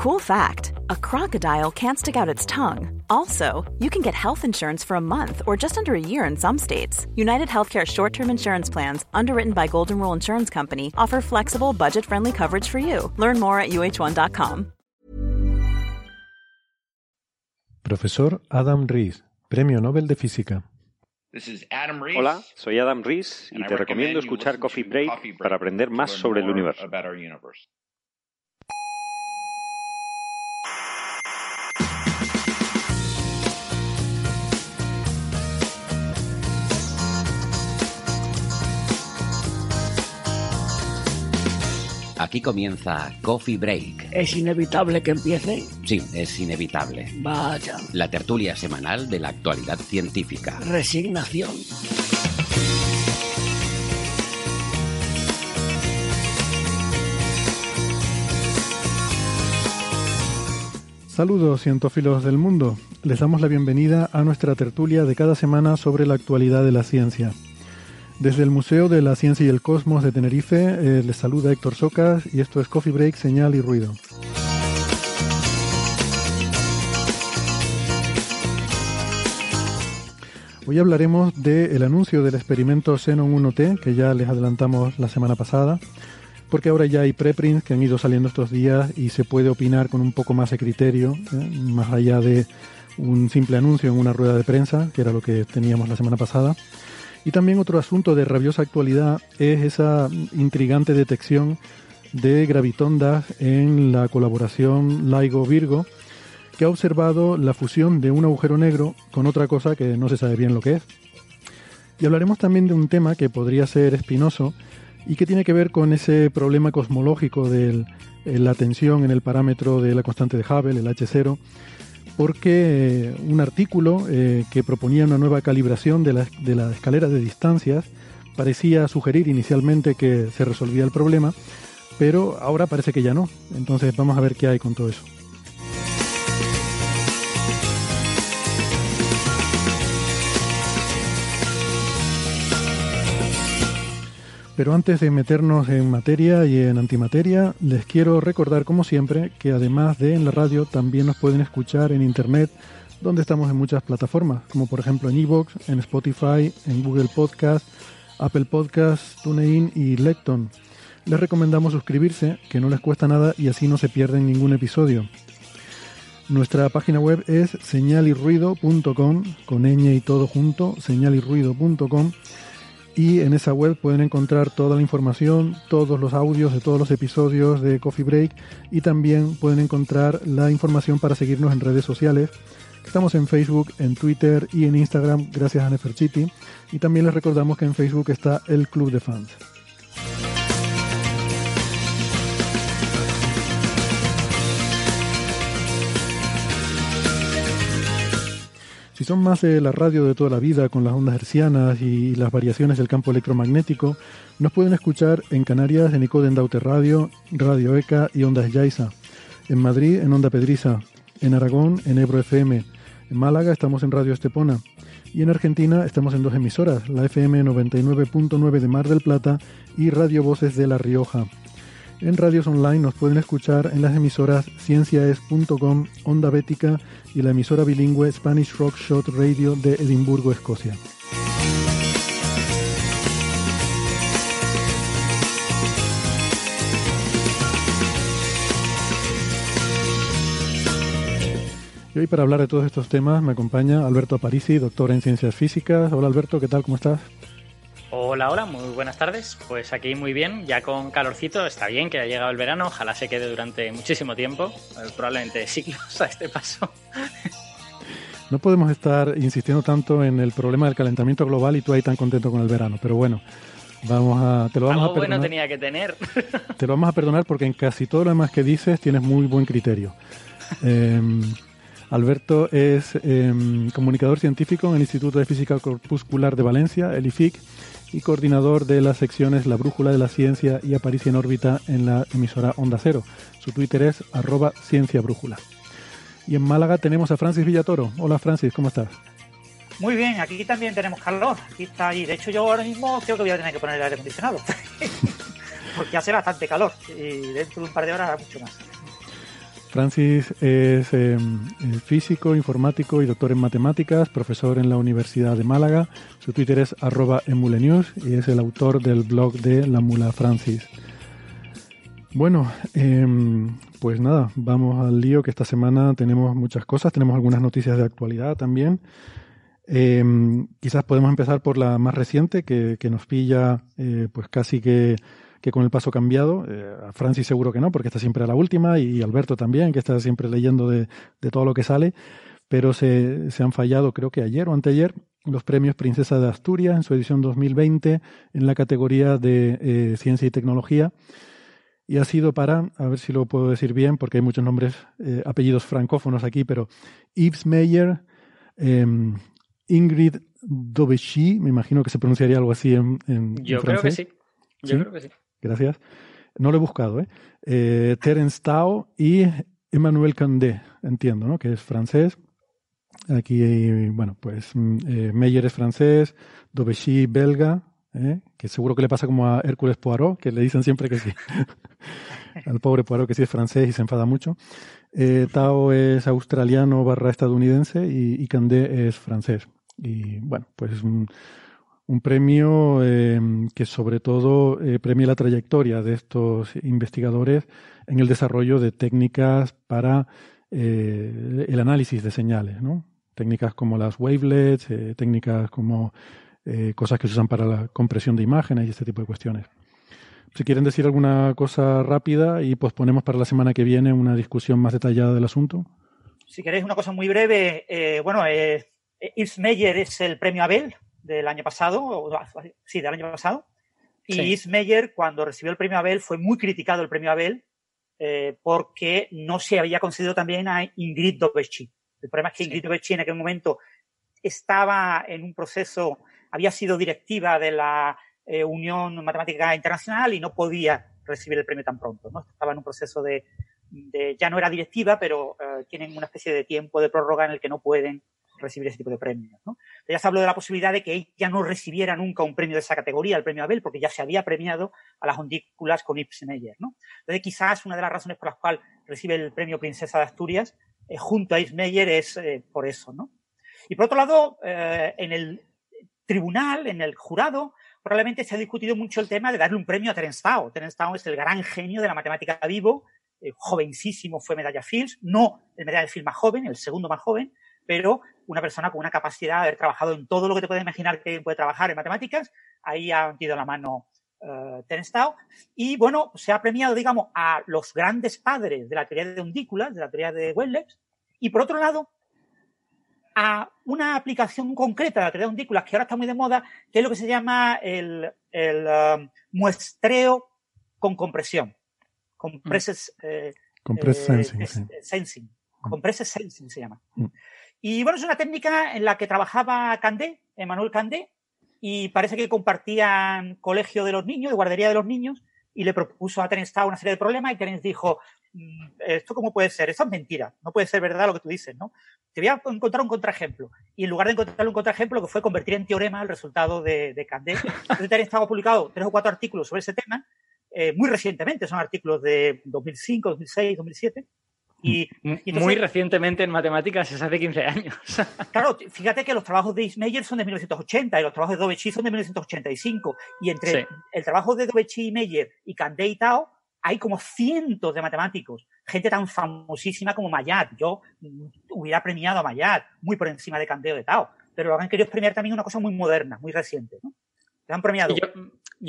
Cool fact a crocodile can't stick out its tongue. Also, you can get health insurance for a month or just under a year in some states. United Healthcare short term insurance plans, underwritten by Golden Rule Insurance Company, offer flexible, budget friendly coverage for you. Learn more at uh1.com. Profesor Adam Rees, Premio Nobel de Física. This is Adam Rees, Hola, soy Adam Rees y te recomiendo escuchar Coffee Break para aprender más sobre el universo. Aquí comienza Coffee Break. ¿Es inevitable que empiece? Sí, es inevitable. Vaya. La tertulia semanal de la actualidad científica. Resignación. Saludos cientófilos del mundo. Les damos la bienvenida a nuestra tertulia de cada semana sobre la actualidad de la ciencia. Desde el Museo de la Ciencia y el Cosmos de Tenerife eh, les saluda Héctor Socas y esto es Coffee Break, Señal y Ruido. Hoy hablaremos del anuncio del experimento Xenon 1T, que ya les adelantamos la semana pasada, porque ahora ya hay preprints que han ido saliendo estos días y se puede opinar con un poco más de criterio, ¿eh? más allá de un simple anuncio en una rueda de prensa, que era lo que teníamos la semana pasada. Y también otro asunto de rabiosa actualidad es esa intrigante detección de gravitondas en la colaboración LIGO-Virgo, que ha observado la fusión de un agujero negro con otra cosa que no se sabe bien lo que es. Y hablaremos también de un tema que podría ser espinoso y que tiene que ver con ese problema cosmológico de la tensión en el parámetro de la constante de Hubble, el H0, porque un artículo eh, que proponía una nueva calibración de la, de la escalera de distancias parecía sugerir inicialmente que se resolvía el problema, pero ahora parece que ya no. Entonces vamos a ver qué hay con todo eso. Pero antes de meternos en materia y en antimateria, les quiero recordar, como siempre, que además de en la radio, también nos pueden escuchar en Internet, donde estamos en muchas plataformas, como por ejemplo en Evox, en Spotify, en Google Podcast, Apple Podcast, TuneIn y Lecton. Les recomendamos suscribirse, que no les cuesta nada y así no se pierden ningún episodio. Nuestra página web es señalirruido.com, con ñ y todo junto, señalirruido.com y en esa web pueden encontrar toda la información, todos los audios de todos los episodios de Coffee Break y también pueden encontrar la información para seguirnos en redes sociales. Estamos en Facebook, en Twitter y en Instagram gracias a Neferchiti y también les recordamos que en Facebook está el Club de Fans. Son más de la radio de toda la vida con las ondas hercianas y las variaciones del campo electromagnético, nos pueden escuchar en Canarias en Icoden Daute Radio, Radio ECA y Ondas Yaiza. En Madrid en Onda Pedriza. En Aragón en Ebro FM. En Málaga estamos en Radio Estepona. Y en Argentina estamos en dos emisoras, la FM 99.9 de Mar del Plata y Radio Voces de La Rioja. En radios online nos pueden escuchar en las emisoras cienciaes.com, Onda Bética y la emisora bilingüe Spanish Rock Shot Radio de Edimburgo, Escocia. Y hoy para hablar de todos estos temas me acompaña Alberto Aparici, doctor en ciencias físicas. Hola Alberto, ¿qué tal? ¿Cómo estás? Hola, hola, muy buenas tardes. Pues aquí muy bien, ya con calorcito, está bien que ha llegado el verano, ojalá se quede durante muchísimo tiempo, eh, probablemente siglos a este paso. No podemos estar insistiendo tanto en el problema del calentamiento global y tú ahí tan contento con el verano, pero bueno, vamos a te lo vamos Algo a perdonar. bueno tenía que tener. Te lo vamos a perdonar porque en casi todo lo demás que dices tienes muy buen criterio. Eh, Alberto es eh, comunicador científico en el Instituto de Física Corpuscular de Valencia, el IFIC, y coordinador de las secciones La Brújula de la Ciencia y Aparicio en órbita en la emisora Onda Cero. Su Twitter es arroba cienciabrújula. Y en Málaga tenemos a Francis Villatoro. Hola Francis, ¿cómo estás? Muy bien, aquí también tenemos calor. Aquí está ahí. De hecho, yo ahora mismo creo que voy a tener que poner el aire acondicionado. Porque hace bastante calor. Y dentro de un par de horas hará mucho más. Francis es em, físico, informático y doctor en matemáticas, profesor en la Universidad de Málaga. Su Twitter es arroba emulenews y es el autor del blog de La Mula Francis. Bueno, em, pues nada, vamos al lío que esta semana tenemos muchas cosas, tenemos algunas noticias de actualidad también. Em, quizás podemos empezar por la más reciente que, que nos pilla eh, pues casi que que con el paso cambiado. Eh, a Francis seguro que no, porque está siempre a la última, y Alberto también, que está siempre leyendo de, todo lo que sale. Pero se, se, han fallado, creo que ayer o anteayer, los premios Princesa de Asturias en su edición 2020 en la categoría de eh, Ciencia y Tecnología. Y ha sido para, a ver si lo puedo decir bien, porque hay muchos nombres, eh, apellidos francófonos aquí, pero Yves Meyer, em, Ingrid Dovechy, me imagino que se pronunciaría algo así en, en Yo creo que sí. Yo creo que sí. Gracias. No lo he buscado, ¿eh? eh Terence Tao y Emmanuel Candé, entiendo, ¿no? Que es francés. Aquí, bueno, pues mm, eh, Meyer es francés, Dovechy belga, ¿eh? que seguro que le pasa como a Hércules Poirot, que le dicen siempre que sí. Al pobre Poirot que sí es francés y se enfada mucho. Eh, Tao es australiano barra estadounidense y, y Candé es francés. Y bueno, pues mm, un premio em, que sobre todo eh, premia la trayectoria de estos investigadores en el desarrollo de técnicas para eh, el análisis de señales, ¿no? Técnicas como las wavelets, eh, técnicas como cosas que se usan para la compresión de imágenes y este tipo de cuestiones. Si quieren decir alguna cosa rápida y posponemos para la semana que viene una discusión más detallada del asunto. Si queréis una cosa muy breve, bueno, Yves Meyer es el premio Abel, del año pasado, sí, del año pasado. Y sí. Meyer, cuando recibió el premio Abel, fue muy criticado el premio Abel eh, porque no se había concedido también a Ingrid Dovechy. El problema es que Ingrid Dovechy en aquel momento estaba en un proceso, había sido directiva de la eh, Unión Matemática Internacional y no podía recibir el premio tan pronto. ¿no? Estaba en un proceso de, de ya no era directiva, pero eh, tienen una especie de tiempo de prórroga en el que no pueden recibir ese tipo de premios. ¿no? Ya se habló de la posibilidad de que ella no recibiera nunca un premio de esa categoría, el premio Abel, porque ya se había premiado a las ondículas con Ibsen Meyer. ¿no? Entonces, quizás una de las razones por las cuales recibe el premio Princesa de Asturias eh, junto a Ibsen Meyer es eh, por eso. ¿no? Y por otro lado, eh, en el tribunal, en el jurado, probablemente se ha discutido mucho el tema de darle un premio a Terence Tao. Terence Tao es el gran genio de la matemática vivo, jovencísimo fue medalla Fields, no el medalla Fields más joven, el segundo más joven, pero una persona con una capacidad de haber trabajado en todo lo que te puedes imaginar que puede trabajar en matemáticas, ahí ha metido la mano uh, Y bueno, se ha premiado, digamos, a los grandes padres de la teoría de undículas, de la teoría de Wavelets, y por otro lado, a una aplicación concreta de la teoría de undículas que ahora está muy de moda, que es lo que se llama el, el um, muestreo con compresión. Compresses, mm. eh, sensing. sensing. Compresses sensing se llama. Mm. Y bueno, es una técnica en la que trabajaba Candé, Emmanuel Candé, y parece que compartían colegio de los niños, de guardería de los niños, y le propuso a Terence una serie de problemas y Terence dijo, mm, ¿esto cómo puede ser? Eso es mentira, no puede ser verdad lo que tú dices, ¿no? Te voy a encontrar un contraejemplo. Y en lugar de encontrar un contraejemplo, lo que fue convertir en teorema el resultado de, de Candé. Entonces Terence ha publicado tres o cuatro artículos sobre ese tema, eh, muy recientemente, son artículos de 2005, 2006, 2007, y, Muy recientemente en matemáticas, es hace 15 años. claro, fíjate que los trabajos de Ismayer son de 1980 y los trabajos de Dovechy son de 1985. Y entre el trabajo de Dovechy, Meyer y Candé y Tao, hay como cientos de matemáticos. Gente tan famosísima como Mayat. Yo hubiera premiado a Mayat muy por encima de Candé o de Tao. Pero lo han querido premiar también una cosa muy moderna, muy reciente. ¿no? han premiado. Yo,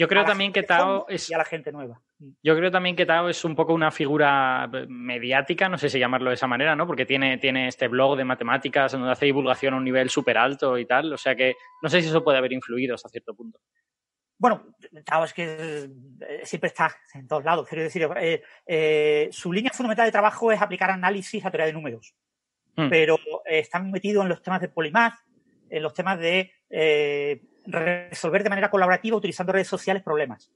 creo también que Tao es. Y a la gente nueva. Yo creo también que Tao es un poco una figura mediática, no sé si llamarlo de esa manera, ¿no? Porque tiene, tiene este blog de matemáticas donde hace divulgación a un nivel súper alto y tal. O sea que no sé si eso puede haber influido hasta cierto punto. Bueno, Tao es que eh, siempre está en todos lados. Quiero decir, eh, eh, su línea fundamental de trabajo es aplicar análisis a teoría de números. Mm. Pero están metidos en los temas de polimath, en los temas de resolver de manera colaborativa utilizando redes sociales problemas.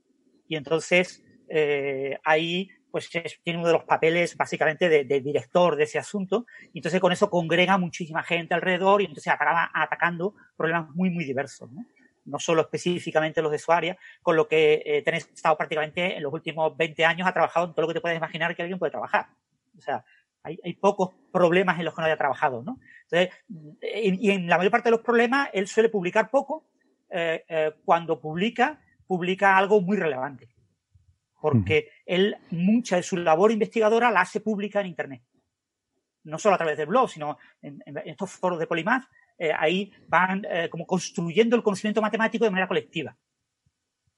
Y entonces eh, ahí pues tiene uno de los papeles básicamente de, director de ese asunto. Y entonces con eso congrega muchísima gente alrededor y entonces acaba atacando problemas muy, muy diversos. ¿no? no solo específicamente los de su área, con lo que eh, estado prácticamente en los últimos 20 años ha trabajado en todo lo que te puedes imaginar que alguien puede trabajar. O sea, Hay, pocos problemas en los que no haya trabajado, ¿no? Entonces, y, en la mayor parte de los problemas, él suele publicar poco. Eh, eh, cuando publica, publica algo muy relevante. Porque él, mucha de su labor investigadora la hace pública en Internet. No solo a través del blog, sino en, estos foros de Polymath, eh, ahí van como construyendo el conocimiento matemático de manera colectiva.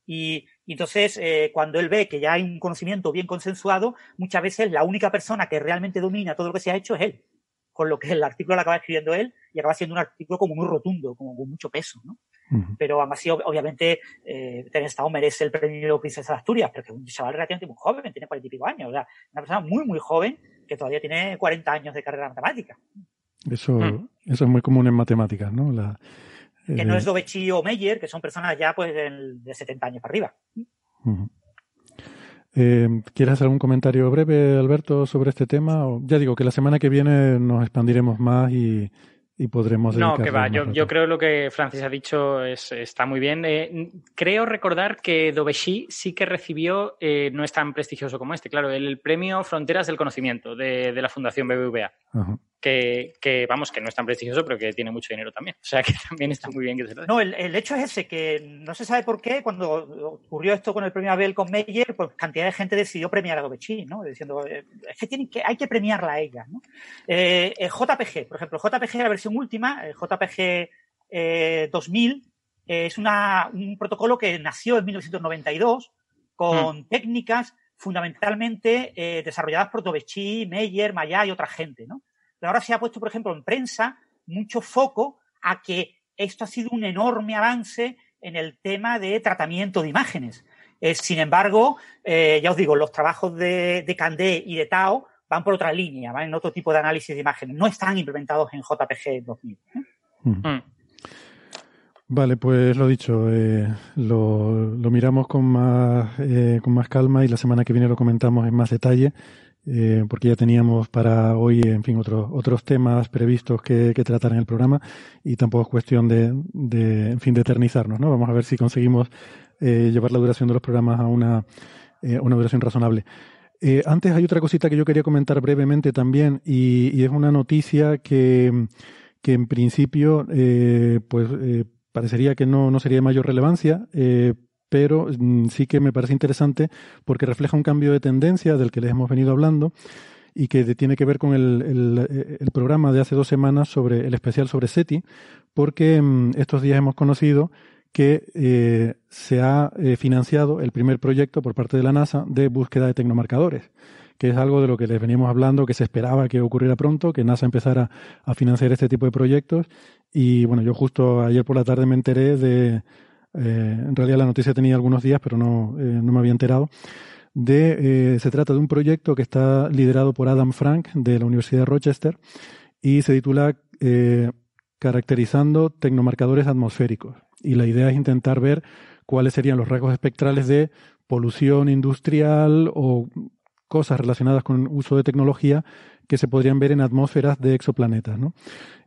Y, entonces, eh, cuando él ve que ya hay un conocimiento bien consensuado, muchas veces la única persona que realmente domina todo lo que se ha hecho es él. Con lo que el artículo lo acaba escribiendo él y acaba siendo un artículo como muy rotundo, como con mucho peso, ¿no? Pero además, sí, obviamente, eh, Estado merece el premio Princesa de Asturias, pero que es un chaval relativamente muy joven, tiene cuarenta y pico años, o sea, una persona muy, muy joven que todavía tiene 40 años de carrera matemática. Eso, mm. eso es muy común en matemáticas, ¿no? La, que no es Dovechi o Meyer, que son personas ya pues de 70 años para arriba. Eh, ¿Quieres hacer algún comentario breve, Alberto, sobre este tema? ya digo que la semana que viene nos expandiremos más y, y podremos No, que va. Yo, yo, creo lo que Francis ha dicho es, está muy bien. Eh, creo recordar que Dobeshi sí que recibió, eh, no es tan prestigioso como este, claro, el, premio Fronteras del Conocimiento de, de la Fundación BBVA. Que, que, vamos, que no es tan prestigioso, pero que tiene mucho dinero también. O sea que también está muy bien que se lo No, el, el, hecho es ese, que no se sabe por qué, cuando ocurrió esto con el premio Abel con Meyer, pues cantidad de gente decidió premiar a Dobechi, ¿no? Diciendo, eh, es que, tienen que hay que premiarla a ella, ¿no? JPG, por ejemplo, JPG, la versión última, el JPG 2000, eh, es un protocolo que nació en 1992 con hmm. técnicas fundamentalmente eh, desarrolladas por Dobechi, Meyer, Maya y otra gente, ¿no? Ahora se ha puesto, por ejemplo, en prensa mucho foco a que esto ha sido un enorme avance en el tema de tratamiento de imágenes. Eh, sin embargo, ya os digo, los trabajos de, de Candé y de Tao van por otra línea, van en otro tipo de análisis de imágenes. No están implementados en JPG 2000. ¿eh? Mm. Mm. Vale, pues lo dicho, eh, lo, miramos con más, eh, con más calma y la semana que viene lo comentamos en más detalle, porque ya teníamos para hoy, en fin, otros otros temas previstos que, tratar en el programa y tampoco es cuestión de, de, en fin, de eternizarnos, ¿no? Vamos a ver si conseguimos llevar la duración de los programas a una, una duración razonable. Eh, antes hay otra cosita que yo quería comentar brevemente también y, es una noticia que, que en principio eh, pues eh, parecería que no, no, sería de mayor relevancia, pero mm, sí que me parece interesante porque refleja un cambio de tendencia del que les hemos venido hablando y que tiene que ver con el, el, el programa de hace dos semanas sobre el especial sobre SETI, porque mm, estos días hemos conocido que eh, se ha eh, financiado el primer proyecto por parte de la NASA de búsqueda de tecnomarcadores, que es algo de lo que les veníamos hablando, que se esperaba que ocurriera pronto, que NASA empezara a financiar este tipo de proyectos. Y bueno, yo justo ayer por la tarde me enteré de, eh, en realidad la noticia tenía algunos días, pero no, no me había enterado, de, se trata de un proyecto que está liderado por Adam Frank de la Universidad de Rochester y se titula Caracterizando tecnomarcadores atmosféricos y la idea es intentar ver cuáles serían los rasgos espectrales de polución industrial o cosas relacionadas con uso de tecnología que se podrían ver en atmósferas de exoplanetas. ¿no?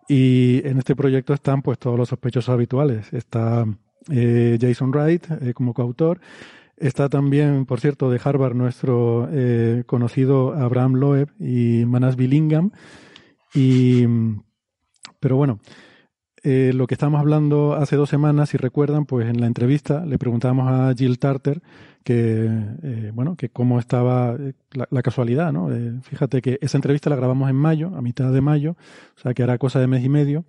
Y en este proyecto están pues todos los sospechosos habituales. Está eh, Jason Wright eh, como coautor. Está también, por cierto, de Harvard nuestro eh, conocido Abraham Loeb y Manas Billingham. Y, pero bueno, lo que estábamos hablando hace dos semanas, si recuerdan, pues en la entrevista le preguntábamos a Jill Tarter que, bueno, que cómo estaba eh, la, casualidad, ¿no? fíjate que esa entrevista la grabamos en mayo, a mitad de mayo, o sea que era cosa de mes y medio,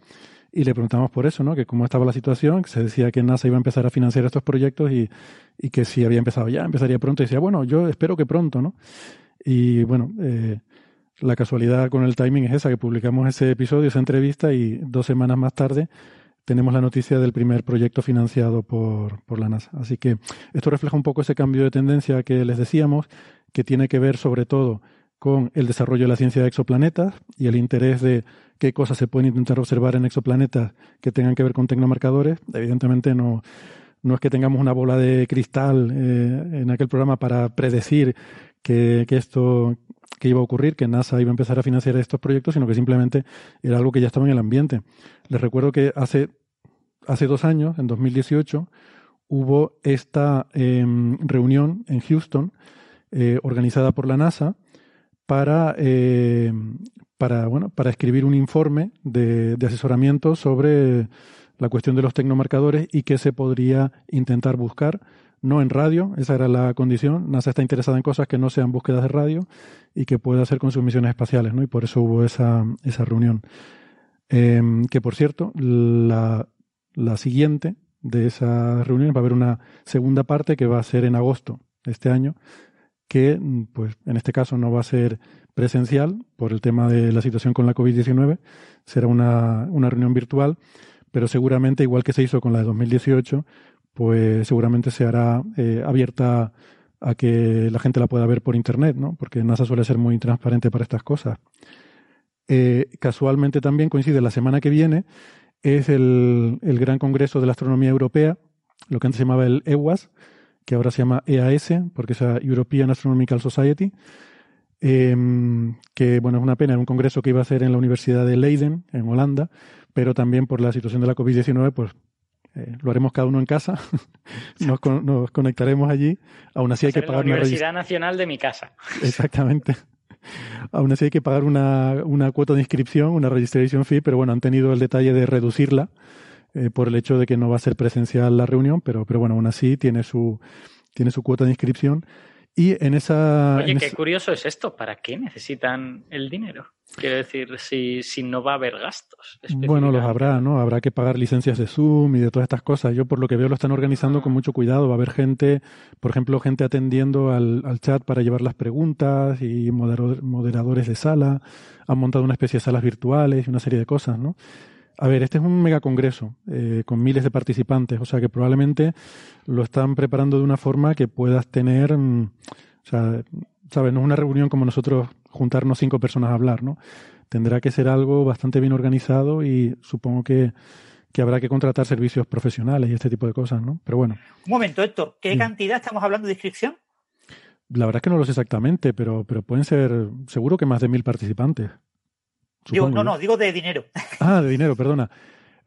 y le preguntamos por eso, ¿no? Que cómo estaba la situación, que se decía que NASA iba a empezar a financiar estos proyectos y, y que si había empezado ya, empezaría pronto, y decía, bueno, yo espero que pronto, ¿no? Y bueno, eh, la casualidad con el timing es esa, que publicamos ese episodio, esa entrevista, y dos semanas más tarde tenemos la noticia del primer proyecto financiado por, por la NASA. Así que esto refleja un poco ese cambio de tendencia que les decíamos, que tiene que ver sobre todo con el desarrollo de la ciencia de exoplanetas y el interés de qué cosas se pueden intentar observar en exoplanetas que tengan que ver con tecnomarcadores. Evidentemente no, no es que tengamos una bola de cristal eh, en aquel programa para predecir que, que, esto, que iba a ocurrir, que NASA iba a empezar a financiar estos proyectos, sino que simplemente era algo que ya estaba en el ambiente. Les recuerdo que hace, hace dos años, en 2018, hubo esta em, reunión en Houston, eh, organizada por la NASA, para, eh, para, bueno, para escribir un informe de, asesoramiento sobre la cuestión de los tecnomarcadores y qué se podría intentar buscar no en radio, esa era la condición. NASA está interesada en cosas que no sean búsquedas de radio y que pueda hacer con sus misiones espaciales, ¿no? Y por eso hubo esa, esa reunión. Em, que por cierto, la, la siguiente de esa reunión va a haber una segunda parte que va a ser en agosto este año, que pues en este caso no va a ser presencial por el tema de la situación con la COVID-19, será una, una reunión virtual, pero seguramente, igual que se hizo con la de 2018, pues seguramente se hará eh, abierta a que la gente la pueda ver por internet, ¿no? Porque NASA suele ser muy transparente para estas cosas. Eh, casualmente también coincide la semana que viene, es el, el, Gran Congreso de la Astronomía Europea, lo que antes se llamaba el EWAS, que ahora se llama EAS, porque es European Astronomical Society, eh, que bueno, es una pena, era un congreso que iba a ser en la Universidad de Leiden, en Holanda, pero también por la situación de la COVID-19, pues eh, lo haremos cada uno en casa, nos, nos, conectaremos allí. Aún así hay que pagar la Universidad Nacional de mi casa. Exactamente. Aún así hay que pagar una, una, cuota de inscripción, una registration fee, pero bueno, han tenido el detalle de reducirla eh, por el hecho de que no va a ser presencial la reunión, pero, pero bueno, aún así tiene su, tiene su cuota de inscripción. Y en esa. Oye, en qué esa... curioso es esto. ¿Para qué necesitan el dinero? Quiero decir, si, si no va a haber gastos. Bueno, los habrá, ¿no? Habrá que pagar licencias de Zoom y de todas estas cosas. Yo, por lo que veo, lo están organizando ah. con mucho cuidado. Va a haber gente, por ejemplo, gente atendiendo al, al chat para llevar las preguntas y moderadores de sala. Han montado una especie de salas virtuales y una serie de cosas, ¿no? A ver, este es un megacongreso eh, con miles de participantes, o sea que probablemente lo están preparando de una forma que puedas tener, mm, o sea, sabes, no es una reunión como nosotros juntarnos cinco personas a hablar, ¿no? Tendrá que ser algo bastante bien organizado y supongo que, que habrá que contratar servicios profesionales y este tipo de cosas, ¿no? Pero bueno. Un momento, Héctor, ¿qué sí. cantidad estamos hablando de inscripción? La verdad es que no lo sé exactamente, pero, pero pueden ser seguro que más de mil participantes. Digo, no, no, digo de dinero. Ah, de dinero, perdona.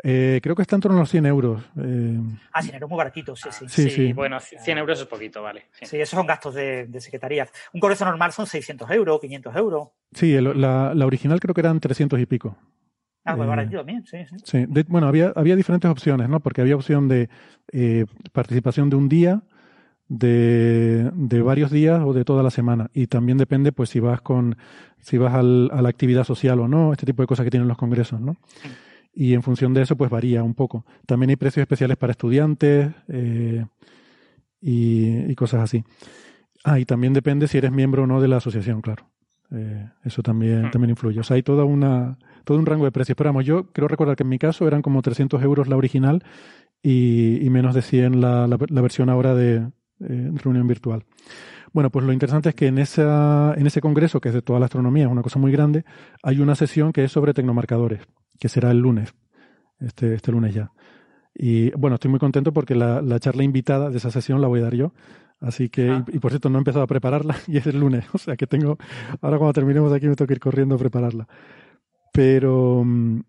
Eh, creo que está en torno a los 100 euros. Eh... Ah, 100 euros muy baratito, sí, sí. Sí, sí. Bueno, 100 euros es poquito, vale. Sí, sí esos son gastos de, de, secretaría. Un congreso normal son 600 euros, 500 euros. Sí, el, la, la, original creo que eran 300 y pico. Ah, pues eh, baratito también, sí, sí. sí. De, bueno, había, había diferentes opciones, ¿no? Porque había opción de eh, participación de un día, de, de, varios días o de toda la semana. Y también depende, pues, si vas con, si vas al, a la actividad social o no, este tipo de cosas que tienen los congresos, ¿no? Y en función de eso, pues varía un poco. También hay precios especiales para estudiantes eh, y, y, cosas así. Ah, y también depende si eres miembro o no de la asociación, claro. Eh, eso también, también influye. O sea, hay toda una, todo un rango de precios. Pero vamos, yo creo recordar que en mi caso eran como 300 euros la original y, y menos de 100 la, la, la versión ahora de, eh, reunión virtual. Bueno, pues lo interesante es que en, esa, en ese congreso, que es de toda la astronomía, es una cosa muy grande, hay una sesión que es sobre tecnomarcadores, que será el lunes, este, este lunes ya. Y bueno, estoy muy contento porque la, la, charla invitada de esa sesión la voy a dar yo. Así que, ah. y, y, por cierto, no he empezado a prepararla y es el lunes. O sea que tengo, ahora cuando terminemos aquí me tengo que ir corriendo a prepararla. Pero, mm,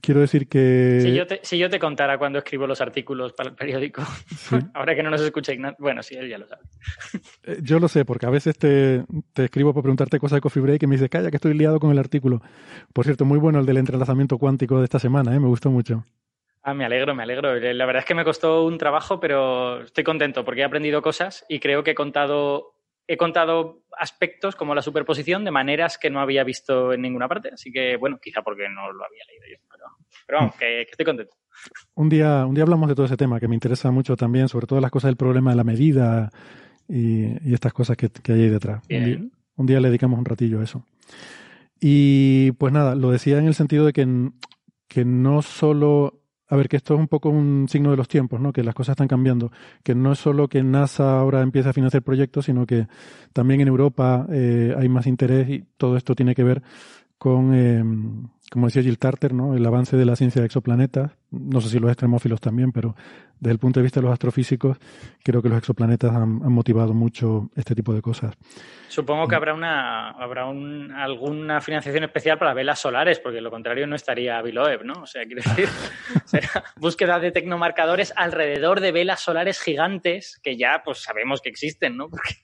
quiero decir que... Si yo, te, si yo te contara cuando escribo los artículos para el periódico, ¿Sí? ahora que no nos escucha Ignacio, bueno, sí, él ya lo sabe. Eh, yo lo sé, porque a veces te, te escribo para preguntarte cosas de Coffee Break y me dices, calla, que estoy liado con el artículo. Por cierto, muy bueno el del entrelazamiento cuántico de esta semana, ¿eh? me gustó mucho. Ah, me alegro, me alegro. La verdad es que me costó un trabajo, pero estoy contento porque he aprendido cosas y creo que he contado he contado aspectos como la superposición de maneras que no había visto en ninguna parte. Así que, bueno, quizá porque no lo había leído yo. Pero, pero vamos, que, que, estoy contento. Un día, un día hablamos de todo ese tema que me interesa mucho también, sobre todo las cosas del problema de la medida y, y estas cosas que, que, hay ahí detrás. Un día, un día, le dedicamos un ratillo a eso. Y pues nada, lo decía en el sentido de que, que no solo a ver, que esto es un poco un signo de los tiempos, ¿no? Que las cosas están cambiando. Que no es solo que NASA ahora empieza a financiar proyectos, sino que también en Europa eh, hay más interés y todo esto tiene que ver con, eh, como decía Jill Tarter, ¿no? el avance de la ciencia de exoplanetas. No sé si los extremófilos también, pero desde el punto de vista de los astrofísicos, creo que los exoplanetas han, han motivado mucho este tipo de cosas. Supongo que habrá una habrá un, alguna financiación especial para velas solares, porque lo contrario no estaría Biloeb, ¿no? O sea, quiero decir, será búsqueda de tecnomarcadores alrededor de velas solares gigantes que ya pues sabemos que existen, ¿no? Porque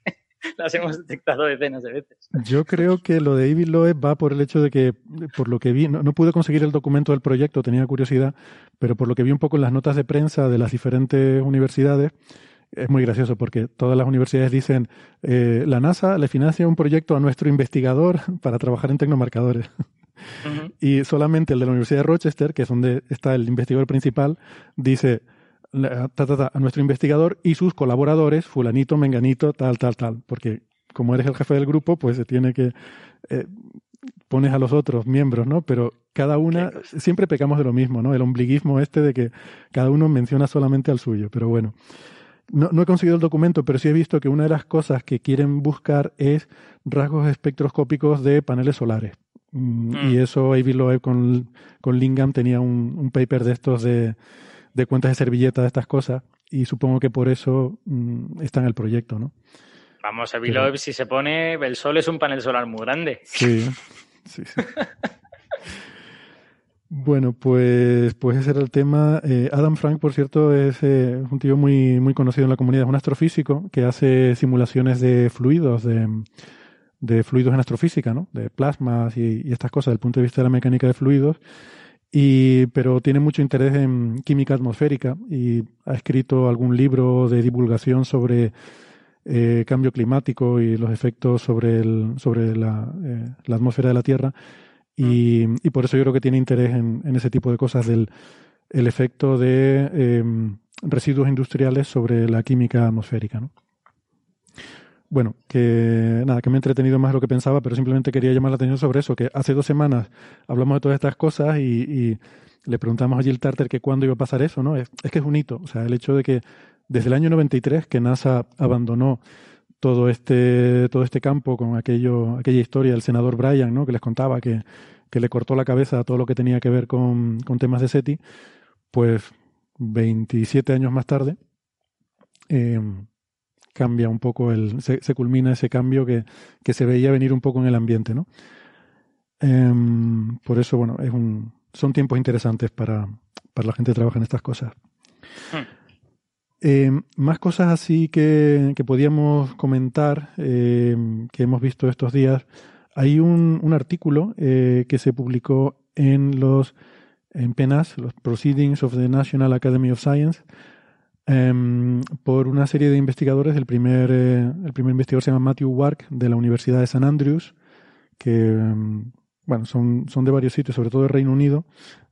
las hemos detectado decenas de veces. Yo creo que lo de Evil Loeb va por el hecho de que, por lo que vi, no, pude conseguir el documento del proyecto, tenía curiosidad, pero por lo que vi un poco en las notas de prensa de las diferentes universidades, es muy gracioso porque todas las universidades dicen eh, la NASA le financia un proyecto a nuestro investigador para trabajar en tecnomarcadores. Y solamente el de la Universidad de Rochester, que es donde está el investigador principal, dice a nuestro investigador y sus colaboradores, fulanito, menganito, tal, tal, tal. Porque como eres el jefe del grupo, pues se tiene que... Eh, pones a los otros miembros, ¿no? Pero cada una, siempre pecamos de lo mismo, ¿no? El ombliguismo este de que cada uno menciona solamente al suyo. Pero bueno, no, no, he conseguido el documento, pero sí he visto que una de las cosas que quieren buscar es rasgos espectroscópicos de paneles solares. Mm, y mm. eso Avi Loeb con, con Lingam tenía un, un paper de estos de, de, cuentas de servilleta de estas cosas y supongo que por eso mm, está en el proyecto, ¿no? Vamos, Avi Loeb si se pone, el sol es un panel solar muy grande. Sí, sí, sí. Bueno, pues, pues ese era el tema. Eh, Adam Frank, por cierto, es eh, un tío muy, muy conocido en la comunidad, es un astrofísico que hace simulaciones de fluidos, de, de fluidos en astrofísica, ¿no? De plasmas y, estas cosas, desde el punto de vista de la mecánica de fluidos. Y, pero tiene mucho interés en química atmosférica y ha escrito algún libro de divulgación sobre eh, cambio climático y los efectos sobre, el, sobre la, la atmósfera de la Tierra. Y, y, por eso yo creo que tiene interés en, en ese tipo de cosas del el efecto de em, residuos industriales sobre la química atmosférica. ¿no? Bueno, que nada, que me he entretenido más de lo que pensaba, pero simplemente quería llamar la atención sobre eso, que hace dos semanas hablamos de todas estas cosas y, le preguntamos a Jill Tarter que cuándo iba a pasar eso, ¿no? Es, es, que es un hito, o sea, el hecho de que desde el año 93 que NASA abandonó todo este, todo este campo con aquello, aquella historia del senador Bryan, ¿no? que les contaba que, que le cortó la cabeza a todo lo que tenía que ver con, con temas de SETI, pues 27 años más tarde eh, cambia un poco el, se, se, culmina ese cambio que, que se veía venir un poco en el ambiente, ¿no? Eh, por eso, bueno, es un, son tiempos interesantes para, para la gente que trabaja en estas cosas. Hmm. Eh, más cosas así que, que podíamos comentar, eh, que hemos visto estos días. Hay un, un artículo eh, que se publicó en los en PENAS, los Proceedings of the National Academy of Science, em, por una serie de investigadores. El primer, eh, el primer investigador se llama Matthew Wark, de la Universidad de San Andrews, que em, bueno, son, son de varios sitios, sobre todo del Reino Unido,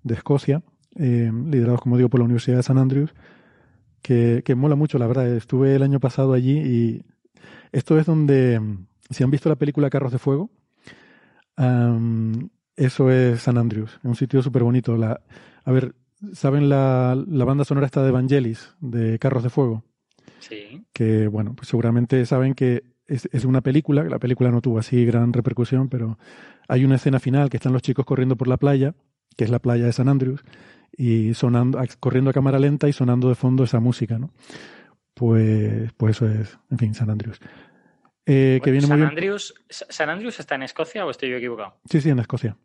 de Escocia, em, liderados, como digo, por la Universidad de San Andrews que, que mola mucho, la verdad. Estuve el año pasado allí y esto es donde, si han visto la película Carros de Fuego, eso es San Andrews, un sitio súper bonito. A ver, ¿saben la, la, banda sonora esta de Evangelis, de Carros de Fuego? Sí. Que, bueno, pues seguramente saben que es, es, una película, la película no tuvo así gran repercusión, pero hay una escena final que están los chicos corriendo por la playa, que es la playa de San Andrews, y sonando, corriendo a cámara lenta y sonando de fondo esa música, ¿no? Pues, pues eso es, en fin, San Andrews. Eh, que viene San, muy Andrews, ¿San Andrews está en Escocia o estoy yo equivocado? Sí, sí, en Escocia.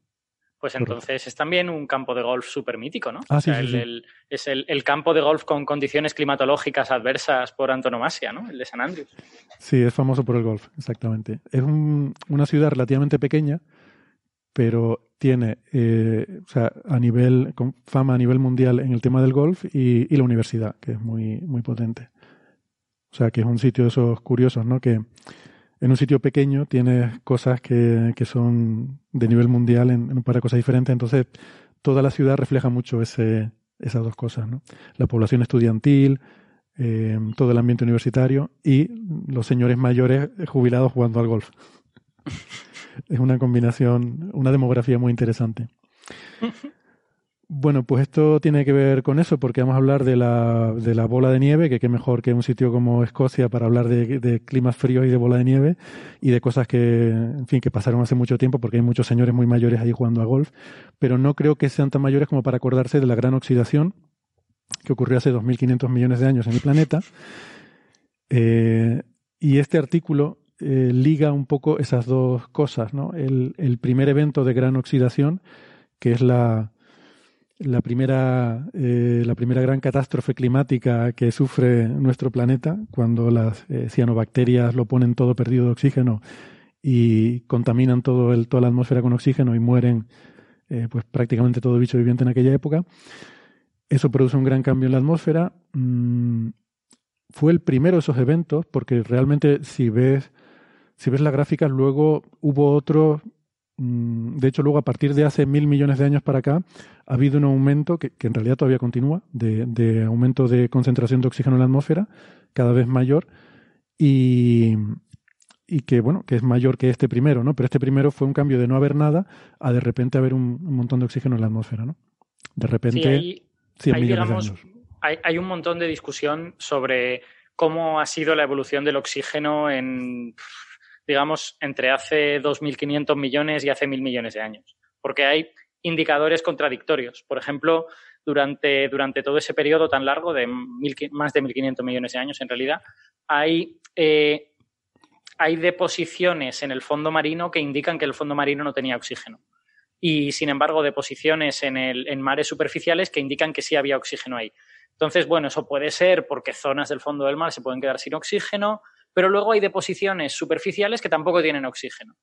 Pues entonces es también un campo de golf súper mítico, ¿no? Ah, o sea, sí, sí, el, el, es el, el, campo de golf con condiciones climatológicas adversas por antonomasia, ¿no? El de San Andrews. Sí, es famoso por el golf, exactamente. Es un, una ciudad relativamente pequeña, pero tiene eh, o sea, a nivel, con fama a nivel mundial en el tema del golf y, y, la universidad, que es muy, muy potente. O sea, que es un sitio de esos curiosos, ¿no? Que en un sitio pequeño tienes cosas que, que son de nivel mundial en, en, un par de cosas diferentes, entonces toda la ciudad refleja mucho ese, esas dos cosas, ¿no? La población estudiantil, eh, todo el ambiente universitario y los señores mayores jubilados jugando al golf. es una combinación, una demografía muy interesante. Bueno, pues esto tiene que ver con eso, porque vamos a hablar de la, de la bola de nieve, que qué mejor que un sitio como Escocia para hablar de, climas fríos y de bola de nieve, y de cosas que, en fin, que pasaron hace mucho tiempo, porque hay muchos señores muy mayores ahí jugando a golf, pero no creo que sean tan mayores como para acordarse de la gran oxidación que ocurrió hace 2.500 millones de años en el planeta. Eh, y este artículo eh, liga un poco esas dos cosas, ¿no? El, el, primer evento de gran oxidación, que es la, la primera, eh, la primera gran catástrofe climática que sufre nuestro planeta, cuando las eh, cianobacterias lo ponen todo perdido de oxígeno y contaminan todo el, toda la atmósfera con oxígeno y mueren eh, pues prácticamente todo bicho viviente en aquella época. Eso produce un gran cambio en la atmósfera. Mm, fue el primero de esos eventos, porque realmente si ves, si ves las gráficas, luego hubo otros de hecho, luego a partir de hace mil millones de años para acá, ha habido un aumento que, en realidad todavía continúa, de, aumento de concentración de oxígeno en la atmósfera, cada vez mayor, y, que bueno, que es mayor que este primero, ¿no? Pero este primero fue un cambio de no haber nada a de repente haber un, montón de oxígeno en la atmósfera, ¿no? De repente, sí, hay, hay un montón de discusión sobre cómo ha sido la evolución del oxígeno en digamos, entre hace 2.500 millones y hace 1.000 millones de años, porque hay indicadores contradictorios. Por ejemplo, durante, durante todo ese periodo tan largo, de más de 1.500 millones de años en realidad, hay, eh, hay deposiciones en el fondo marino que indican que el fondo marino no tenía oxígeno. Y, sin embargo, deposiciones en, el, en mares superficiales que indican que sí había oxígeno ahí. Entonces, bueno, eso puede ser porque zonas del fondo del mar se pueden quedar sin oxígeno, pero luego hay deposiciones superficiales que tampoco tienen oxígeno.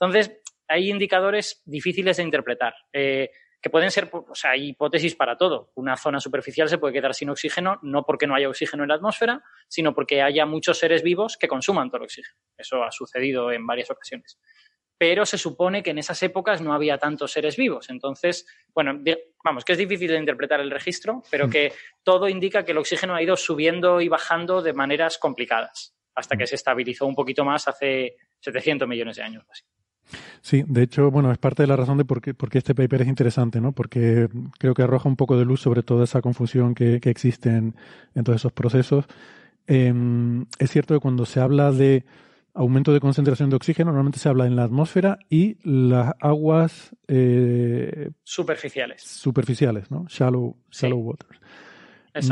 Entonces, hay indicadores difíciles de interpretar, eh, que pueden ser, o sea, hay hipótesis para todo. Una zona superficial se puede quedar sin oxígeno, no porque no haya oxígeno en la atmósfera, sino porque haya muchos seres vivos que consuman todo el oxígeno. Eso ha sucedido en varias ocasiones. Pero se supone que en esas épocas no había tantos seres vivos. Entonces, bueno, vamos, que es difícil de interpretar el registro, pero mm. que todo indica que el oxígeno ha ido subiendo y bajando de maneras complicadas hasta que se estabilizó un poquito más hace 700 millones de años. Así. Sí, de hecho, bueno, es parte de la razón de por qué, este paper es interesante, ¿no? Porque creo que arroja un poco de luz sobre toda esa confusión que, existe en, todos esos procesos. Em, es cierto que cuando se habla de aumento de concentración de oxígeno, normalmente se habla en la atmósfera y las aguas eh, superficiales. Superficiales, ¿no? Shallow, shallow waters.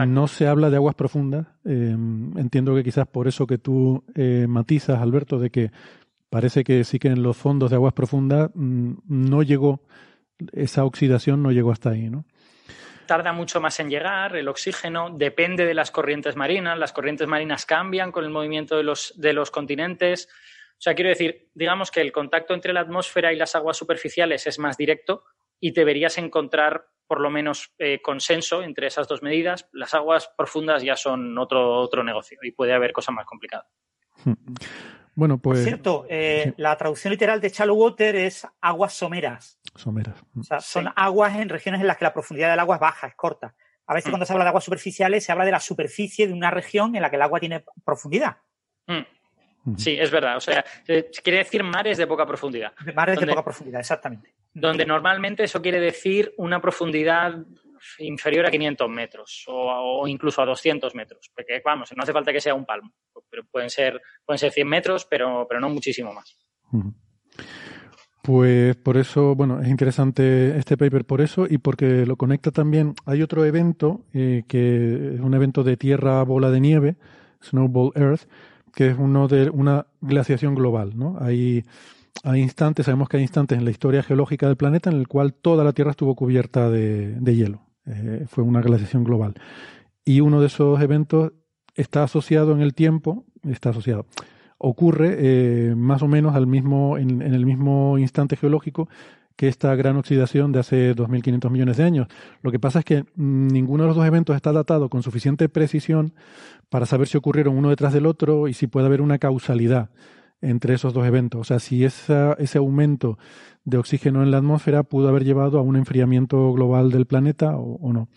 No se habla de aguas profundas. Em, entiendo que quizás por eso que tú eh, matizas, Alberto, de que parece que sí que en los fondos de aguas profundas mm, no llegó, esa oxidación no llegó hasta ahí, ¿no? Tarda mucho más en llegar, el oxígeno depende de las corrientes marinas, las corrientes marinas cambian con el movimiento de los, de los continentes. O sea, quiero decir, digamos que el contacto entre la atmósfera y las aguas superficiales es más directo y deberías encontrar por lo menos eh, consenso entre esas dos medidas. Las aguas profundas ya son otro, otro negocio y puede haber cosas más complicadas. Bueno, pues. cierto, eh, la traducción literal de shallow water es aguas someras. Someras. O sea, son aguas en regiones en las que la profundidad del agua es baja, es corta. A veces mm. cuando se habla de aguas superficiales se habla de la superficie de una región en la que el agua tiene profundidad. Mm. Sí, es verdad. O sea, quiere decir mares de poca profundidad. Mares de poca profundidad, exactamente donde normalmente eso quiere decir una profundidad inferior a 500 metros o, incluso a 200 metros, porque vamos, no hace falta que sea un palmo, pero pueden ser, pueden ser 100 metros, pero, pero no muchísimo más. Pues por eso, bueno, es interesante este paper por eso y porque lo conecta también. Hay otro evento eh, que es un evento de tierra bola de nieve, Snowball Earth, que es uno de una glaciación global, ¿no? Hay hay instantes, sabemos que hay instantes en la historia geológica del planeta en el cual toda la Tierra estuvo cubierta de, hielo. Eh, fue una glaciación global. Y uno de esos eventos está asociado en el tiempo, está asociado, ocurre eh, más o menos al mismo, en, el mismo instante geológico que esta gran oxidación de hace 2.500 millones de años. Lo que pasa es que ninguno de los dos eventos está datado con suficiente precisión para saber si ocurrieron uno detrás del otro y si puede haber una causalidad entre esos dos eventos. O sea, si ese aumento de oxígeno en la atmósfera pudo haber llevado a un enfriamiento global del planeta o, no.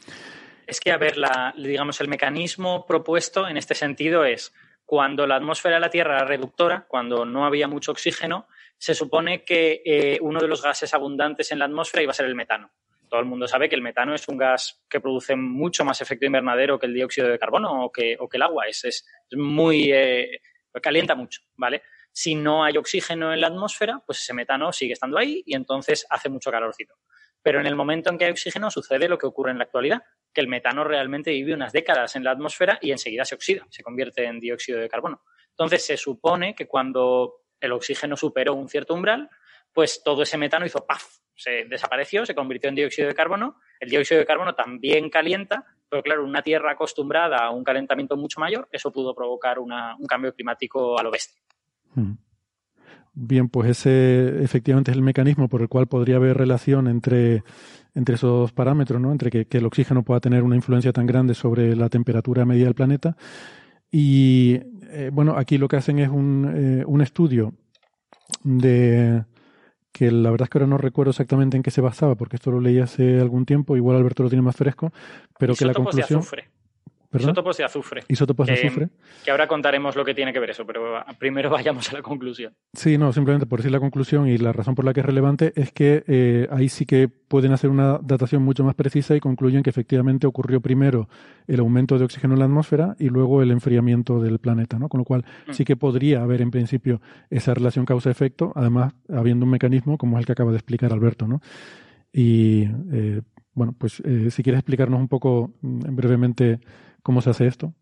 Es que, a ver, la, digamos, el mecanismo propuesto en este sentido es cuando la atmósfera de la Tierra era reductora, cuando no había mucho oxígeno, se supone que eh, uno de los gases abundantes en la atmósfera iba a ser el metano. Todo el mundo sabe que el metano es un gas que produce mucho más efecto invernadero que el dióxido de carbono o que, el agua. Es, es, muy. Eh, calienta mucho, ¿vale? Si no hay oxígeno en la atmósfera, pues ese metano sigue estando ahí y entonces hace mucho calorcito. Pero en el momento en que hay oxígeno sucede lo que ocurre en la actualidad, que el metano realmente vive unas décadas en la atmósfera y enseguida se oxida, se convierte en dióxido de carbono. Entonces se supone que cuando el oxígeno superó un cierto umbral, pues todo ese metano hizo ¡paf! Se desapareció, se convirtió en dióxido de carbono El dióxido de carbono también calienta, pero claro, una Tierra acostumbrada a un calentamiento mucho mayor, eso pudo provocar un cambio climático a lo bestia. Hmm. Bien, pues ese efectivamente es el mecanismo por el cual podría haber relación entre, entre esos parámetros, ¿no? Entre que, el oxígeno pueda tener una influencia tan grande sobre la temperatura media del planeta. Y eh, bueno, aquí lo que hacen es un, eh, un estudio de que la verdad es que ahora no recuerdo exactamente en qué se basaba, porque esto lo leí hace algún tiempo, igual Alberto lo tiene más fresco, pero que la conclusión... Isótopos de azufre. Isótopos de azufre. Que ahora contaremos lo que tiene que ver eso, pero primero vayamos a la conclusión. Sí, no, simplemente por decir la conclusión y la razón por la que es relevante es que eh, ahí sí que pueden hacer una datación mucho más precisa y concluyen que efectivamente ocurrió primero el aumento de oxígeno en la atmósfera y luego el enfriamiento del planeta, ¿no? Con lo cual mm. sí que podría haber en principio esa relación causa-efecto, además habiendo un mecanismo como es el que acaba de explicar Alberto, ¿no? Y eh, bueno, pues eh, si quieres explicarnos un poco mm, brevemente ¿Cómo se hace esto?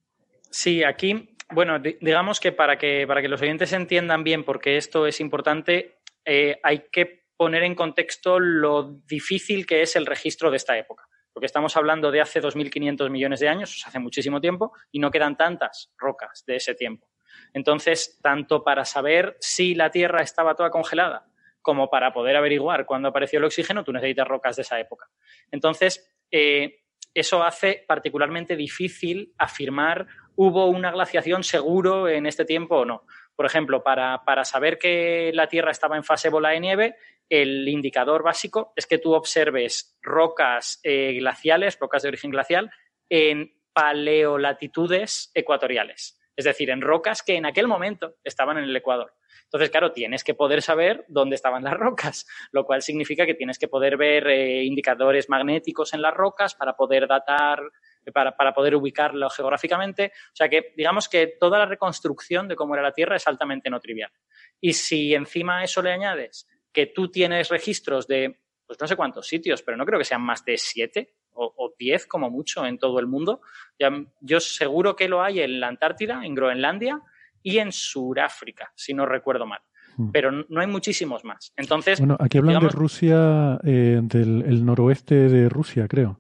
Sí, aquí, bueno, digamos que para, que para que los oyentes entiendan bien por qué esto es importante, eh, hay que poner en contexto lo difícil que es el registro de esta época. Porque estamos hablando de hace 2.500 millones de años, hace muchísimo tiempo, y no quedan tantas rocas de ese tiempo. Entonces, tanto para saber si la Tierra estaba toda congelada como para poder averiguar cuándo apareció el oxígeno, tú necesitas rocas de esa época. Entonces, eh, eso hace particularmente difícil afirmar hubo una glaciación seguro en este tiempo o no. Por ejemplo, para, saber que la Tierra estaba en fase bola de nieve, el indicador básico es que tú observes rocas eh, glaciales, rocas de origen glacial, en paleolatitudes ecuatoriales. Es decir, en rocas que en aquel momento estaban en el Ecuador. Entonces, claro, tienes que poder saber dónde estaban las rocas, lo cual significa que tienes que poder ver eh, indicadores magnéticos en las rocas para poder datar, para, para, poder ubicarlo geográficamente. O sea que, digamos que toda la reconstrucción de cómo era la Tierra es altamente no trivial. Y si encima eso le añades que tú tienes registros de, pues no sé cuántos sitios, pero no creo que sean más de siete o, diez como mucho en todo el mundo. yo seguro que lo hay en la Antártida, en Groenlandia, y en Sudáfrica, si no recuerdo mal. Hmm. Pero no hay muchísimos más. Entonces. Bueno, aquí hablan de Rusia, eh, del noroeste de Rusia, creo.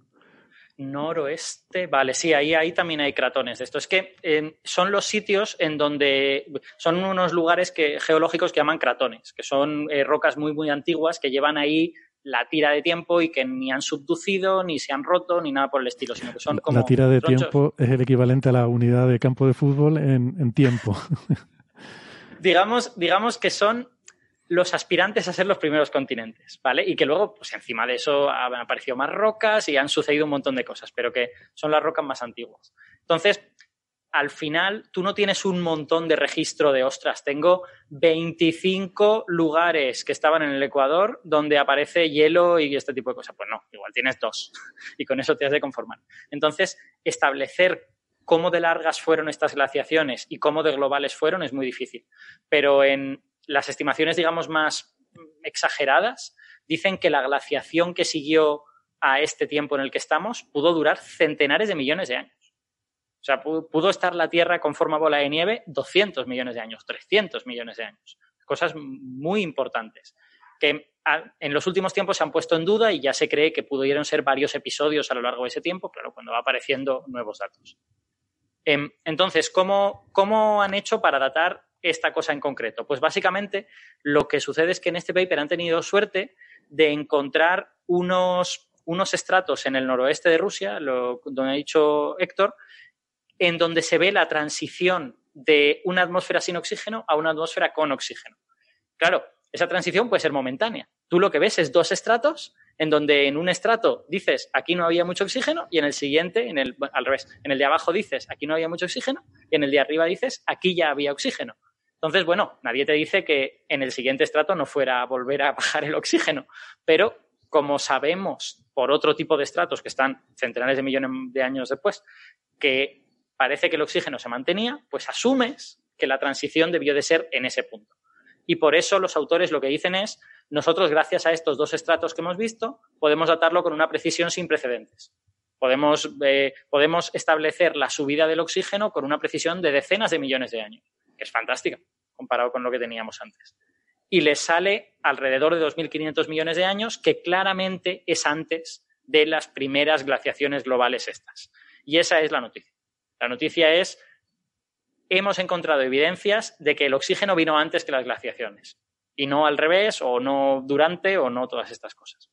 Noroeste, vale, sí, ahí, ahí también hay cratones de esto. Es que eh, son los sitios en donde son unos lugares que, geológicos que llaman cratones, que son eh, rocas muy, muy antiguas que llevan ahí la tira de tiempo y que ni han subducido, ni se han roto, ni nada por el estilo, sino que son como. La tira de tiempo es el equivalente a la unidad de campo de fútbol en, tiempo. digamos, digamos que son los aspirantes a ser los primeros continentes, ¿vale? Y que luego, pues encima de eso han aparecido más rocas y han sucedido un montón de cosas, pero que son las rocas más antiguas. Entonces, al final tú no tienes un montón de registro de ostras. Tengo 25 lugares que estaban en el Ecuador donde aparece hielo y este tipo de cosas. Pues no, igual tienes dos y con eso te has de conformar. Entonces, establecer cómo de largas fueron estas glaciaciones y cómo de globales fueron es muy difícil. Pero en las estimaciones, digamos, más exageradas, dicen que la glaciación que siguió a este tiempo en el que estamos pudo durar centenares de millones de años. O sea, pudo estar la Tierra con forma bola de nieve 200 millones de años, 300 millones de años. Cosas muy importantes que en los últimos tiempos se han puesto en duda y ya se cree que pudieron ser varios episodios a lo largo de ese tiempo, claro, cuando va apareciendo nuevos datos. Em, entonces, ¿cómo, ¿cómo han hecho para datar esta cosa en concreto? Pues básicamente lo que sucede es que en este paper han tenido suerte de encontrar unos, unos estratos en el noroeste de Rusia, lo, donde ha dicho Héctor, en donde se ve la transición de una atmósfera sin oxígeno a una atmósfera con oxígeno. Claro, esa transición puede ser momentánea. Tú lo que ves es dos estratos en donde en un estrato dices aquí no había mucho oxígeno y en el siguiente, en el, al revés, en el de abajo dices aquí no había mucho oxígeno y en el de arriba dices aquí ya había oxígeno. Entonces, bueno, nadie te dice que en el siguiente estrato no fuera a volver a bajar el oxígeno, pero como sabemos por otro tipo de estratos que están centenares de millones de años después, que parece que el oxígeno se mantenía, pues asumes que la transición debió de ser en ese punto. Y por eso los autores lo que dicen es, nosotros gracias a estos dos estratos que hemos visto, podemos datarlo con una precisión sin precedentes. Podemos, eh, podemos establecer la subida del oxígeno con una precisión de decenas de millones de años, que es fantástica comparado con lo que teníamos antes. Y les sale alrededor de 2.500 millones de años, que claramente es antes de las primeras glaciaciones globales estas. Y esa es la noticia. La noticia es, hemos encontrado evidencias de que el oxígeno vino antes que las glaciaciones y no al revés o no durante o no todas estas cosas.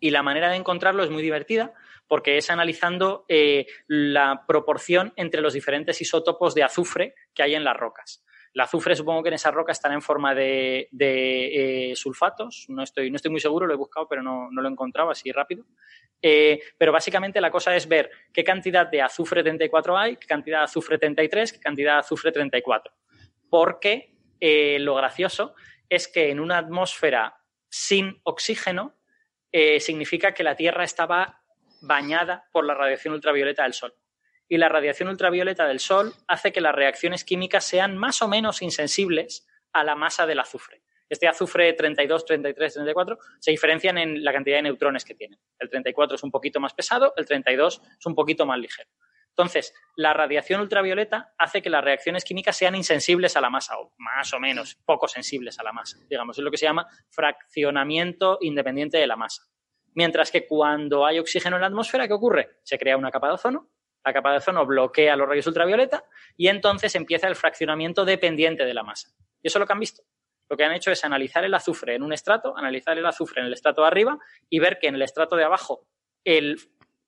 Y la manera de encontrarlo es muy divertida porque es analizando eh, la proporción entre los diferentes isótopos de azufre que hay en las rocas. El azufre supongo que en esa roca están en forma de, eh, sulfatos, no estoy, no estoy muy seguro, lo he buscado, pero no, lo he encontrado así rápido. Eh, pero básicamente la cosa es ver qué cantidad de azufre 34 hay, qué cantidad de azufre 33, qué cantidad de azufre 34. Porque eh, lo gracioso es que en una atmósfera sin oxígeno significa que la Tierra estaba bañada por la radiación ultravioleta del Sol y la radiación ultravioleta del Sol hace que las reacciones químicas sean más o menos insensibles a la masa del azufre. Este azufre 32, 33, 34 se diferencian en la cantidad de neutrones que tienen. El 34 es un poquito más pesado, el 32 es un poquito más ligero. Entonces, la radiación ultravioleta hace que las reacciones químicas sean insensibles a la masa, o más o menos poco sensibles a la masa. Digamos, es lo que se llama fraccionamiento independiente de la masa. Mientras que cuando hay oxígeno en la atmósfera, ¿qué ocurre? Se crea una capa de ozono la capa de ozono bloquea los rayos ultravioleta y entonces empieza el fraccionamiento dependiente de la masa. Y eso es lo que han visto. Lo que han hecho es analizar el azufre en un estrato, analizar el azufre en el estrato de arriba y ver que en el estrato de abajo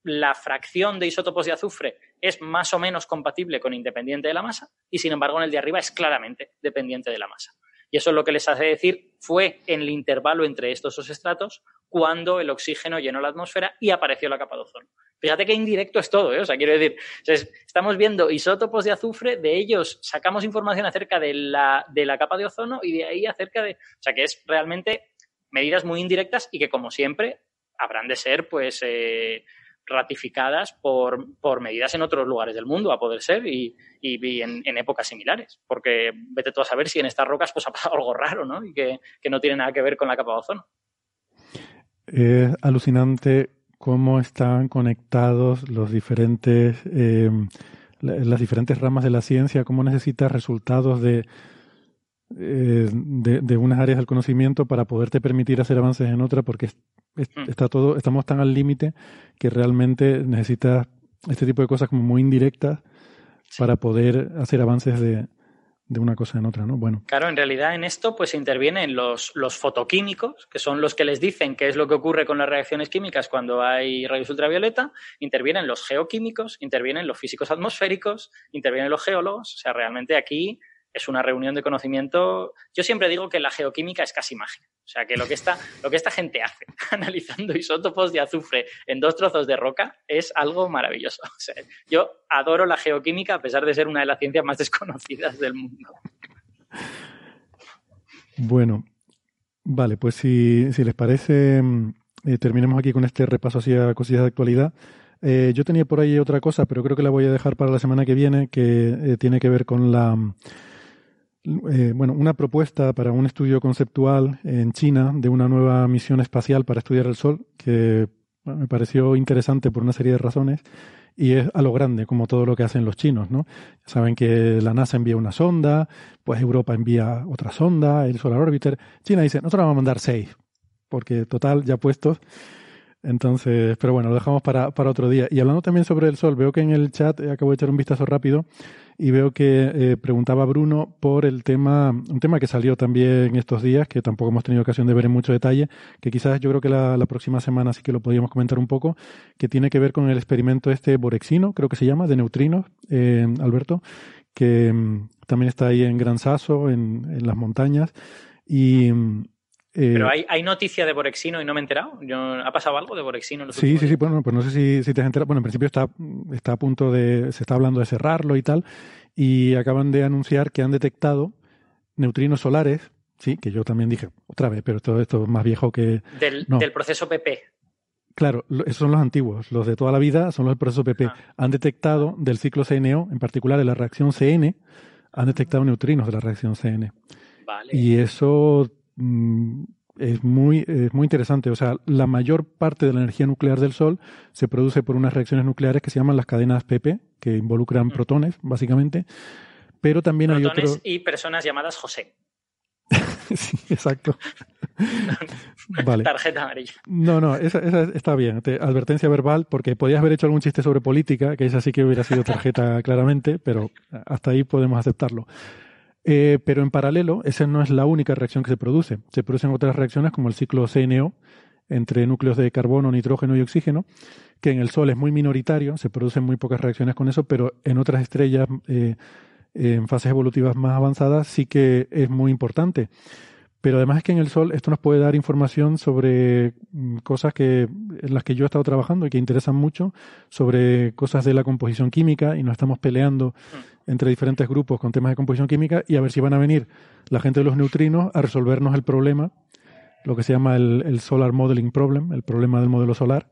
la fracción de isótopos de azufre es más o menos compatible con independiente de la masa y sin embargo en el de arriba es claramente dependiente de la masa. Y eso es lo que les hace decir fue en el intervalo entre estos dos estratos cuando el oxígeno llenó la atmósfera y apareció la capa de ozono. Fíjate que indirecto es todo, ¿eh? O sea, quiero decir, estamos viendo isótopos de azufre, de ellos sacamos información acerca de la, de la capa de ozono y de ahí acerca de. O sea, que es realmente medidas muy indirectas y que, como siempre, habrán de ser, pues. Eh, ratificadas por, por, medidas en otros lugares del mundo, a poder ser, y, y, en, en, épocas similares. Porque vete tú a saber si en estas rocas pues, ha pasado algo raro, ¿no? Y que, que no tiene nada que ver con la capa de ozono. Es alucinante cómo están conectados los diferentes, eh, las diferentes ramas de la ciencia, cómo necesitas resultados de, eh, de, unas áreas del conocimiento para poderte permitir hacer avances en otra, porque mm. Está todo, estamos tan al límite que realmente necesitas este tipo de cosas como muy indirectas para poder hacer avances de, de una cosa en otra, ¿no? Bueno. Claro, en realidad en esto pues intervienen los, los fotoquímicos, que son los que les dicen qué es lo que ocurre con las reacciones químicas cuando hay rayos ultravioleta, intervienen los geoquímicos, intervienen los físicos atmosféricos, intervienen los geólogos, o sea, realmente aquí es una reunión de conocimiento. Yo siempre digo que la geoquímica es casi magia. O sea, que lo que esta, lo que esta gente hace analizando isótopos de azufre en dos trozos de roca es algo maravilloso. Yo adoro la geoquímica a pesar de ser una de las ciencias más desconocidas del mundo. Bueno, vale, pues si, si les parece, mm, eh, terminemos aquí con este repaso hacia cosillas de actualidad. Eh, yo tenía por ahí otra cosa, pero creo que la voy a dejar para la semana que viene, que eh, tiene que ver con la eh, bueno, una propuesta para un estudio conceptual en China de una nueva misión espacial para estudiar el Sol, que me pareció interesante por una serie de razones, y es a lo grande, como todo lo que hacen los chinos, ¿no? Saben que la NASA envía una sonda, pues Europa envía otra sonda, el Solar Orbiter. China dice, nosotros vamos a mandar seis, porque total, ya puestos. Entonces, pero bueno, lo dejamos para, para otro día. Y hablando también sobre el Sol, veo que en el chat, eh, acabo de echar un vistazo rápido, y veo que eh, preguntaba Bruno por el tema, un tema que salió también estos días, que tampoco hemos tenido ocasión de ver en mucho detalle, que quizás yo creo que la, próxima semana sí que lo podríamos comentar un poco, que tiene que ver con el experimento este borexino, creo que se llama, de neutrinos, eh, Alberto, que mm, también está ahí en Gran Sasso, en, en las montañas, y, mm, Pero hay, hay, noticia de Borexino y no me he enterado. ¿Ha pasado algo de Borexino? sí, sí, sí. Bueno, pues no sé si, si, te has enterado. Bueno, en principio está, está a punto de. Se está hablando de cerrarlo y tal. Y acaban de anunciar que han detectado neutrinos solares. Sí, que yo también dije otra vez, pero todo esto es más viejo que. Del, del proceso PP. Claro, esos son los antiguos. Los de toda la vida son los del proceso PP. Ah. Han detectado del ciclo CNO, en particular de la reacción CN, han detectado neutrinos de la reacción CN. Vale. Y eso Mm, es muy, es muy interesante. O sea, la mayor parte de la energía nuclear del Sol se produce por unas reacciones nucleares que se llaman las cadenas PP, que involucran protones, básicamente. Pero también hay otros. y personas llamadas José. sí, exacto. vale. Tarjeta amarilla. No, no, esa, está bien. advertencia verbal, porque podías haber hecho algún chiste sobre política, que esa sí que hubiera sido tarjeta claramente, pero hasta ahí podemos aceptarlo. Eh, pero en paralelo, esa no es la única reacción que se produce. Se producen otras reacciones como el ciclo CNO entre núcleos de carbono, nitrógeno y oxígeno, que en el Sol es muy minoritario, se producen muy pocas reacciones con eso, pero en otras estrellas eh, en fases evolutivas más avanzadas sí que es muy importante. Pero además es que en el Sol esto nos puede dar información sobre mm, cosas que, en las que yo he estado trabajando y que interesan mucho, sobre cosas de la composición química y nos estamos peleando mm. entre diferentes grupos con temas de composición química y a ver si van a venir la gente de los neutrinos a resolvernos el problema, lo que se llama el, el Solar Modeling Problem, el problema del modelo solar.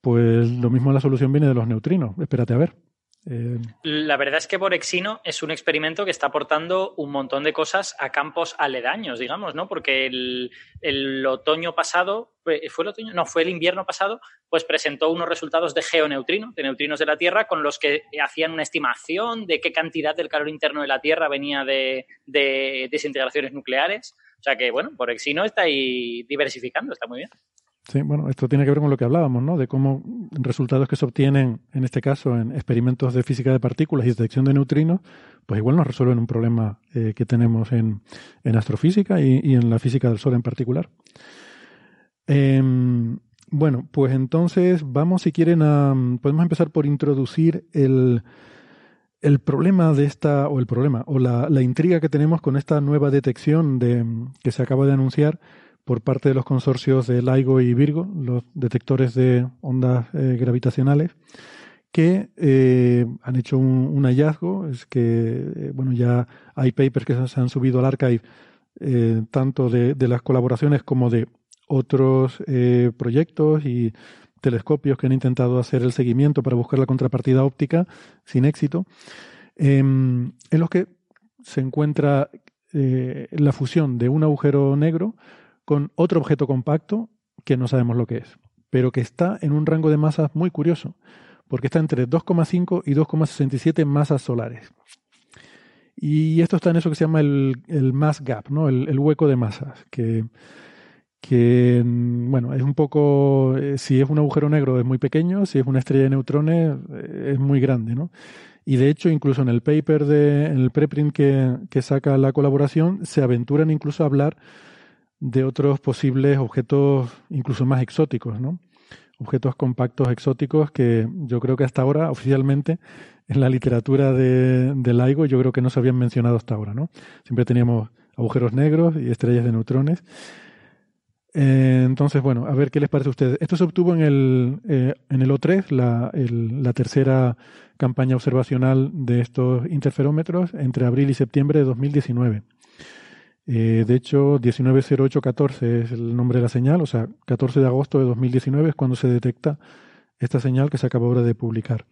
Pues lo mismo la solución viene de los neutrinos. Espérate a ver. Eh, la verdad es que Borexino es un experimento que está aportando un montón de cosas a campos aledaños, digamos, ¿no? Porque el, otoño pasado, ¿fue el otoño? No, fue el invierno pasado, pues presentó unos resultados de geoneutrinos, de neutrinos de la Tierra, con los que hacían una estimación de qué cantidad del calor interno de la Tierra venía de, de desintegraciones nucleares. O sea que, bueno, Borexino está ahí diversificando, está muy bien. Sí, bueno, esto tiene que ver con lo que hablábamos, ¿no? De cómo resultados que se obtienen, en este caso, en experimentos de física de partículas y detección de neutrinos, pues igual nos resuelven un problema eh, que tenemos en, astrofísica y, en la física del Sol en particular. Em, bueno, pues entonces vamos, si quieren, a, podemos empezar por introducir el, el problema de esta, o el problema, o la, la intriga que tenemos con esta nueva detección de, que se acaba de anunciar por parte de los consorcios de LIGO y Virgo, los detectores de ondas eh, gravitacionales, que eh, han hecho un, hallazgo, es que, eh, bueno, ya hay papers que se han subido al archive, tanto de, las colaboraciones como de otros proyectos y telescopios que han intentado hacer el seguimiento para buscar la contrapartida óptica sin éxito, em, en los que se encuentra la fusión de un agujero negro con otro objeto compacto que no sabemos lo que es, pero que está en un rango de masas muy curioso, porque está entre 2,5 y 2,67 masas solares. Y esto está en eso que se llama el, mass gap, ¿no? el, hueco de masas, que, bueno, es un poco, eh, si es un agujero negro es muy pequeño, si es una estrella de neutrones eh, es muy grande, ¿no? Y de hecho, incluso en el paper, de, en el preprint que saca la colaboración, se aventuran incluso a hablar de otros posibles objetos incluso más exóticos, ¿no? Objetos compactos exóticos que yo creo que hasta ahora, oficialmente, en la literatura de, de LIGO, yo creo que no se habían mencionado hasta ahora, ¿no? Siempre teníamos agujeros negros y estrellas de neutrones. Eh, entonces, bueno, a ver qué les parece a ustedes. Esto se obtuvo en el, eh, en el O3, la, la tercera campaña observacional de estos interferómetros, entre abril y septiembre de 2019. Eh, de hecho, 190814 es el nombre de la señal, o sea, 14 de agosto de 2019 es cuando se detecta esta señal que se acaba ahora de publicar.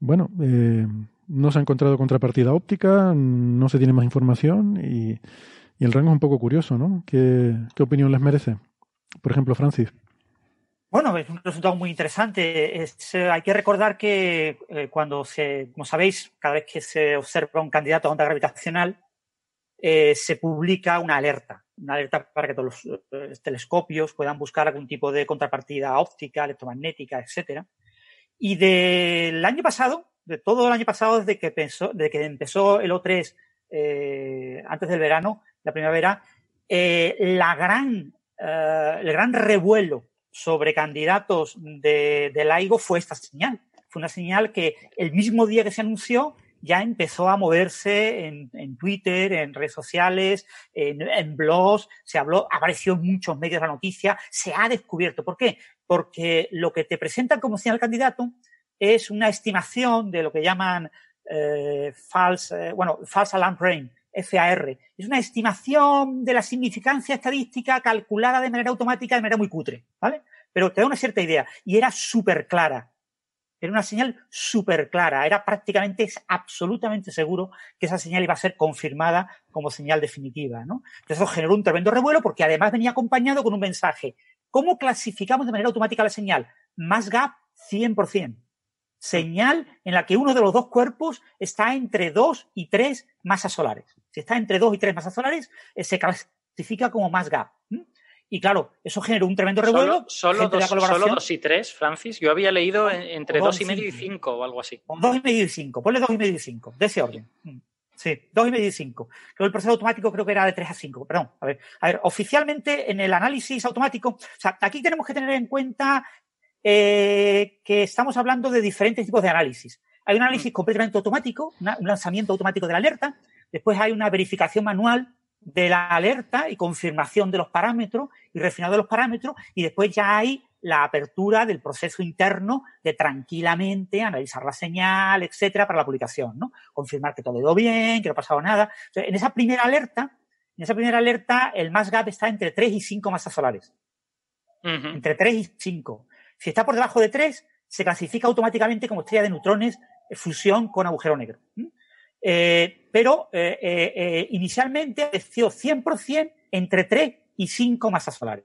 Bueno, eh, no se ha encontrado contrapartida óptica, no se tiene más información y, el rango es un poco curioso, ¿no? ¿Qué, opinión les merece? Por ejemplo, Francis. Bueno, es un resultado muy interesante. Eh, hay que recordar que cuando se, como sabéis, cada vez que se observa un candidato a onda gravitacional, eh, se publica una alerta, una alerta para que todos los eh, telescopios puedan buscar algún tipo de contrapartida óptica, electromagnética, etcétera. Y del año pasado, de todo el año pasado, desde que, pensó, desde que empezó el O3 eh, antes del verano, la primavera, la gran, el gran revuelo sobre candidatos de, de fue esta señal. Fue una señal que el mismo día que se anunció ya empezó a moverse en, Twitter, en redes sociales, en, blogs, se habló, apareció en muchos medios la noticia, se ha descubierto. ¿Por qué? Porque lo que te presentan como señal candidato es una estimación de lo que llaman eh, false, eh, bueno, false alarm rate, FAR. Es una estimación de la significancia estadística calculada de manera automática de manera muy cutre, ¿vale? Pero te da una cierta idea. Y era súper clara. Era una señal súper clara, era prácticamente, absolutamente seguro que esa señal iba a ser confirmada como señal definitiva. ¿no? Entonces eso generó un tremendo revuelo porque además venía acompañado con un mensaje. ¿Cómo clasificamos de manera automática la señal? Más gap 100%. señal en la que uno de los dos cuerpos está entre dos y tres masas solares. Si está entre dos y tres masas solares, eh, se clasifica como mass gap. Y claro, eso generó un tremendo revuelo. Solo, dos, y tres, Francis. Yo había leído entre dos y medio y cinco o algo así. Dos y medio y cinco. Ponle dos y medio y cinco, de ese orden. Mm. Sí, dos y medio y cinco. Creo el proceso automático creo que era de tres a cinco. Perdón, a ver, a ver, oficialmente en el análisis automático, o sea, aquí tenemos que tener en cuenta eh, que estamos hablando de diferentes tipos de análisis. Hay un análisis mm. completamente automático, un lanzamiento automático de la alerta. Después hay una verificación manual de la alerta y confirmación de los parámetros y refinado de los parámetros. Y después ya hay la apertura del proceso interno de tranquilamente analizar la señal, etcétera, para la publicación, ¿no? Confirmar que todo ha ido bien, que no ha pasado nada. en esa primera alerta, en esa primera alerta, el mass gap está entre 3 y 5 masas solares. Entre 3 y 5. Si está por debajo de 3, se clasifica automáticamente como estrella de neutrones eh, fusión con agujero negro. Eh, pero eh, eh, inicialmente apareció 100% entre 3 y 5 masas solares.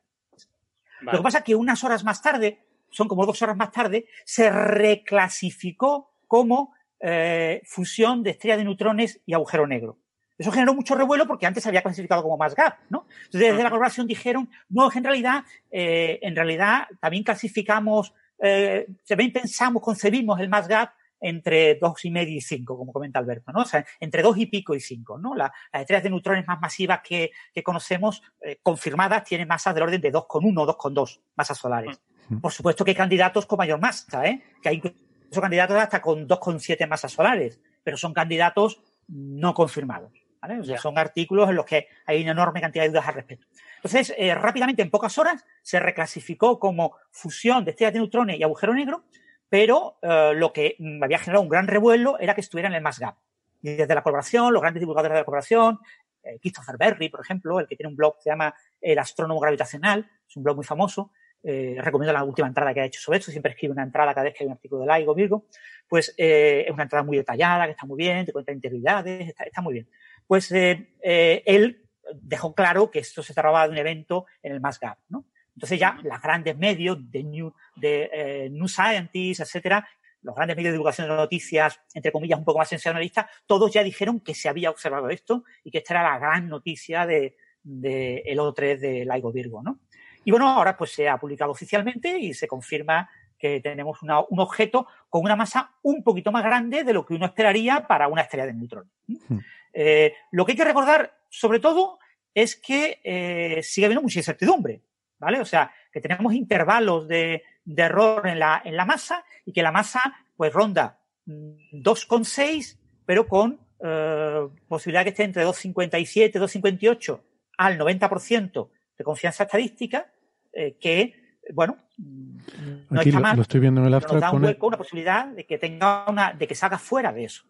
Lo que pasa es que unas horas más tarde, son como dos horas más tarde, se reclasificó como fusión de estrella de neutrones y agujero negro. Eso generó mucho revuelo porque antes se había clasificado como más gap, ¿no? Entonces desde la colaboración dijeron, no, en realidad, eh, en realidad también clasificamos, eh, también pensamos, concebimos el más gap entre dos y medio y cinco, como comenta Alberto, ¿no? O sea, entre dos y pico y cinco, ¿no? las estrellas de neutrones más masivas que, que conocemos, eh, confirmadas, tienen masas del orden de 2,1 o 2,2 masas solares. Por supuesto que hay candidatos con mayor masa, ¿eh? Que hay incluso candidatos hasta con 2,7 masas solares, pero son candidatos no confirmados son artículos en los que hay una enorme cantidad de dudas al respecto. Entonces, eh, rápidamente, en pocas horas, se reclasificó como fusión de estrellas de neutrones y agujero negro, pero eh, lo que había generado un gran revuelo era que estuviera en el mass gap. Y desde la colaboración, los grandes divulgadores de la colaboración, eh, Christopher Berry, por ejemplo, el que tiene un blog que se llama El Astrónomo Gravitacional, es un blog muy famoso, recomiendo la última entrada que ha hecho sobre esto, siempre escribe una entrada cada vez que hay un artículo de LIGO, Virgo, pues es una entrada muy detallada, que está muy bien, te cuenta integridades, está muy bien pues eh, eh, él dejó claro que esto se trataba de un evento en el Mass Gap, ¿no? Entonces ya los grandes medios de New, de, eh, New Scientist, etcétera, los grandes medios de divulgación de noticias, entre comillas, un poco más sensacionalistas, todos ya dijeron que se había observado esto y que esta era la gran noticia de, de el O3 de LIGO Virgo, ¿no? Y bueno, ahora pues se ha publicado oficialmente y se confirma que tenemos un objeto con una masa un poquito más grande de lo que uno esperaría para una estrella de neutrones. Hmm. Eh, lo que hay que recordar, sobre todo, es que eh, sigue habiendo mucha incertidumbre, ¿vale? O sea, que tenemos intervalos de, error en la, en la masa y que la masa, pues, ronda 2,6, pero con eh, posibilidad que esté entre 2,57, 2,58 al 90% de confianza estadística, que bueno, no Aquí está mal, lo, estoy viendo en el abstract. Nos da un hueco, una posibilidad de que tenga una, de que salga fuera de eso.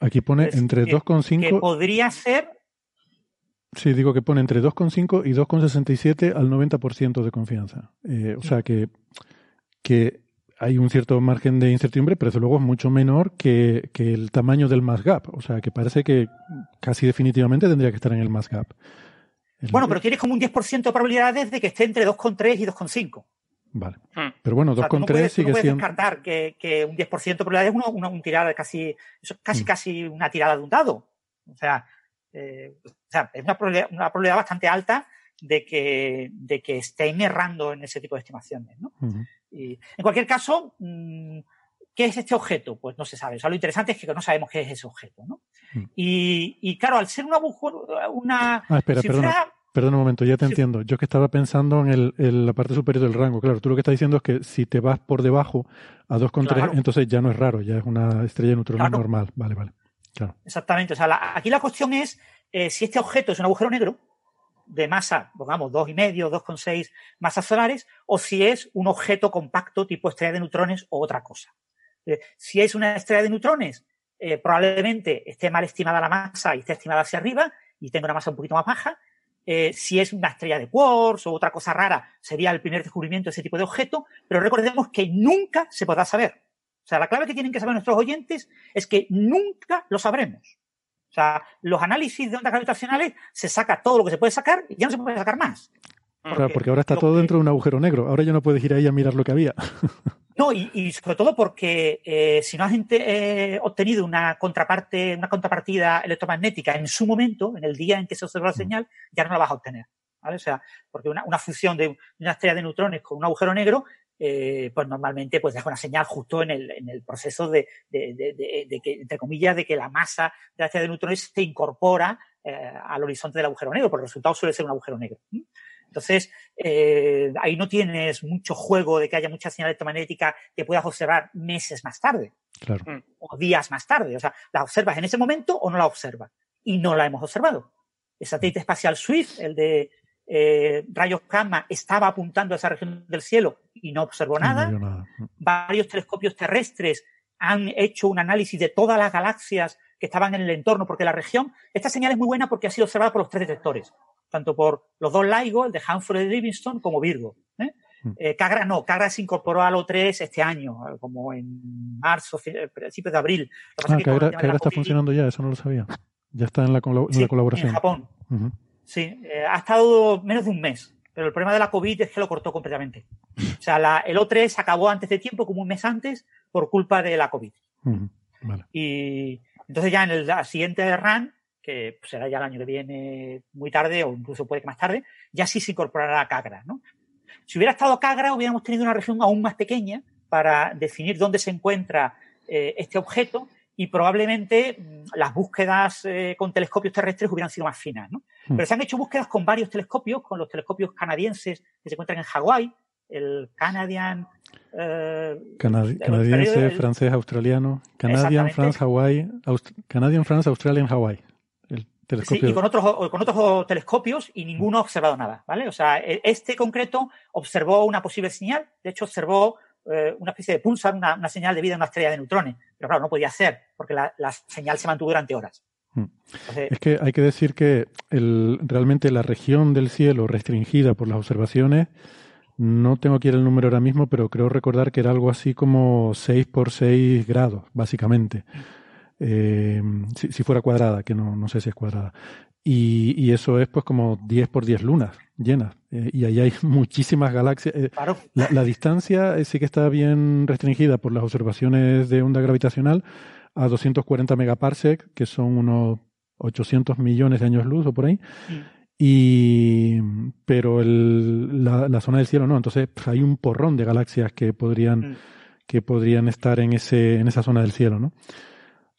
Aquí pone entre 2,5. Que podría ser. Sí, digo que pone entre 2,5 y 2,67 al 90% de confianza. Eh, o sea que, que hay un cierto margen de incertidumbre, pero desde luego es mucho menor que, que, el tamaño del mass gap. O sea que parece que casi definitivamente tendría que estar en el mass gap. Bueno, pero tienes como un 10% de probabilidades de que esté entre 2,3 y 2,5. Vale. Hmm. Pero bueno, 2,3 sigue no siendo. descartar que, que un 10% de probabilidades es una, una, tirada casi, casi, hmm. casi una tirada de un dado. O sea, eh, o sea es una probabilidad, una probabilidad, bastante alta de que, de que estén errando en ese tipo de estimaciones. ¿no? y, en cualquier caso, mm, ¿qué es este objeto? Pues no se sabe. O sea, lo interesante es que no sabemos qué es ese objeto. ¿no? Y, y, claro, al ser una, una ah, espera, perdona. Perdón un momento, ya te entiendo. Yo que estaba pensando en, el, en, la parte superior del rango. Claro, tú lo que estás diciendo es que si te vas por debajo a 2,3, claro. entonces ya no es raro, ya es una estrella de neutrones normal. Vale, vale. Exactamente. O sea, aquí la cuestión es eh, si este objeto es un agujero negro de masa, pongamos, 2,5, 2,6 masas solares, o si es un objeto compacto tipo estrella de neutrones o otra cosa. Eh, si es una estrella de neutrones, eh, probablemente esté mal estimada la masa y esté estimada hacia arriba y tenga una masa un poquito más baja si es una estrella de quarks o otra cosa rara, sería el primer descubrimiento de ese tipo de objeto, pero recordemos que nunca se podrá saber. O sea, la clave que tienen que saber nuestros oyentes es que nunca lo sabremos. O sea, los análisis de ondas gravitacionales se saca todo lo que se puede sacar y ya no se puede sacar más. Porque, claro, porque ahora está todo dentro de un agujero negro. Ahora ya no puedes ir ahí a mirar lo que había. No, y, sobre todo porque eh, si no has eh, obtenido una contraparte, una contrapartida electromagnética en su momento, en el día en que se observa la señal, ya no la vas a obtener. ¿vale? O sea, porque una, una función de una estrella de neutrones con un agujero negro, eh, pues normalmente pues deja una señal justo en el, en el proceso de, de, de, de, que, entre comillas, de que la masa de la estrella de neutrones se incorpora eh, al horizonte del agujero negro, porque el resultado suele ser un agujero negro. Entonces, eh, ahí no tienes mucho juego de que haya mucha señal electromagnética que puedas observar meses más tarde. Claro. Mm. O días más tarde. O sea, ¿la observas en ese momento o no la observas? Y no la hemos observado. El satélite espacial SWIFT, el de eh, rayos gamma, estaba apuntando a esa región del cielo y no observó nada. nada. Varios telescopios terrestres han hecho un análisis de todas las galaxias que estaban en el entorno, porque la región, esta señal es muy buena porque ha sido observada por los tres detectores tanto por los dos LIGO, el de Hanford y Livingston, como Virgo. ¿eh? Mm. Eh, Cagra no, Cagra se incorporó al O3 este año, como en marzo, principios de abril. Ah, Cagra, está funcionando ya, eso no lo sabía. Ya está en la, colaboración. En Japón. Sí, eh, ha estado menos de un mes, pero el problema de la COVID es que lo cortó completamente. O sea, el O3 acabó antes de tiempo, como un mes antes, por culpa de la COVID. Y entonces ya en el siguiente run que será ya el año que viene muy tarde o incluso puede que más tarde, ya sí se incorporará a Cagra. ¿no? Si hubiera estado Cagra, hubiéramos tenido una región aún más pequeña para definir dónde se encuentra eh, este objeto y probablemente mm, las búsquedas eh, con telescopios terrestres hubieran sido más finas. ¿no? Hmm. Pero se han hecho búsquedas con varios telescopios, con los telescopios canadienses que se encuentran en Hawái, el Canadian... Eh, canadiense, francés, australiano, Canadian, France, Hawaii, Canadian, France, Australian, Hawaii y con otros, con otros telescopios y ninguno ha observado nada, ¿vale? O sea, e, este concreto observó una posible señal, de hecho observó eh, una especie de pulsar, una, señal de vida en una estrella de neutrones, pero claro, no podía hacer porque la, señal se mantuvo durante horas. Hmm. es que hay que decir que el, realmente la región del cielo restringida por las observaciones, no tengo aquí el número ahora mismo, pero creo recordar que era algo así como 6 por 6 grados, básicamente. Eh, si, fuera cuadrada, que no, no sé si es cuadrada. Y, y, eso es pues como 10 por 10 lunas llenas. Eh, y ahí hay muchísimas galaxias. Eh, la, la, distancia sí que está bien restringida por las observaciones de onda gravitacional a 240 megaparsec, que son unos 800 millones de años luz o por ahí. Y, pero el, la, la, zona del cielo no. Entonces pues, hay un porrón de galaxias que podrían, mm. que podrían estar en, ese, en esa zona del cielo, ¿no?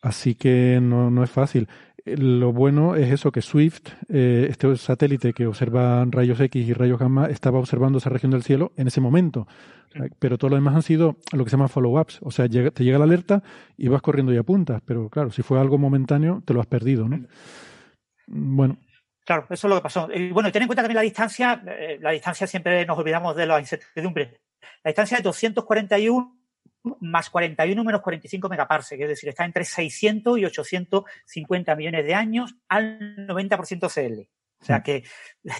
Así que no, no es fácil. Lo bueno es eso, que Swift, eh, este satélite que observa rayos X y rayos gamma, estaba observando esa región del cielo en ese momento. Pero todo lo demás han sido lo que se llama follow-ups. O sea, te llega la alerta y vas corriendo y apuntas. Pero claro, si fue algo momentáneo, te lo has perdido, ¿no? Bueno. Claro, eso es lo que pasó. Y bueno, ten en cuenta también la distancia. Eh, la distancia siempre nos olvidamos de la incertidumbre. La distancia es 241 más 41 menos 45 megaparsec, es decir, está entre 600 y 850 millones de años al 90% CL. O sea que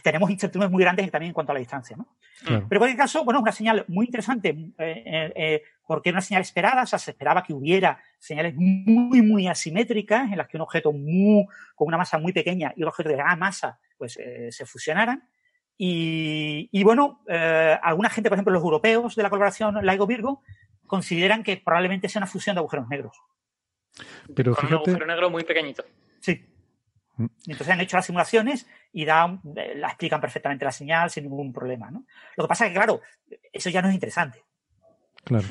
tenemos incertidumbres muy grandes también en cuanto a la distancia. ¿no? Pero en cualquier caso, bueno, es una señal muy interesante eh, eh, eh, porque era una señal esperada, o sea, se esperaba que hubiera señales muy, muy asimétricas en las que un objeto muy, con una masa muy pequeña y un objeto de gran masa pues se fusionaran. Y, y bueno, alguna gente, por ejemplo, los europeos de la colaboración LIGO-Virgo, consideran que probablemente sea una fusión de agujeros negros. Pero Con un agujero negro muy pequeñito. Sí. Mm. Entonces han hecho las simulaciones y da, eh, la explican perfectamente la señal sin ningún problema. ¿no? Lo que pasa es que, claro, eso ya no es interesante. Claro.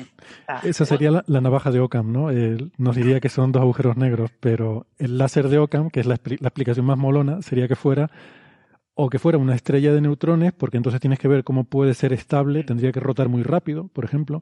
Esa sería la, navaja de Occam, ¿no? nos diría que son dos agujeros negros, pero el láser de Occam, que es la, la, explicación más molona, sería que fuera o que fuera una estrella de neutrones, porque entonces tienes que ver cómo puede ser estable, tendría que rotar muy rápido, por ejemplo,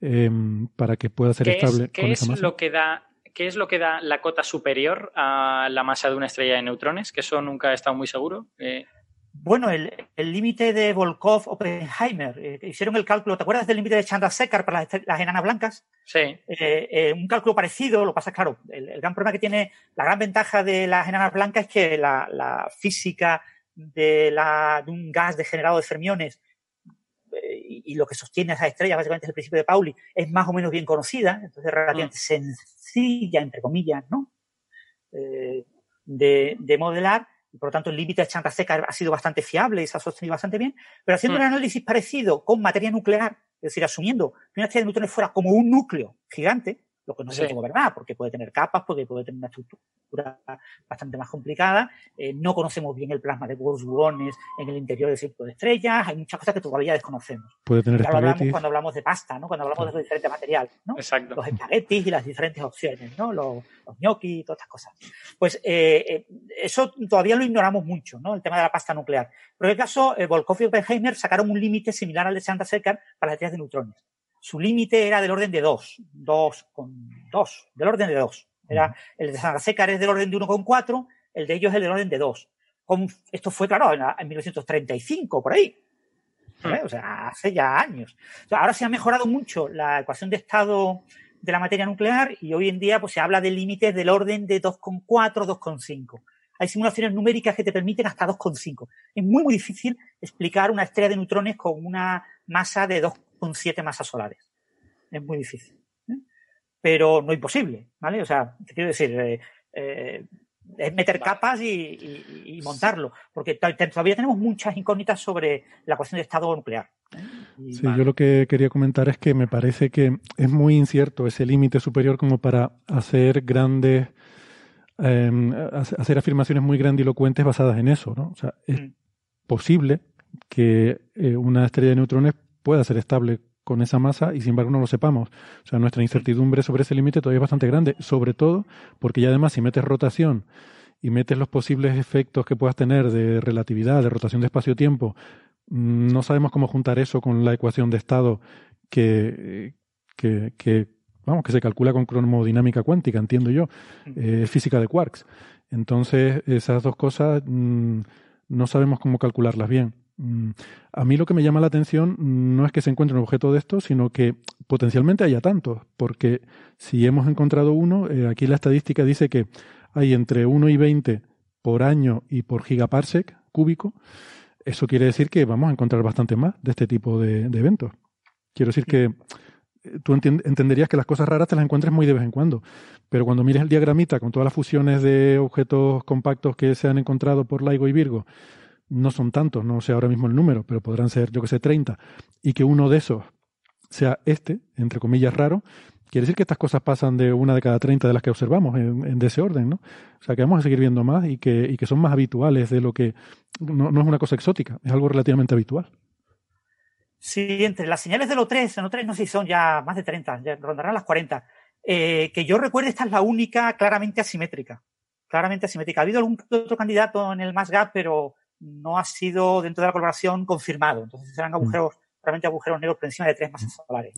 Em, para que pueda ser estable ¿qué es Lo que da, ¿Qué es lo que da la cota superior a la masa de una estrella de neutrones? Que eso nunca he estado muy seguro. Eh, bueno, el límite de Volkov-Oppenheimer, eh, hicieron el cálculo, ¿te acuerdas del límite de Chandrasekhar para las, enanas blancas? Sí. Eh, un cálculo parecido, lo pasa claro, el, gran problema que tiene, la gran ventaja de las enanas blancas es que la, física de, la, de un gas degenerado de fermiones y, lo que sostiene a esa estrella, básicamente es el principio de Pauli, es más o menos bien conocida, entonces relativamente mm. sencilla, entre comillas, ¿no? Eh, de, modelar, y por lo tanto el límite de seca ha sido bastante fiable y se ha sostenido bastante bien, pero haciendo mm. un análisis parecido con materia nuclear, Es decir, asumiendo que una estrella de neutrones fuera como un núcleo gigante, lo que no sé cómo verdad, porque puede tener capas, porque puede tener una estructura bastante más complicada. Eh, no conocemos bien el plasma de gluones en el interior del círculo de estrellas. Hay muchas cosas que todavía desconocemos. Puede tener ya lo hablamos cuando hablamos de pasta, ¿no? Cuando hablamos de los diferentes materiales, ¿no? Exacto. Los espaguetis y las diferentes opciones, ¿no? Los, los gnocchi y todas estas cosas. Pues eh, eh, eso todavía lo ignoramos mucho, ¿no? El tema de la pasta nuclear. Pero en el caso, Volkov y Oppenheimer sacaron un límite similar al de Santa Sekar para las estrellas de neutrones su límite era del orden de 2, 2 con 2, del orden de 2. Era, el de Santasecar es del orden de 1,4, el de ellos es del orden de 2. esto fue, claro, en, 1935, por ahí. O sea, hace ya años. ahora se ha mejorado mucho la ecuación de estado de la materia nuclear y hoy en día pues, se habla de límites del orden de 2,4, 2,5. Hay simulaciones numéricas que te permiten hasta 2,5. Es muy, muy difícil explicar una estrella de neutrones con una masa de 2 con siete masas solares. Es muy difícil. ¿eh? Pero no imposible, ¿vale? O sea, te quiero decir, eh, eh, es meter capas y, montarlo, porque todavía tenemos muchas incógnitas sobre la cuestión de estado nuclear. Sí, yo lo que quería comentar es que me parece que es muy incierto ese límite superior como para hacer grandes, em, hacer afirmaciones muy grandilocuentes basadas en eso, ¿no? O sea, es mm. posible que una estrella de neutrones pueda ser estable con esa masa y sin embargo no lo sepamos. O sea, nuestra incertidumbre sobre ese límite todavía es bastante grande, sobre todo porque ya además si metes rotación y metes los posibles efectos que puedas tener de relatividad, de rotación de espacio-tiempo, mm, no sabemos cómo juntar eso con la ecuación de estado que, que, vamos, que se calcula con cromodinámica cuántica, entiendo yo, eh, física de quarks. Entonces, esas dos cosas mm, no sabemos cómo calcularlas bien. Mm, a mí lo que me llama la atención no es que se encuentre un objeto de esto, sino que potencialmente haya tantos, porque si hemos encontrado uno, eh, aquí la estadística dice que hay entre 1 y 20 por año y por gigaparsec cúbico. Eso quiere decir que vamos a encontrar bastante más de este tipo de, eventos. Quiero decir que eh, tú entenderías que las cosas raras te las encuentres muy de vez en cuando, pero cuando mires el diagramita con todas las fusiones de objetos compactos que se han encontrado por LIGO y Virgo, no son tantos, no sé ahora mismo el número, pero podrán ser, yo que sé, 30, y que uno de esos sea este, entre comillas, raro, quiere decir que estas cosas pasan de una de cada 30 de las que observamos en, ese orden, ¿no? O sea, que vamos a seguir viendo más y que, y que son más habituales de lo que no, es una cosa exótica, es algo relativamente habitual. Sí, entre las señales de los 3, en 3 no sé si son ya más de 30, ya rondarán las 40. Eh, que yo recuerde, esta es la única claramente asimétrica. Claramente asimétrica. Ha habido algún otro candidato en el MASGAP, pero no ha sido dentro de la colaboración confirmado. Entonces serán mm. agujeros, realmente agujeros negros por encima de tres masas solares.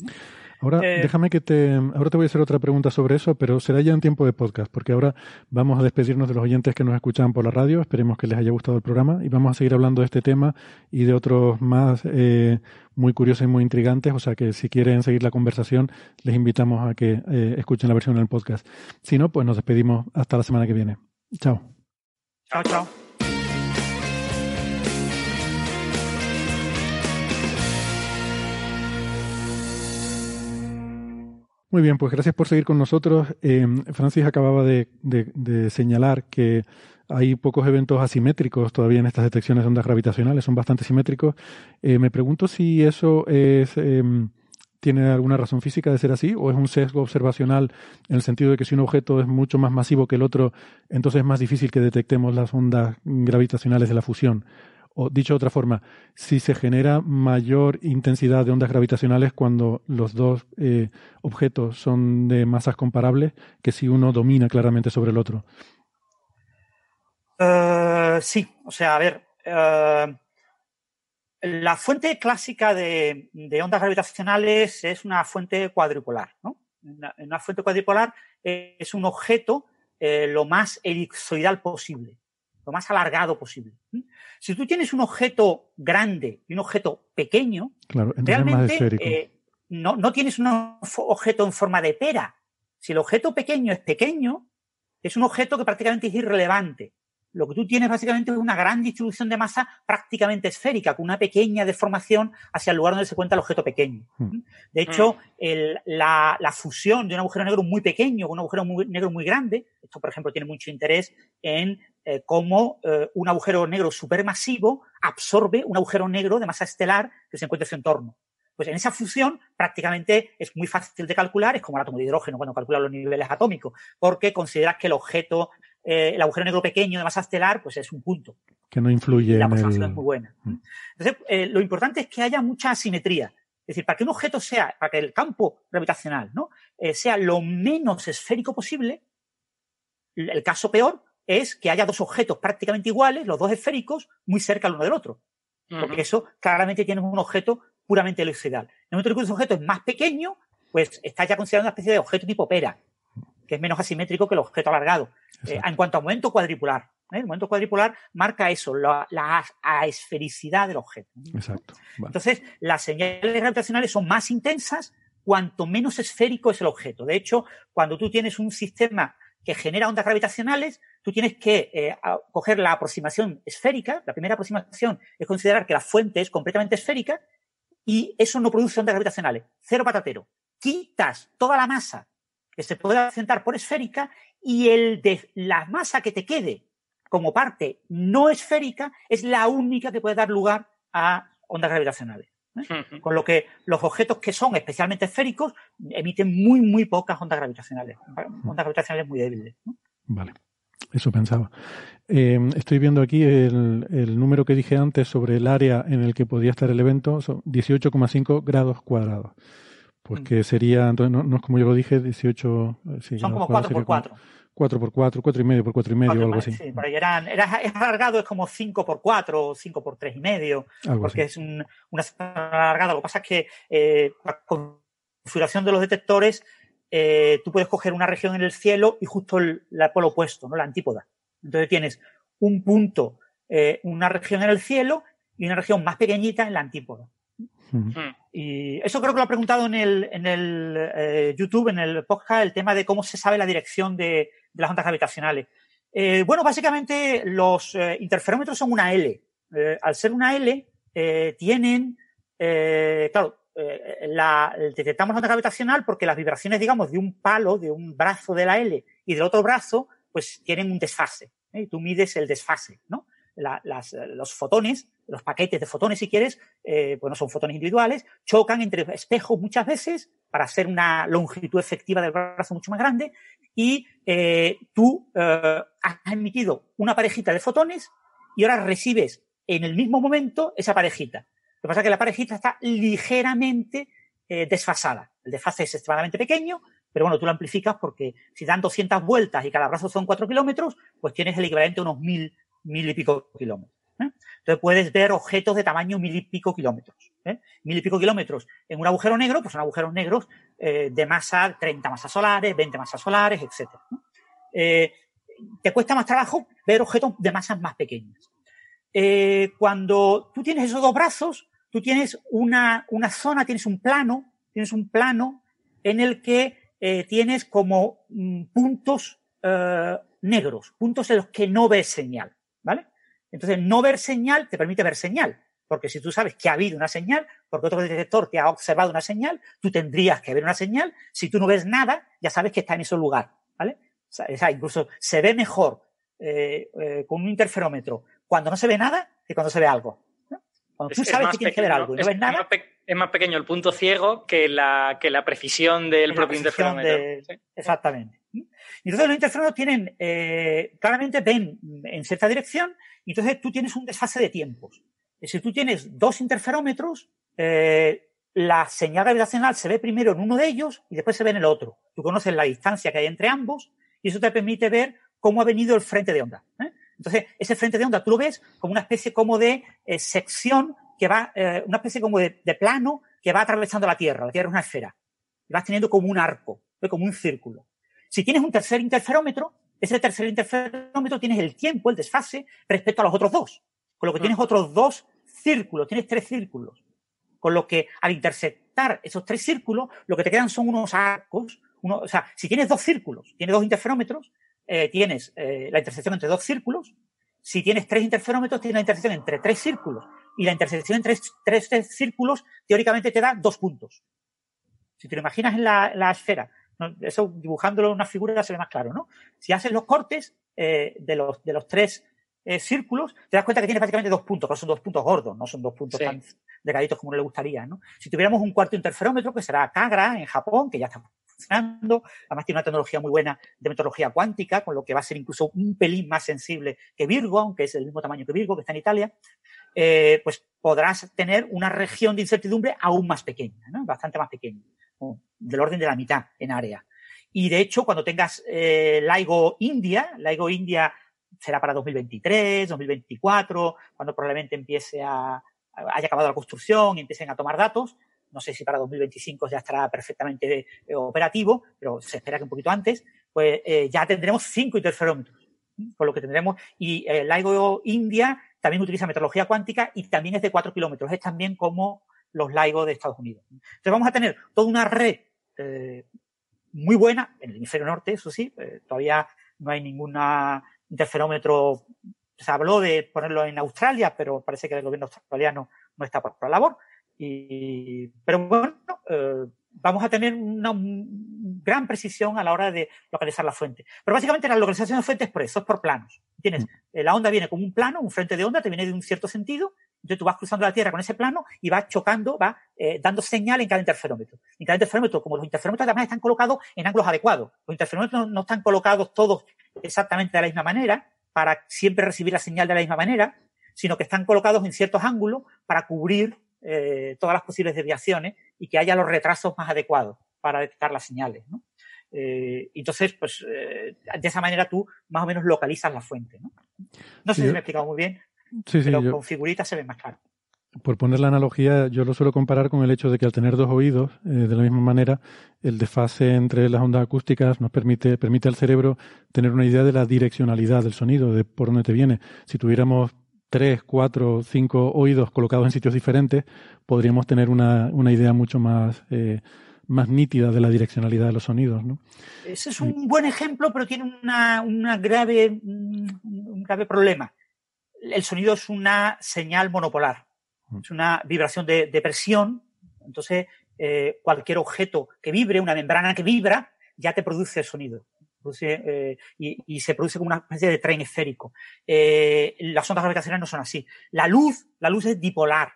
Ahora, eh, déjame que te. Ahora te voy a hacer otra pregunta sobre eso, pero será ya en tiempo de podcast, porque ahora vamos a despedirnos de los oyentes que nos escuchan por la radio. Esperemos que les haya gustado el programa y vamos a seguir hablando de este tema y de otros más eh, muy curiosos y muy intrigantes. O sea que si quieren seguir la conversación, les invitamos a que eh, escuchen la versión en el podcast. Si no, pues nos despedimos hasta la semana que viene. Chao. Chao, chao. Muy bien, pues gracias por seguir con nosotros. Eh, Francis acababa de, señalar que hay pocos eventos asimétricos todavía en estas detecciones de ondas gravitacionales, son bastante simétricos. Eh, me pregunto si eso es, em, tiene alguna razón física de ser así o es un sesgo observacional en el sentido de que si un objeto es mucho más masivo que el otro, entonces es más difícil que detectemos las ondas gravitacionales de la fusión. O dicho de otra forma, si se genera mayor intensidad de ondas gravitacionales cuando los dos eh, objetos son de masas comparables que si uno domina claramente sobre el otro. Eh, sí, o sea, a ver, eh, la fuente clásica de, ondas gravitacionales es una fuente cuadripolar, ¿no? Una, fuente cuadripolar es un objeto lo más elipsoidal posible lo más alargado posible. Si tú tienes un objeto grande y un objeto pequeño, realmente eh, no, no tienes un objeto en forma de pera. Si el objeto pequeño es pequeño, es un objeto que prácticamente es irrelevante. Lo que tú tienes básicamente es una gran distribución de masa prácticamente esférica, con una pequeña deformación hacia el lugar donde se cuenta el objeto pequeño. Hmm. De hecho, la, la, fusión de un agujero negro muy pequeño con un agujero negro muy grande, esto por ejemplo tiene mucho interés en eh, cómo eh, un agujero negro supermasivo absorbe un agujero negro de masa estelar que se encuentra en su entorno. Pues en esa fusión prácticamente es muy fácil de calcular, es como el átomo de hidrógeno cuando calcula los niveles atómicos, porque consideras que el objeto, eh, el agujero negro pequeño de masa estelar, pues es un punto. Que no influye la en aproximación el... es muy buena. Mm. Entonces, eh, lo importante es que haya mucha asimetría. Es decir, para que un objeto sea, para que el campo gravitacional ¿no? Eh, sea lo menos esférico posible, el caso peor es que haya dos objetos prácticamente iguales, los dos esféricos, muy cerca el uno del otro. Porque eso claramente tiene un objeto puramente elipsoidal. En el momento en que ese objeto es más pequeño, pues está ya considerado una especie de objeto tipo pera, que es menos asimétrico que el objeto alargado. Eh, en cuanto a momento cuadricular, ¿eh? el momento cuadricular marca eso, la, la aesfericidad del objeto. Exacto. Vale. Entonces, las señales gravitacionales son más intensas cuanto menos esférico es el objeto. De hecho, cuando tú tienes un sistema que genera ondas gravitacionales, tú tienes que eh, coger la aproximación esférica. La primera aproximación es considerar que la fuente es completamente esférica y eso no produce ondas gravitacionales. Cero patatero. Quitas toda la masa que se puede asentar por esférica y el de la masa que te quede como parte no esférica es la única que puede dar lugar a ondas gravitacionales. ¿eh? Con lo que los objetos que son especialmente esféricos emiten muy, muy pocas ondas gravitacionales. Ondas gravitacionales muy débiles. ¿no? Vale, eso pensaba. Eh, estoy viendo aquí el, el número que dije antes sobre el área en el que podía estar el evento, son 18,5 grados cuadrados. Pues Mm. que sería, entonces no, no es como yo lo dije, 18... eh, sí, Son como cuadrados 4 sería por 4. 4 por 4, 4 y medio por 4 y medio, algo así. Sí, por ahí eran, era, es alargado, es como 5 por 4 o 5 por 3 y medio, Algo porque así. es un, una alargada. Lo que pasa es que eh, la configuración de los detectores, eh, tú puedes coger una región en el cielo y justo el, la polo opuesto, ¿no? la antípoda. Entonces tienes un punto, eh, una región en el cielo y una región más pequeñita en la antípoda. Ujú. Y eso creo que lo ha preguntado en el, en el eh, YouTube, en el podcast, el tema de cómo se sabe la dirección de, de las ondas gravitacionales. Eh, bueno, básicamente los eh, interferómetros son una L. Eh, al ser una L, eh, tienen, eh, claro, eh, la, detectamos la onda gravitacional porque las vibraciones, digamos, de un palo, de un brazo de la L y del otro brazo, pues tienen un desfase. ¿eh? Y tú mides el desfase, ¿no? La- las, los fotones, los paquetes de fotones, si quieres, eh, pues no son fotones individuales, chocan entre espejos muchas veces para hacer una longitud efectiva del brazo mucho más grande y eh, tú eh, has emitido una parejita de fotones y ahora recibes en el mismo momento esa parejita. Lo que pasa es que la parejita está ligeramente eh, desfasada. El desfase es extremadamente pequeño, pero bueno, tú lo amplificas porque si dan 200 vueltas y cada brazo son 4 kilómetros, pues tienes el equivalente a unos mil, mil y pico kilómetros. ¿Eh? Entonces puedes ver objetos de tamaño mil y pico kilómetros. ¿eh? Mil y pico kilómetros en un agujero negro, pues son agujeros negros eh, de masa, 30 masas solares, 20 masas solares, etc. Te cuesta más trabajo ver objetos de masas más pequeñas. Cuando tú tienes esos dos brazos, tú tienes una, una zona, tienes un plano, tienes un plano en el que tienes como mm, puntos negros, puntos en los que no ves señal. Entonces, no ver señal te permite ver señal, porque si tú sabes que ha habido una señal, porque otro detector te ha observado una señal, tú tendrías que ver una señal. Si tú no ves nada, ya sabes que está en ese lugar, ¿vale? O sea, incluso se ve mejor eh, eh, con un interferómetro cuando no se ve nada que cuando se ve algo. ¿no? Cuando tú Es- es sabes que tienes que ver algo y no es- ves es nada, más Es más pequeño el punto ciego que la, que la precisión del propio precisión interferómetro. de- Sí. Exactamente. Y entonces los interferómetros tienen, eh, claramente ven en cierta dirección entonces tú tienes un desfase de tiempos. Si tú tienes dos interferómetros, eh, la señal gravitacional se ve primero en uno de ellos y después se ve en el otro. Tú conoces la distancia que hay entre ambos y eso te permite ver cómo ha venido el frente de onda. ¿eh? Entonces, ese frente de onda tú lo ves como una especie como de eh, sección que va, eh, una especie como de, de plano que va atravesando la Tierra. La Tierra es una esfera. Y vas teniendo como un arco, ¿ve? como un círculo. Si tienes un tercer interferómetro, ese tercer interferómetro tienes el tiempo, el desfase, respecto a los otros dos. Con lo que tienes otros dos círculos, tienes tres círculos. Con lo que al intersectar esos tres círculos, lo que te quedan son unos arcos. Uno, o sea, si tienes dos círculos, tienes dos interferómetros, eh, tienes eh, la intersección entre dos círculos. Si tienes tres interferómetros, tienes la intersección entre tres círculos. Y la intersección entre tres, tres círculos, teóricamente te da dos puntos. Si te lo imaginas en la, la esfera. Eso dibujándolo en una figura se ve más claro, ¿no? Si haces los cortes eh, de, los, de los tres eh, círculos, te das cuenta que tienes prácticamente dos puntos, pero son dos puntos gordos, no son dos puntos Sí. tan, delgaditos como le gustaría. ¿no? Si tuviéramos un cuarto interferómetro, que será Kagra en Japón, que ya está funcionando, además tiene una tecnología muy buena de metrología cuántica, con lo que va a ser incluso un pelín más sensible que Virgo, aunque es el mismo tamaño que Virgo, que está en Italia, eh, pues podrás tener una región de incertidumbre aún más pequeña, ¿no? bastante más pequeña, del orden de la mitad en área. Y de hecho, cuando tengas eh, LIGO India, LIGO India será para 2023, 2024, cuando probablemente empiece a, haya acabado la construcción y empiecen a tomar datos. No sé si para 2025 ya estará perfectamente eh, operativo, pero se espera que un poquito antes. Pues eh, ya tendremos cinco interferómetros, por lo que tendremos. Y el LIGO India también utiliza metrología cuántica y también es de 4 kilómetros. Es también como los LIGO de Estados Unidos. Entonces vamos a tener toda una red eh, muy buena en el hemisferio norte, eso sí, eh, todavía no hay ninguna interferómetro. Se habló de ponerlo en Australia, pero parece que el gobierno australiano no está por la labor. Y, pero bueno, eh, vamos a tener una gran precisión a la hora de localizar la fuente. Pero básicamente la localización de fuentes es por eso, es por planos. Tienes, mm. la onda viene como un plano, un frente de onda, te viene de un cierto sentido, entonces tú vas cruzando la Tierra con ese plano y vas chocando, vas eh, dando señal en cada interferómetro. En cada interferómetro, como los interferómetros además están colocados en ángulos adecuados, los interferómetros no están colocados todos exactamente de la misma manera, para siempre recibir la señal de la misma manera, sino que están colocados en ciertos ángulos para cubrir eh, todas las posibles desviaciones y que haya los retrasos más adecuados para detectar las señales. ¿no? Eh, entonces, pues eh, de esa manera tú más o menos localizas la fuente. No, no sé si me he explicado muy bien, pero con figuritas se ve más claro. Por poner la analogía, yo lo suelo comparar con el hecho de que al tener dos oídos, de la misma manera, el desfase entre las ondas acústicas nos permite, permite al cerebro tener una idea de la direccionalidad del sonido, de por dónde te viene. Si tuviéramos tres, cuatro, cinco oídos colocados en sitios diferentes, podríamos tener una, una idea mucho más, eh, más nítida de la direccionalidad de los sonidos. ¿no? Ese es un buen ejemplo, pero tiene una, una grave, un grave problema. El sonido es una señal monopolar, mm. es una vibración de, de presión. Entonces, eh, cualquier objeto que vibre, una membrana que vibra, ya te produce sonido. Eh, y, se produce como una especie de tren esférico. Eh, las ondas gravitacionales no son así. La luz, la luz es dipolar.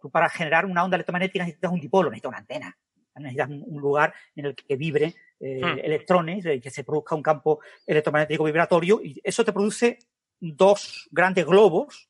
Tú para generar una onda electromagnética necesitas un dipolo, necesitas una antena. Necesitas un, lugar en el que vibre eh, hmm. electrones, que se produzca un campo electromagnético vibratorio, y eso te produce dos grandes globos,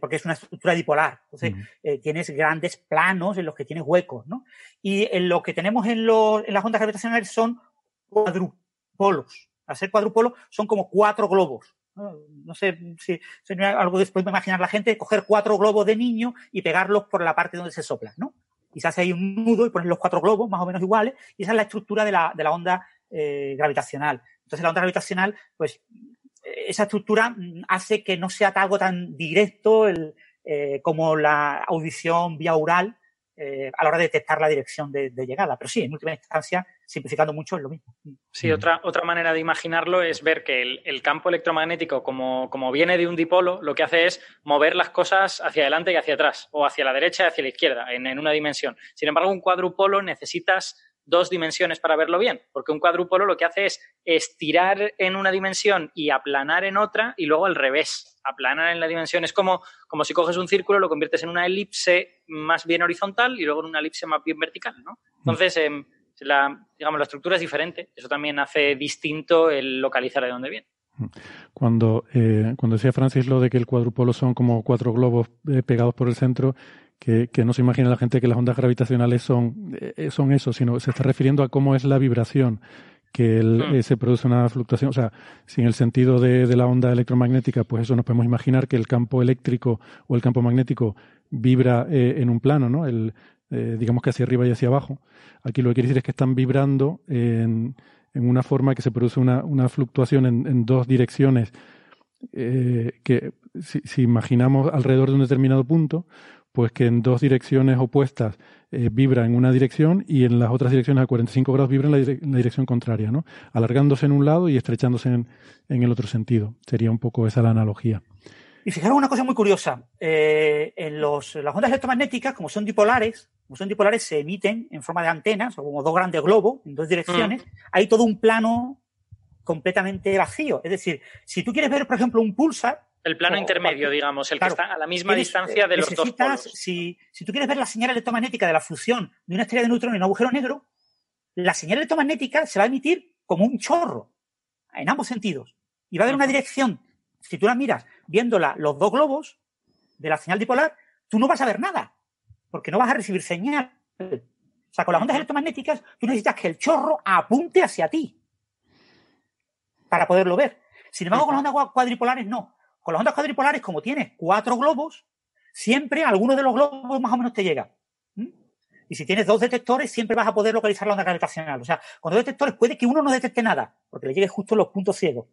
porque es una estructura dipolar. Entonces, hmm. tienes grandes planos en los que tienes huecos, ¿no? Y en lo que tenemos en, en las ondas gravitacionales son cuadrupolos. Al ser cuadrupolos son como cuatro globos. No sé si sería algo después de imaginar la gente, coger cuatro globos de niño y pegarlos por la parte donde se sopla, ¿no? Y se hace ahí un nudo y pones los cuatro globos más o menos iguales, y esa es la estructura de la, de la onda eh, gravitacional. Entonces la onda gravitacional, pues esa estructura mm, hace que no sea algo tan directo eh, como la audición vía oral, eh, a la hora de detectar la dirección de, llegada. Pero sí, en última instancia, simplificando mucho, es lo mismo. Sí, otra, otra manera de imaginarlo es ver que el, campo electromagnético, como, como, viene de un dipolo, lo que hace es mover las cosas hacia adelante y hacia atrás, o hacia la derecha y hacia la izquierda, en, en una dimensión. Sin embargo, un cuadrupolo necesitas dos dimensiones para verlo bien, porque un cuadrúpolo lo que hace es estirar en una dimensión y aplanar en otra y luego al revés, aplanar en la dimensión. Es como, como si coges un círculo, lo conviertes en una elipse más bien horizontal y luego en una elipse más bien vertical, ¿no? Entonces, em, la, digamos, la estructura es diferente. Eso también hace distinto el localizar de dónde viene. Cuando, eh, cuando decía Francis lo de que el cuadrupolo son como cuatro globos eh, pegados por el centro, que, no se imagina la gente que las ondas gravitacionales son, eh, son eso, sino se está refiriendo a cómo es la vibración, que mm. eh, se produce una fluctuación. O sea, si en el sentido de, la onda electromagnética, pues eso nos podemos imaginar que el campo eléctrico o el campo magnético vibra eh, en un plano, ¿no? El, digamos que hacia arriba y hacia abajo. Aquí lo que quiere decir es que están vibrando en, en una forma que se produce una, una fluctuación en, en dos direcciones que si, si, imaginamos alrededor de un determinado punto, pues que en dos direcciones opuestas eh, vibra en una dirección y en las otras direcciones a 45 grados vibra en la, dirección contraria, ¿no? Alargándose en un lado y estrechándose en, el otro sentido. Sería un poco esa la analogía. Y fijaros una cosa muy curiosa. Eh, en los, las ondas electromagnéticas, como son dipolares, como son dipolares, se emiten en forma de antenas, o como dos grandes globos, en dos direcciones. Mm. Hay todo un plano completamente vacío. Es decir, si tú quieres ver, por ejemplo, un pulsar, El plano intermedio, digamos, el que está a la misma distancia de los dos polos. Si, si tú quieres ver la señal electromagnética de la fusión de una estrella de neutrones en un agujero negro, la señal electromagnética se va a emitir como un chorro, en ambos sentidos. Y va a haber una dirección. Si tú la miras viéndola los dos globos de la señal dipolar, tú no vas a ver nada, porque no vas a recibir señal. O sea, con las ondas electromagnéticas, tú necesitas que el chorro apunte hacia ti para poderlo ver. Sin embargo, con las ondas cuadripolares no. Con las ondas cuadripolares, como tienes cuatro globos, siempre alguno de los globos más o menos te llega. Y si tienes dos detectores, siempre vas a poder localizar la onda gravitacional. O sea, con dos detectores puede que uno no detecte nada, porque le llegue justo los puntos ciegos.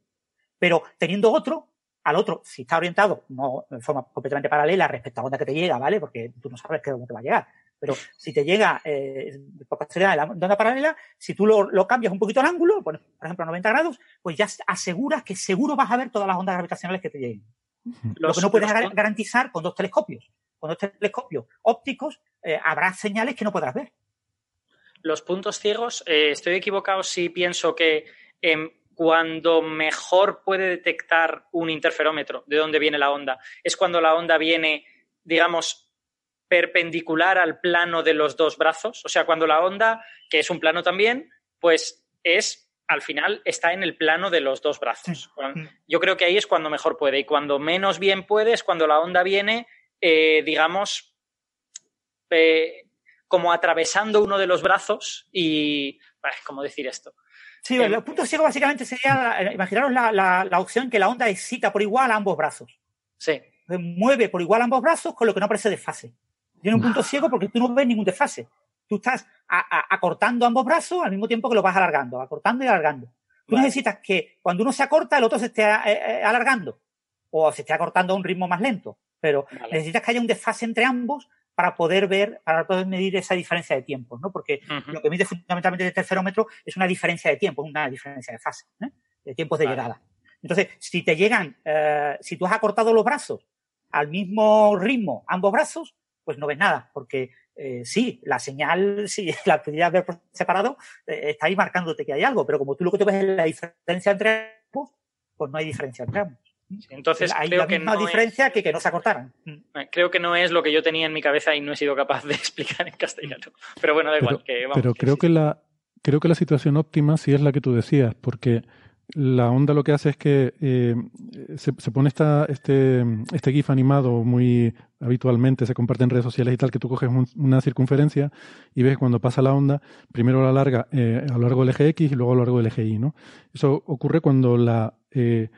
Pero teniendo otro, al otro, si está orientado, no de forma completamente paralela respecto a onda que te llega, ¿vale? Porque tú no sabes qué dónde te va a llegar. Pero si te llega eh, por de la onda paralela, si tú lo, cambias un poquito el ángulo, por ejemplo a 90 grados, pues ya aseguras que seguro vas a ver todas las ondas gravitacionales que te lleguen. lo que no puedes garantizar con dos telescopios. Con dos telescopios ópticos eh, habrá señales que no podrás ver. Los puntos ciegos, eh, estoy equivocado si pienso que em, cuando mejor puede detectar un interferómetro de dónde viene la onda es cuando la onda viene, digamos, perpendicular al plano de los dos brazos. O sea, cuando la onda, que es un plano también, pues es al final está en el plano de los dos brazos. Mm. Yo creo que ahí es cuando mejor puede. Y cuando menos bien puede es cuando la onda viene, eh, digamos, eh, como atravesando uno de los brazos y. ¿Cómo decir esto? Sí, el punto ciego básicamente sería, imaginaros la, la, opción que la onda excita por igual a ambos brazos. Sí. Mueve por igual a ambos brazos con lo que no aparece desfase. Tiene un punto ciego porque tú no ves ningún desfase. Tú estás acortando ambos brazos al mismo tiempo que lo vas alargando, acortando y alargando. Tú necesitas que cuando uno se acorta, el otro se esté eh, eh, alargando o se esté acortando a un ritmo más lento. Pero necesitas que haya un desfase entre ambos para poder ver, para poder medir esa diferencia de tiempos, ¿no? Porque lo que mide fundamentalmente el terferómetro es una diferencia de tiempo, una diferencia de fase, ¿eh? de tiempos de llegada. Entonces, si te llegan, si tú has acortado los brazos al mismo ritmo, ambos brazos, pues no ves nada, porque eh, sí, la señal, si la pudieras ver separado, eh, está ahí marcándote que hay algo, pero como tú lo que te ves es la diferencia entre ambos, pues no hay diferencia entre ambos. entonces, hay la misma diferencia que que no se acortaran. Mm. Eh, creo que no es lo que yo tenía en mi cabeza y no he sido capaz de explicar en castellano. Pero bueno, da igual. que, pero creo, que la, creo que la situación óptima sí es la que tú decías, porque la onda lo que hace es que eh, se, pone esta, este, este GIF animado muy habitualmente, se comparte en redes sociales y tal, que tú coges una circunferencia y ves cuando pasa la onda, primero la larga eh, a lo largo del eje X y luego a lo largo del eje Y. ¿no? Eso ocurre cuando la, eh,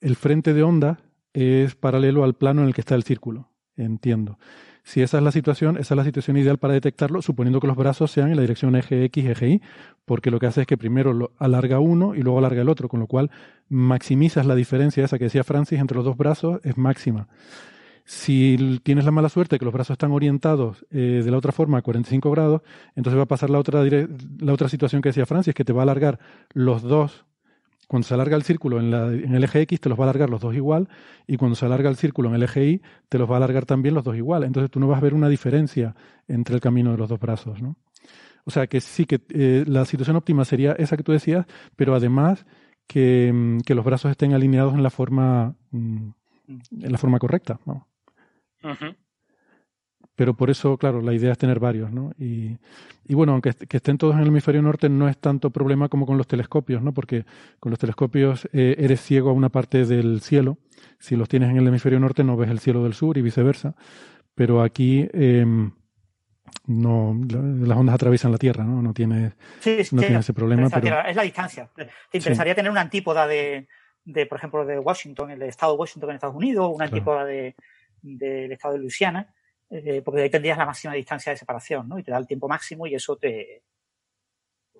el frente de onda es paralelo al plano en el que está el círculo. Entiendo. Si esa es la situación, esa es la situación ideal para detectarlo, suponiendo que los brazos sean en la dirección eje X, eje Y, porque lo que hace es que primero alarga uno y luego alarga el otro, con lo cual maximizas la diferencia esa que decía Francis entre los dos brazos, es máxima. Si tienes la mala suerte que los brazos están orientados eh, de la otra forma a 45 grados, entonces va a pasar la otra, la otra situación que decía Francis, que te va a alargar los dos cuando se alarga el círculo en, el eje X, te los va a alargar los dos igual, y cuando se alarga el círculo en el eje Y, te los va a alargar también los dos igual. Entonces tú no vas a ver una diferencia entre el camino de los dos brazos. ¿no? O sea que sí que eh, la situación óptima sería esa que tú decías, pero además que, mm, los brazos estén alineados en la forma, mm, en la forma correcta. ¿no? Pero por eso, claro, la idea es tener varios, ¿no? Y, y bueno, aunque que estén todos en el hemisferio norte, no es tanto problema como con los telescopios, ¿no? Porque con los telescopios eh, eres ciego a una parte del cielo. Si los tienes en el hemisferio norte, no ves el cielo del sur y viceversa. Pero aquí em, no las ondas atraviesan la Tierra, ¿no? No tiene, no tiene ese problema. Pero... Es la distancia. Te interesaría tener una antípoda de, de, por ejemplo, de Washington, el estado de Washington en Estados Unidos, una antípoda de, del estado de Luisiana eh, porque ahí tendrías la máxima distancia de separación, ¿no? Y te da el tiempo máximo y eso te...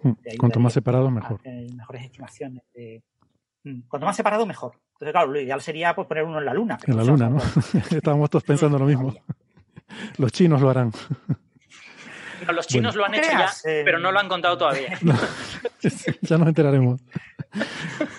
Hmm. Cuanto más separado, mejor. Mejores estimaciones. Hmm. Cuanto más separado, mejor. Entonces, claro, lo ideal sería pues, poner uno en la Luna. En la Luna, ¿no? Estábamos todos pensando lo mismo. Los chinos lo harán. los chinos lo han hecho ya, pero no lo han contado todavía. ya nos enteraremos.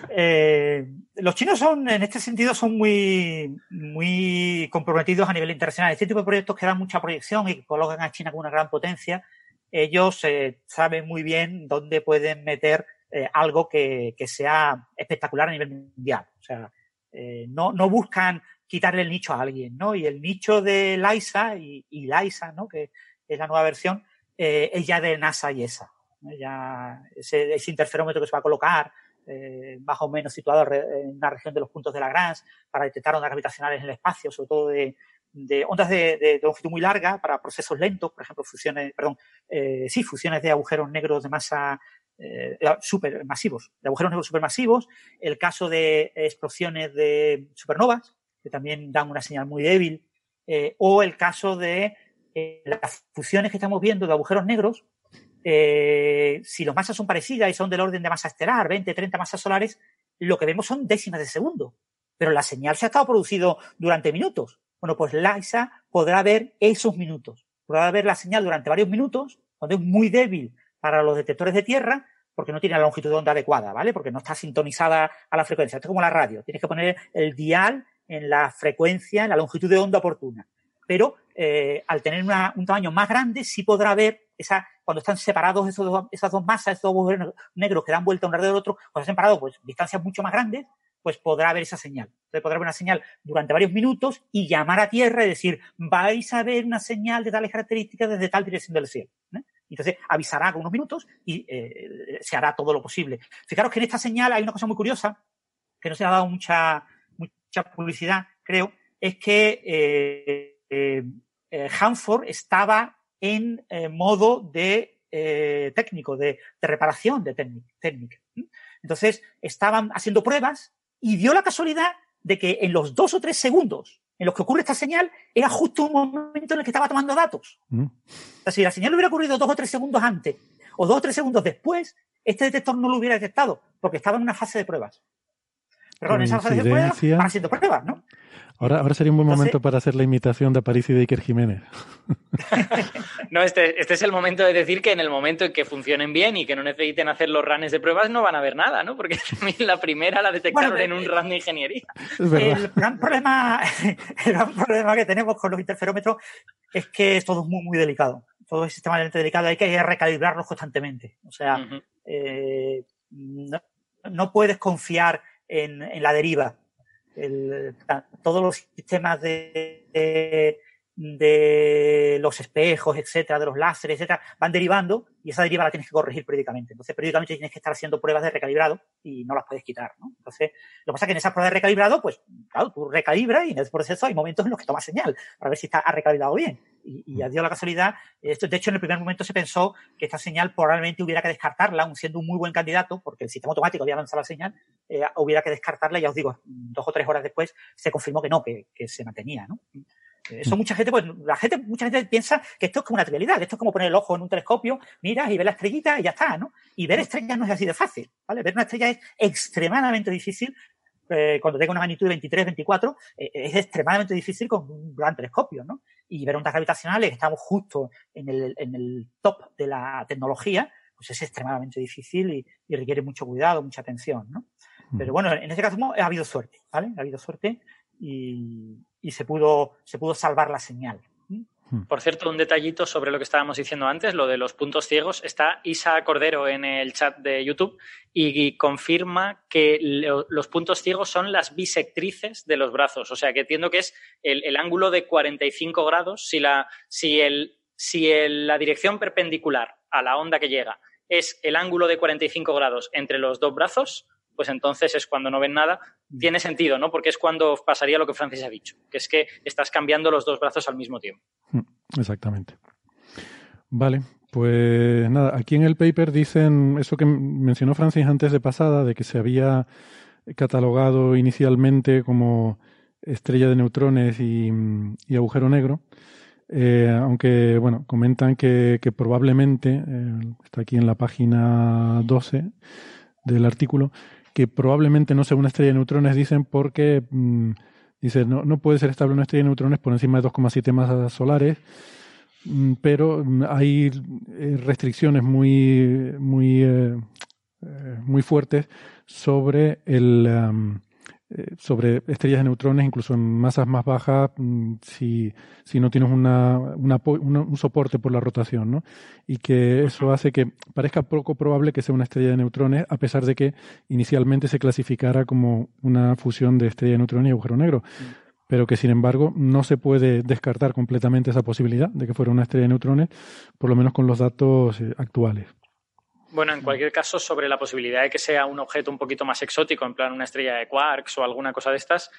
Eh, los chinos son, en este sentido, son muy, muy comprometidos a nivel internacional. Este tipo de proyectos que dan mucha proyección y que colocan a China como una gran potencia, ellos eh, saben muy bien dónde pueden meter eh, algo que, sea espectacular a nivel mundial. O sea, no, no buscan quitarle el nicho a alguien, ¿no? Y el nicho de LISA y, y LISA, ¿no? Que es la nueva versión, es ya de NASA y ESA. Ya ese, interferómetro que se va a colocar eh, más o menos situado en la región de los puntos de Lagrange para detectar ondas gravitacionales en el espacio, sobre todo de, ondas de, de, longitud muy larga para procesos lentos, por ejemplo, fusiones, perdón, eh, sí, fusiones de agujeros negros de masa eh, supermasivos, de agujeros negros supermasivos, el caso de explosiones de supernovas, que también dan una señal muy débil, eh, o el caso de eh, las fusiones que estamos viendo de agujeros negros eh, si las masas son parecidas y son del orden de masa estelar, 20, 30 masas solares, lo que vemos son décimas de segundo. Pero la señal se ha estado producido durante minutos. Bueno, pues LISA podrá ver esos minutos. Podrá ver la señal durante varios minutos, cuando es muy débil para los detectores de tierra, porque no tiene la longitud de onda adecuada, ¿vale? Porque no está sintonizada a la frecuencia. Esto es como la radio. Tienes que poner el dial en la frecuencia, en la longitud de onda oportuna. Pero eh, al tener un tamaño más grande, sí podrá ver esa, cuando están separados esas dos masas, esos dos negros que dan vuelta uno alrededor del otro, cuando están separados, pues distancias mucho más grandes, pues podrá ver esa señal. Entonces podrá ver una señal durante varios minutos y llamar a tierra y decir, vais a ver una señal de tales características desde tal dirección del cielo. ¿eh? Entonces avisará con unos minutos y eh, se hará todo lo posible. Fijaros que en esta señal hay una cosa muy curiosa, que no se ha dado mucha, mucha publicidad, creo, es que eh, eh Hanford estaba en eh, modo de eh, técnico, de, de, reparación de técnica. Entonces, estaban haciendo pruebas y dio la casualidad de que en los dos o tres segundos en los que ocurre esta señal, era justo un momento en el que estaba tomando datos. Mm. O sea, si la señal hubiera ocurrido dos o tres segundos antes o dos o tres segundos después, este detector no lo hubiera detectado porque estaba en una fase de pruebas. Pero en esa fase de pruebas van haciendo pruebas, ¿no? Ahora, ahora sería un buen momento para hacer la imitación de Aparicio y de Iker Jiménez. no, este, este es el momento de decir que en el momento en que funcionen bien y que no necesiten hacer los runs de pruebas no van a ver nada, ¿no? Porque la primera la detectaron en un eh, run de ingeniería. El gran, problema, el gran problema que tenemos con los interferómetros es que es todo muy, muy delicado. Todo es extremadamente delicado. Hay que recalibrarlos constantemente. O sea, eh, no, no, puedes confiar en, en la deriva el, todos los sistemas de, de, de, los espejos, etcétera, de los láseres, etcétera, van derivando y esa deriva la tienes que corregir periódicamente. Entonces, periódicamente tienes que estar haciendo pruebas de recalibrado y no las puedes quitar, ¿no? Entonces, lo que pasa es que en esas pruebas de recalibrado, pues, claro, tú recalibras y en ese proceso hay momentos en los que tomas señal para ver si está recalibrado bien. Y, y a Dios la casualidad, esto, de hecho, en el primer momento se pensó que esta señal probablemente hubiera que descartarla, aun siendo un muy buen candidato, porque el sistema automático había avanzado la señal, eh, hubiera que descartarla, y ya os digo, dos o tres horas después se confirmó que no, que, que se mantenía, ¿no? Eso mucha gente, pues, la gente, mucha gente piensa que esto es como una trivialidad, esto es como poner el ojo en un telescopio, miras y ves la estrellita y ya está, ¿no? Y ver estrellas no es así de fácil, ¿vale? Ver una estrella es extremadamente difícil. Eh, cuando tenga una magnitud de 23, 24, eh, es extremadamente difícil con un gran telescopio, ¿no? Y ver ondas gravitacionales, estamos justo en el, en el top de la tecnología, pues es extremadamente difícil y, y requiere mucho cuidado, mucha atención, ¿no? Pero bueno, en este caso ha habido suerte, ¿vale? Ha habido suerte y, y se pudo, se pudo salvar la señal. Hmm. Por cierto, un detallito sobre lo que estábamos diciendo antes, lo de los puntos ciegos. Está Isa Cordero en el chat de YouTube y confirma que los puntos ciegos son las bisectrices de los brazos. O sea, que entiendo que es el, el ángulo de 45 grados. Si, la, si, el, si el, la dirección perpendicular a la onda que llega es el ángulo de 45 grados entre los dos brazos, pues entonces es cuando no ven nada. Tiene sentido, ¿no? Porque es cuando pasaría lo que Francis ha dicho, que es que estás cambiando los dos brazos al mismo tiempo. Mm, exactamente. Vale, pues nada, aquí en el paper dicen eso que mencionó Francis antes de pasada, de que se había catalogado inicialmente como estrella de neutrones y, agujero negro. Eh, aunque, bueno, comentan que, probablemente, eh, está aquí en la página 12 del artículo, que probablemente no sea una estrella de neutrones, dicen, porque mm, dice, no, no puede ser estable una estrella de neutrones por encima de 2,7 masas solares, mm, pero mm, hay eh, restricciones muy, muy, eh, eh, muy fuertes sobre el, sobre estrellas de neutrones, incluso en masas más bajas, mm, si, si no tienes una, un soporte por la rotación, ¿no? Y que eso hace que parezca poco probable que sea una estrella de neutrones, a pesar de que inicialmente se clasificara como una fusión de estrella de neutrones y agujero negro. Pero que, sin embargo, no se puede descartar completamente esa posibilidad de que fuera una estrella de neutrones, por lo menos con los datos eh, actuales. Bueno, en cualquier caso, sobre la posibilidad de que sea un objeto un poquito más exótico, en plan una estrella de quarks o alguna cosa de estas,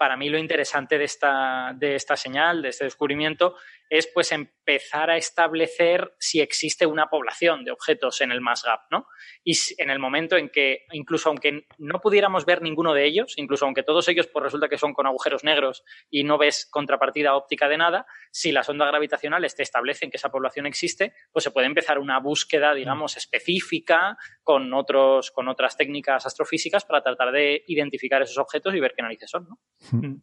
para mí lo interesante de esta, de esta señal, de este descubrimiento, es pues empezar a establecer si existe una población de objetos en el mass gap, ¿no? Y en el momento en que, incluso aunque no pudiéramos ver ninguno de ellos, incluso aunque todos ellos pues resulta que son con agujeros negros y no ves contrapartida óptica de nada, si las ondas gravitacionales te establecen que esa población existe, pues se puede empezar una búsqueda, digamos, específica con otros, con otras técnicas astrofísicas para tratar de identificar esos objetos y ver qué narices son, ¿no? Mm.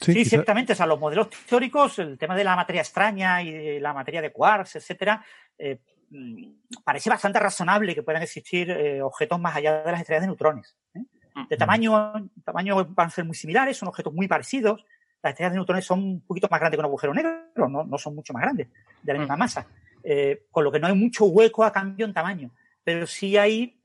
Sí, ciertamente. O sea, los modelos teóricos, el tema de la materia extraña y la materia de quarks, etcétera, eh, mm, parece bastante razonable que puedan existir eh, objetos más allá de las estrellas de neutrones. ¿eh? De tamaño, tamaño van a ser muy similares, son objetos muy parecidos. Las estrellas de neutrones son un poquito más grandes que un agujero negro, no, no son mucho más grandes, de la misma masa. con lo que no hay mucho hueco a cambio en tamaño. Pero sí hay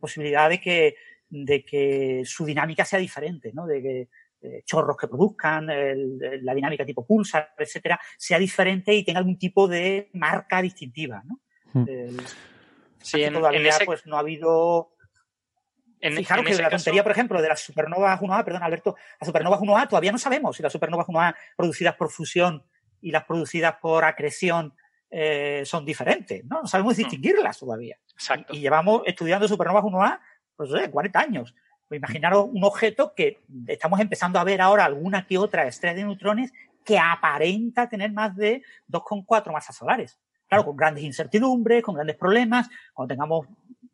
posibilidad de que, de que su dinámica sea diferente, ¿no? De que eh, chorros que produzcan, la dinámica tipo pulsar, etcétera, sea diferente y tenga algún tipo de marca distintiva, ¿no? Hmm. sí, en, todavía pues no ha habido Fijaros que de la tontería, por ejemplo, de las supernovas 1A, perdón, Alberto, las supernovas 1A todavía no sabemos si las supernovas 1A producidas por fusión y las producidas por acreción eh, son diferentes, ¿no? No sabemos hmm. distinguirlas todavía. Exacto. Y, llevamos estudiando supernovas 1A, pues, 40 años. Pues imaginaros un objeto que estamos empezando a ver ahora alguna que otra estrella de neutrones que aparenta tener más de 2,4 masas solares. Claro, con grandes incertidumbres, con grandes problemas. Cuando tengamos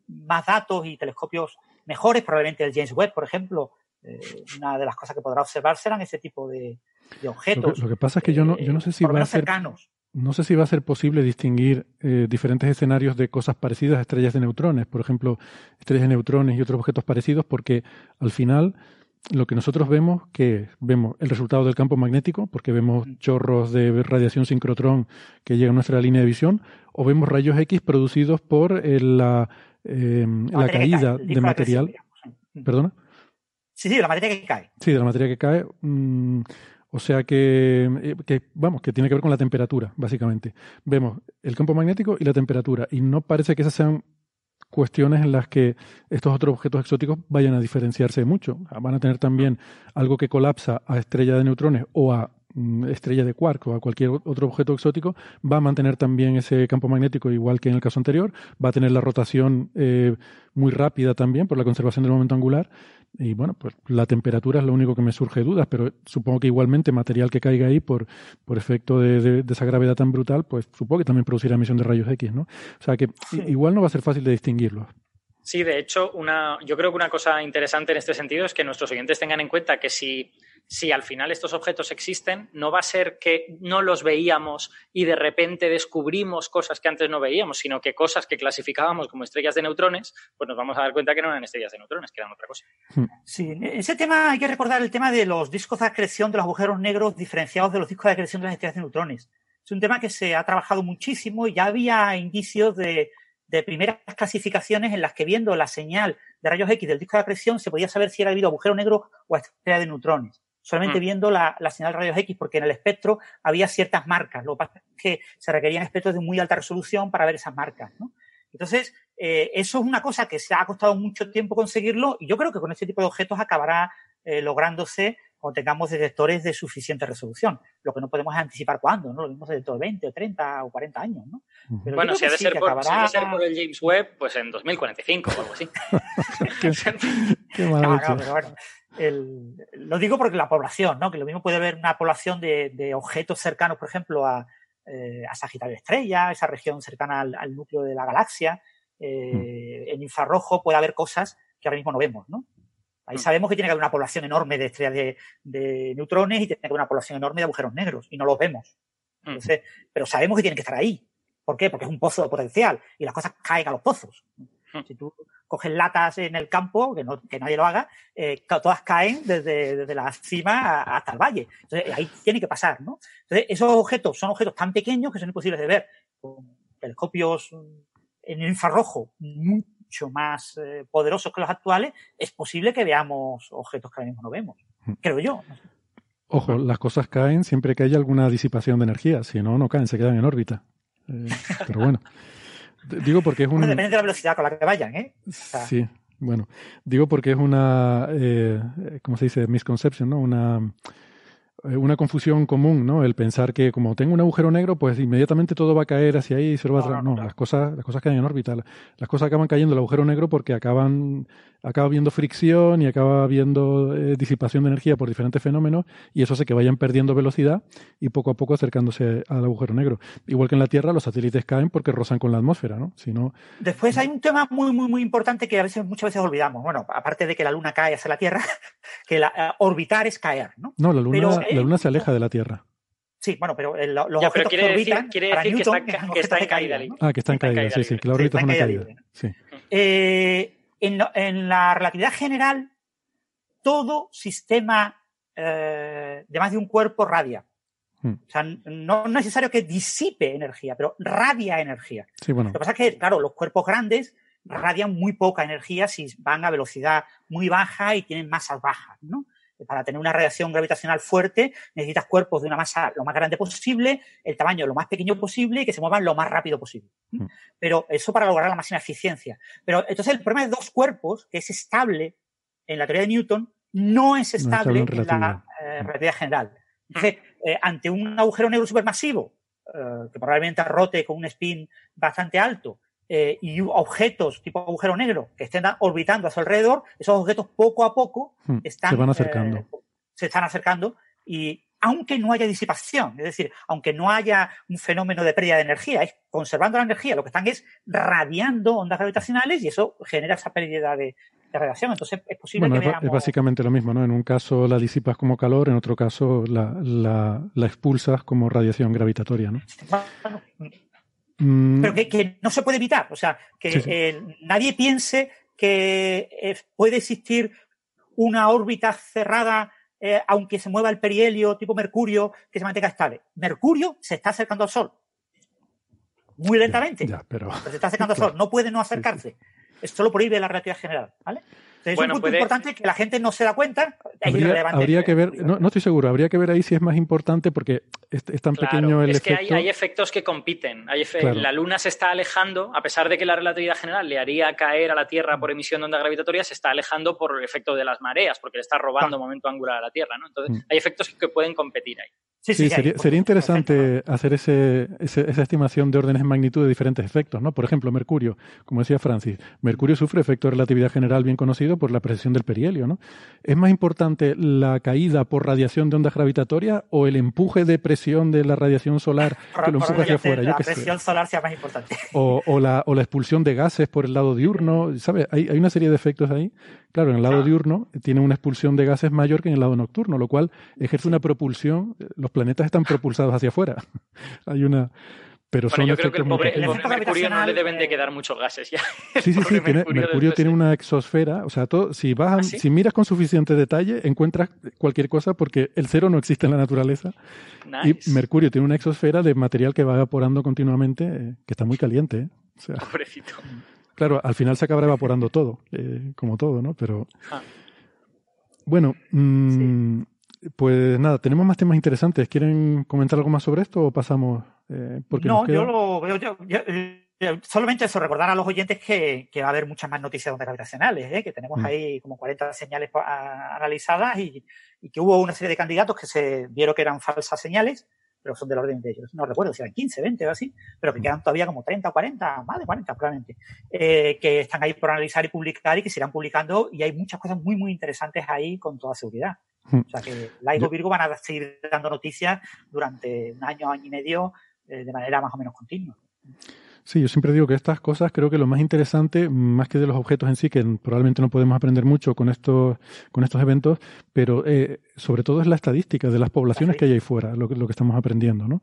más datos y telescopios mejores, probablemente el James Webb, por ejemplo, eh, una de las cosas que podrá observar serán ese tipo de, objetos. Lo que, pasa es que yo no, yo no sé si va a ser... cercanos. No sé si va a ser posible distinguir eh, diferentes escenarios de cosas parecidas a estrellas de neutrones, por ejemplo, estrellas de neutrones y otros objetos parecidos, porque al final lo que nosotros vemos, que vemos el resultado del campo magnético, porque vemos chorros de radiación sincrotrón que llegan a nuestra línea de visión, o vemos rayos X producidos por eh, la, em, la caída de material. ¿Perdona? Sí, sí, la materia que cae. Sí, de la materia que cae. Mm, o sea eh, que, vamos, que tiene que ver con la temperatura, básicamente. Vemos el campo magnético y la temperatura, y no parece que esas sean cuestiones en las que estos otros objetos exóticos vayan a diferenciarse mucho. Van a tener también algo que colapsa a estrella de neutrones o a estrella de quark o a cualquier otro objeto exótico, va a mantener también ese campo magnético igual que en el caso anterior, va a tener la rotación eh, muy rápida también por la conservación del momento angular. Y bueno, pues la temperatura es lo único que me surge dudas, pero supongo que igualmente material que caiga ahí por, por efecto de, esa gravedad tan brutal, pues supongo que también producirá emisión de rayos X, ¿no? O sea que igual no va a ser fácil de distinguirlo. Sí, de hecho, una, yo creo que una cosa interesante en este sentido es que nuestros oyentes tengan en cuenta que si si al final estos objetos existen, no va a ser que no los veíamos y de repente descubrimos cosas que antes no veíamos, sino que cosas que clasificábamos como estrellas de neutrones, pues nos vamos a dar cuenta que no eran estrellas de neutrones, que eran otra cosa. Hmm. Sí, ese tema hay que recordar el tema de los discos de acreción de los agujeros negros diferenciados de los discos de acreción de las estrellas de neutrones. Es un tema que se ha trabajado muchísimo y ya había indicios de, de primeras clasificaciones en las que viendo la señal de rayos X del disco de acreción se podía saber si era debido a agujero negro o a estrella de neutrones solamente mm. viendo la, señal de rayos X, porque en el espectro había ciertas marcas. Lo que pasa es que se requerían espectros de muy alta resolución para ver esas marcas. Entonces, eh, eso es una cosa que se ha costado mucho tiempo conseguirlo y yo creo que con este tipo de objetos acabará eh, lográndose cuando tengamos detectores de suficiente resolución. Lo que no podemos anticipar cuándo, ¿no? Lo mismo dentro de 20 o 30 o 40 años, ¿no? bueno, si ha, de ser por, el James Webb, pues en 2045 o algo así. qué, mal lo digo porque la población, ¿no? Que lo mismo puede haber una población de, objetos cercanos, por ejemplo, a, eh, a, Sagitario Estrella, esa región cercana al, núcleo de la galaxia. Eh, en infrarrojo puede haber cosas que ahora mismo no vemos, ¿no? Ahí mm. sabemos que tiene que haber una población enorme de estrellas de, neutrones y tiene que haber una población enorme de agujeros negros y no los vemos. Mm. Entonces, pero sabemos que tienen que estar ahí. ¿Por qué? Porque es un pozo potencial y las cosas caen a los pozos. Hmm. Si tú coges latas en el campo, que, no, que nadie lo haga, eh, todas caen desde, desde, la cima hasta el valle. Entonces, ahí tiene que pasar, ¿no? Entonces, esos objetos son objetos tan pequeños que son imposibles de ver con telescopios en infrarrojo mucho más eh, poderosos que los actuales, es posible que veamos objetos que ahora mismo no vemos. Hmm. Creo yo. Ojo, las cosas caen siempre que haya alguna disipación de energía, si no, no caen, se quedan en órbita. Eh, pero bueno. Digo porque es un... depende de la velocidad con la que vayan, ¿eh? Sí, bueno. Digo porque es una, eh, ¿cómo se dice? Misconception, ¿no? Una una confusión común, ¿no? El pensar que como tengo un agujero negro, pues inmediatamente todo va a caer hacia ahí y se lo va a traer. No, las cosas, las cosas caen en órbita. Las cosas acaban cayendo el agujero negro porque acaban, acaba habiendo fricción y acaba habiendo eh, disipación de energía por diferentes fenómenos y eso hace que vayan perdiendo velocidad y poco a poco acercándose al agujero negro. Igual que en la Tierra, los satélites caen porque rozan con la atmósfera, ¿no? Si no... Después hay un tema muy, muy, muy importante que a veces, muchas veces olvidamos. Bueno, aparte de que la Luna cae hacia la Tierra, que la, eh, orbitar es caer, ¿no? No, la Luna la Luna se aleja de la Tierra. Sí, bueno, pero los objetos que orbitan, quiere decir que, está, en caída. Ah, que está en caída, sí, sí, que la órbita es una caída. Eh, en, la relatividad general, todo sistema eh, de más de un cuerpo radia. Hmm. O sea, no es necesario que disipe energía, pero radia energía. Sí, bueno. Lo que pasa es que, claro, los cuerpos grandes radian muy poca energía si van a velocidad muy baja y tienen masas bajas, ¿no? Para tener una radiación gravitacional fuerte necesitas cuerpos de una masa lo más grande posible, el tamaño lo más pequeño posible y que se muevan lo más rápido posible. Mm. Pero eso para lograr la máxima eficiencia. Pero entonces el problema de dos cuerpos, que es estable en la teoría de Newton, no es estable, en, la eh, mm. relatividad general. Entonces, eh, ante un agujero negro supermasivo, eh, que probablemente rote con un spin bastante alto, eh, y objetos tipo agujero negro que estén orbitando a su alrededor, esos objetos poco a poco hmm, están, se van acercando. Eh, se están acercando y aunque no haya disipación, es decir, aunque no haya un fenómeno de pérdida de energía, es conservando la energía, lo que están es radiando ondas gravitacionales y eso genera esa pérdida de, radiación. Entonces es posible que es, básicamente lo mismo, ¿no? En un caso la disipas como calor, en otro caso la, la, expulsas como radiación gravitatoria, ¿no? Mm. Pero que, no se puede evitar. O sea, que eh, nadie piense que eh, puede existir una órbita cerrada, eh, aunque se mueva el perihelio tipo Mercurio, que se mantenga estable. Mercurio se está acercando al Sol. Muy lentamente. pero... se está acercando al Sol. No puede no acercarse. Esto lo prohíbe la relatividad general. ¿vale? Es un punto importante que la gente no se da cuenta. Habría, que ver, no, estoy seguro, habría que ver ahí si es más importante porque es, tan pequeño el efecto. Es que hay, efectos que compiten. La Luna se está alejando, a pesar de que la relatividad general le haría caer a la Tierra por emisión de onda gravitatoria, se está alejando por el efecto de las mareas, porque le está robando momento angular a la Tierra. ¿no? Entonces, mm. hay efectos que pueden competir ahí. Sí, sería, interesante hacer ese, esa estimación de órdenes de magnitud de diferentes efectos, ¿no? Por ejemplo, Mercurio, como decía Francis, Mercurio sufre efecto de relatividad general bien conocido por la precesión del perihelio, ¿no? ¿Es más importante la caída por radiación de ondas gravitatorias o el empuje de presión de la radiación solar que lo empuja hacia afuera? La presión solar sea más importante. O, la, o la expulsión de gases por el lado diurno, ¿sabes? Hay, hay una serie de efectos ahí. Claro, en el lado diurno tiene una expulsión de gases mayor que en el lado nocturno, lo cual ejerce una propulsión. Los planetas están propulsados hacia afuera. Hay una. Pero son yo creo que el pobre, Mercurio no le deben de quedar muchos gases ya. Sí, sí, sí. Mercurio, tiene, una exosfera. O sea, todo, si, vas ¿Ah, si miras con suficiente detalle, encuentras cualquier cosa porque el cero no existe en la naturaleza. Y Mercurio tiene una exosfera de material que va evaporando continuamente, eh, que está muy caliente. ¿eh? Pobrecito. Claro, al final se acabará evaporando todo, eh, como todo, ¿no? Pero. Ah. Bueno, mmm, pues nada, tenemos más temas interesantes. ¿Quieren comentar algo más sobre esto o pasamos? Eh, porque no, yo lo veo. Yo, eh, solamente eso, recordar a los oyentes que, va a haber muchas más noticias de gravitacionales, ¿eh? que tenemos mm. ahí como 40 señales analizadas y, que hubo una serie de candidatos que se vieron que eran falsas señales, pero son del orden de ellos. No recuerdo si eran 15, 20 o así, pero que mm. quedan todavía como 30 o 40, más de 40 probablemente, que están ahí por analizar y publicar y que se irán publicando y hay muchas cosas muy, muy interesantes ahí con toda seguridad. Hmm. O sea que Laigo Virgo van a seguir dando noticias durante un año, año y medio, eh, de manera más o menos continua. Sí, yo siempre digo que estas cosas creo que lo más interesante, más que de los objetos en sí, que probablemente no podemos aprender mucho con estos, con estos eventos, pero eh, sobre todo es la estadística de las poblaciones que hay ahí fuera, lo, lo que estamos aprendiendo, ¿no?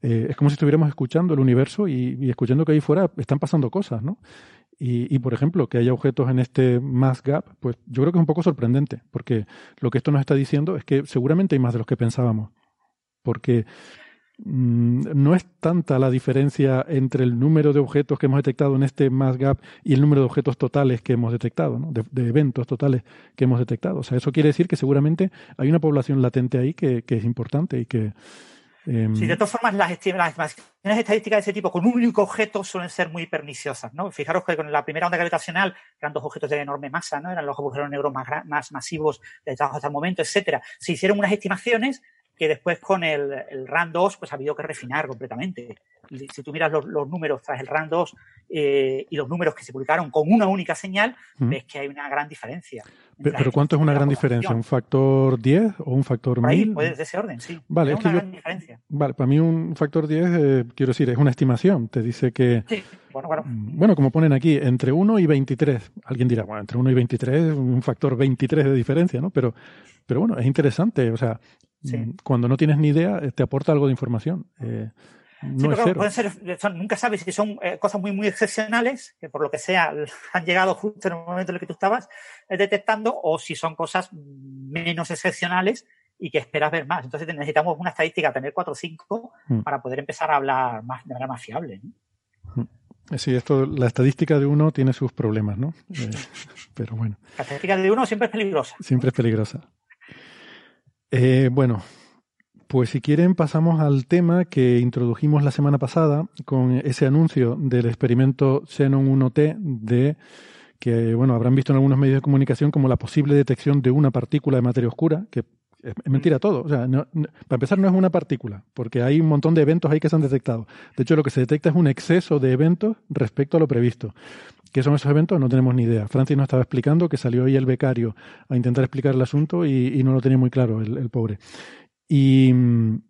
Eh, es como si estuviéramos escuchando el universo y, y, escuchando que ahí fuera están pasando cosas, ¿no? Y, por ejemplo, que haya objetos en este mass gap, pues yo creo que es un poco sorprendente, porque lo que esto nos está diciendo es que seguramente hay más de los que pensábamos. Porque no es tanta la diferencia entre el número de objetos que hemos detectado en este mass gap y el número de objetos totales que hemos detectado, de, eventos totales que hemos detectado. O sea, eso quiere decir que seguramente hay una población latente ahí que es importante y que, Em, sí, de todas formas, las, estimaciones estadísticas de ese tipo con un único objeto suelen ser muy perniciosas, ¿no? Fijaros que con la primera onda gravitacional eran dos objetos de enorme masa, ¿no? Eran los agujeros negros más, más masivos detectados hasta el momento, etcétera. Se hicieron unas estimaciones que después con el, el RAN 2 pues ha habido que refinar completamente. Si tú miras los, números tras el RAN 2 eh, y los números que se publicaron con una única señal, ves que hay una gran diferencia. ¿Pero, cuánto es una gran diferencia? ¿Un factor 10 o un factor 1000? Puede de ese orden, sí. Vale, es, una gran diferencia. Vale, para mí un factor 10, eh, quiero decir, es una estimación. Te dice que... Sí, bueno, bueno. Mm, bueno, como ponen aquí, entre 1 y 23. Alguien dirá, bueno, entre 1 y 23, un factor 23 de diferencia, ¿no? Pero, pero bueno, es interesante. O sea, Mm, cuando no tienes ni idea, eh, te aporta algo de información. Eh, no es cero. ser, nunca sabes si son eh, cosas muy, muy excepcionales, que por lo que sea han llegado justo en el momento en el que tú estabas detectando, o si son cosas menos excepcionales y que esperas ver más. Entonces necesitamos una estadística, tener 4 o 5, mm. para poder empezar a hablar más, de manera más fiable. Mm. Sí, esto, la estadística de uno tiene sus problemas, ¿no? pero bueno. La estadística de uno siempre es peligrosa. Siempre es peligrosa. Eh, bueno, pues si quieren pasamos al tema que introdujimos la semana pasada con ese anuncio del experimento Xenon 1T de que bueno habrán visto en algunos medios de comunicación como la posible detección de una partícula de materia oscura que es mentira todo. O sea, para empezar, no es una partícula, porque hay un montón de eventos ahí que se han detectado. De hecho, lo que se detecta es un exceso de eventos respecto a lo previsto. ¿Qué son esos eventos? No tenemos ni idea. Francis nos estaba explicando que salió ahí el becario a intentar explicar el asunto y, no lo tenía muy claro, el, pobre. Y mm,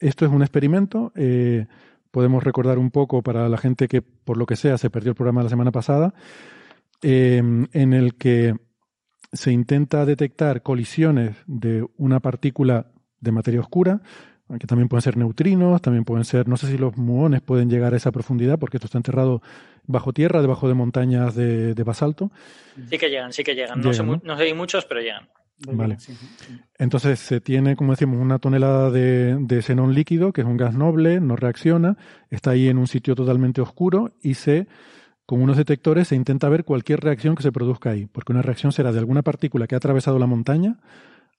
esto es un experimento. Eh, podemos recordar un poco para la gente que, por lo que sea, se perdió el programa la semana pasada, eh, en el que se intenta detectar colisiones de una partícula de materia oscura, que también pueden ser neutrinos, también pueden ser, no sé si los muones pueden llegar a esa profundidad, porque esto está enterrado bajo tierra, debajo de montañas de, basalto. Sí que llegan, sí que llegan. no, sé, no sé muchos, pero llegan. Vale. Entonces se tiene, como decimos, una tonelada de, de xenón líquido, que es un gas noble, no reacciona, está ahí en un sitio totalmente oscuro y se con unos detectores se intenta ver cualquier reacción que se produzca ahí, porque una reacción será de alguna partícula que ha atravesado la montaña,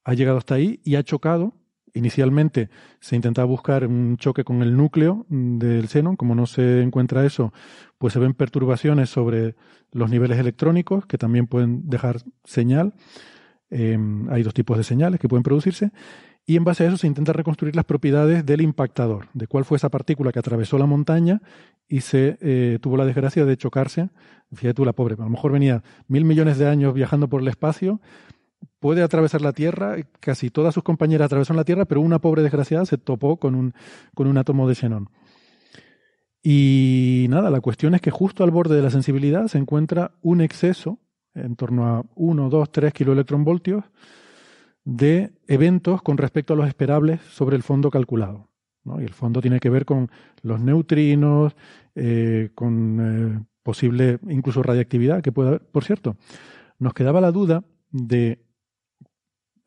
ha llegado hasta ahí y ha chocado. Inicialmente se intentaba buscar un choque con el núcleo del xenón, como no se encuentra eso, pues se ven perturbaciones sobre los niveles electrónicos que también pueden dejar señal. Em, hay dos tipos de señales que pueden producirse y en base a eso se intenta reconstruir las propiedades del impactador, de cuál fue esa partícula que atravesó la montaña y se eh, tuvo la desgracia de chocarse. Fíjate tú, la pobre, a lo mejor venía mil millones de años viajando por el espacio, puede atravesar la Tierra, casi todas sus compañeras atravesaron la Tierra, pero una pobre desgraciada se topó con un, con un átomo de xenón. Y nada, la cuestión es que justo al borde de la sensibilidad se encuentra un exceso, en torno a 1, 2, 3 kiloelectronvoltios, de eventos con respecto a los esperables sobre el fondo calculado. Y el fondo tiene que ver con los neutrinos, eh, con eh, posible incluso radiactividad que puede haber. Por cierto, nos quedaba la duda de,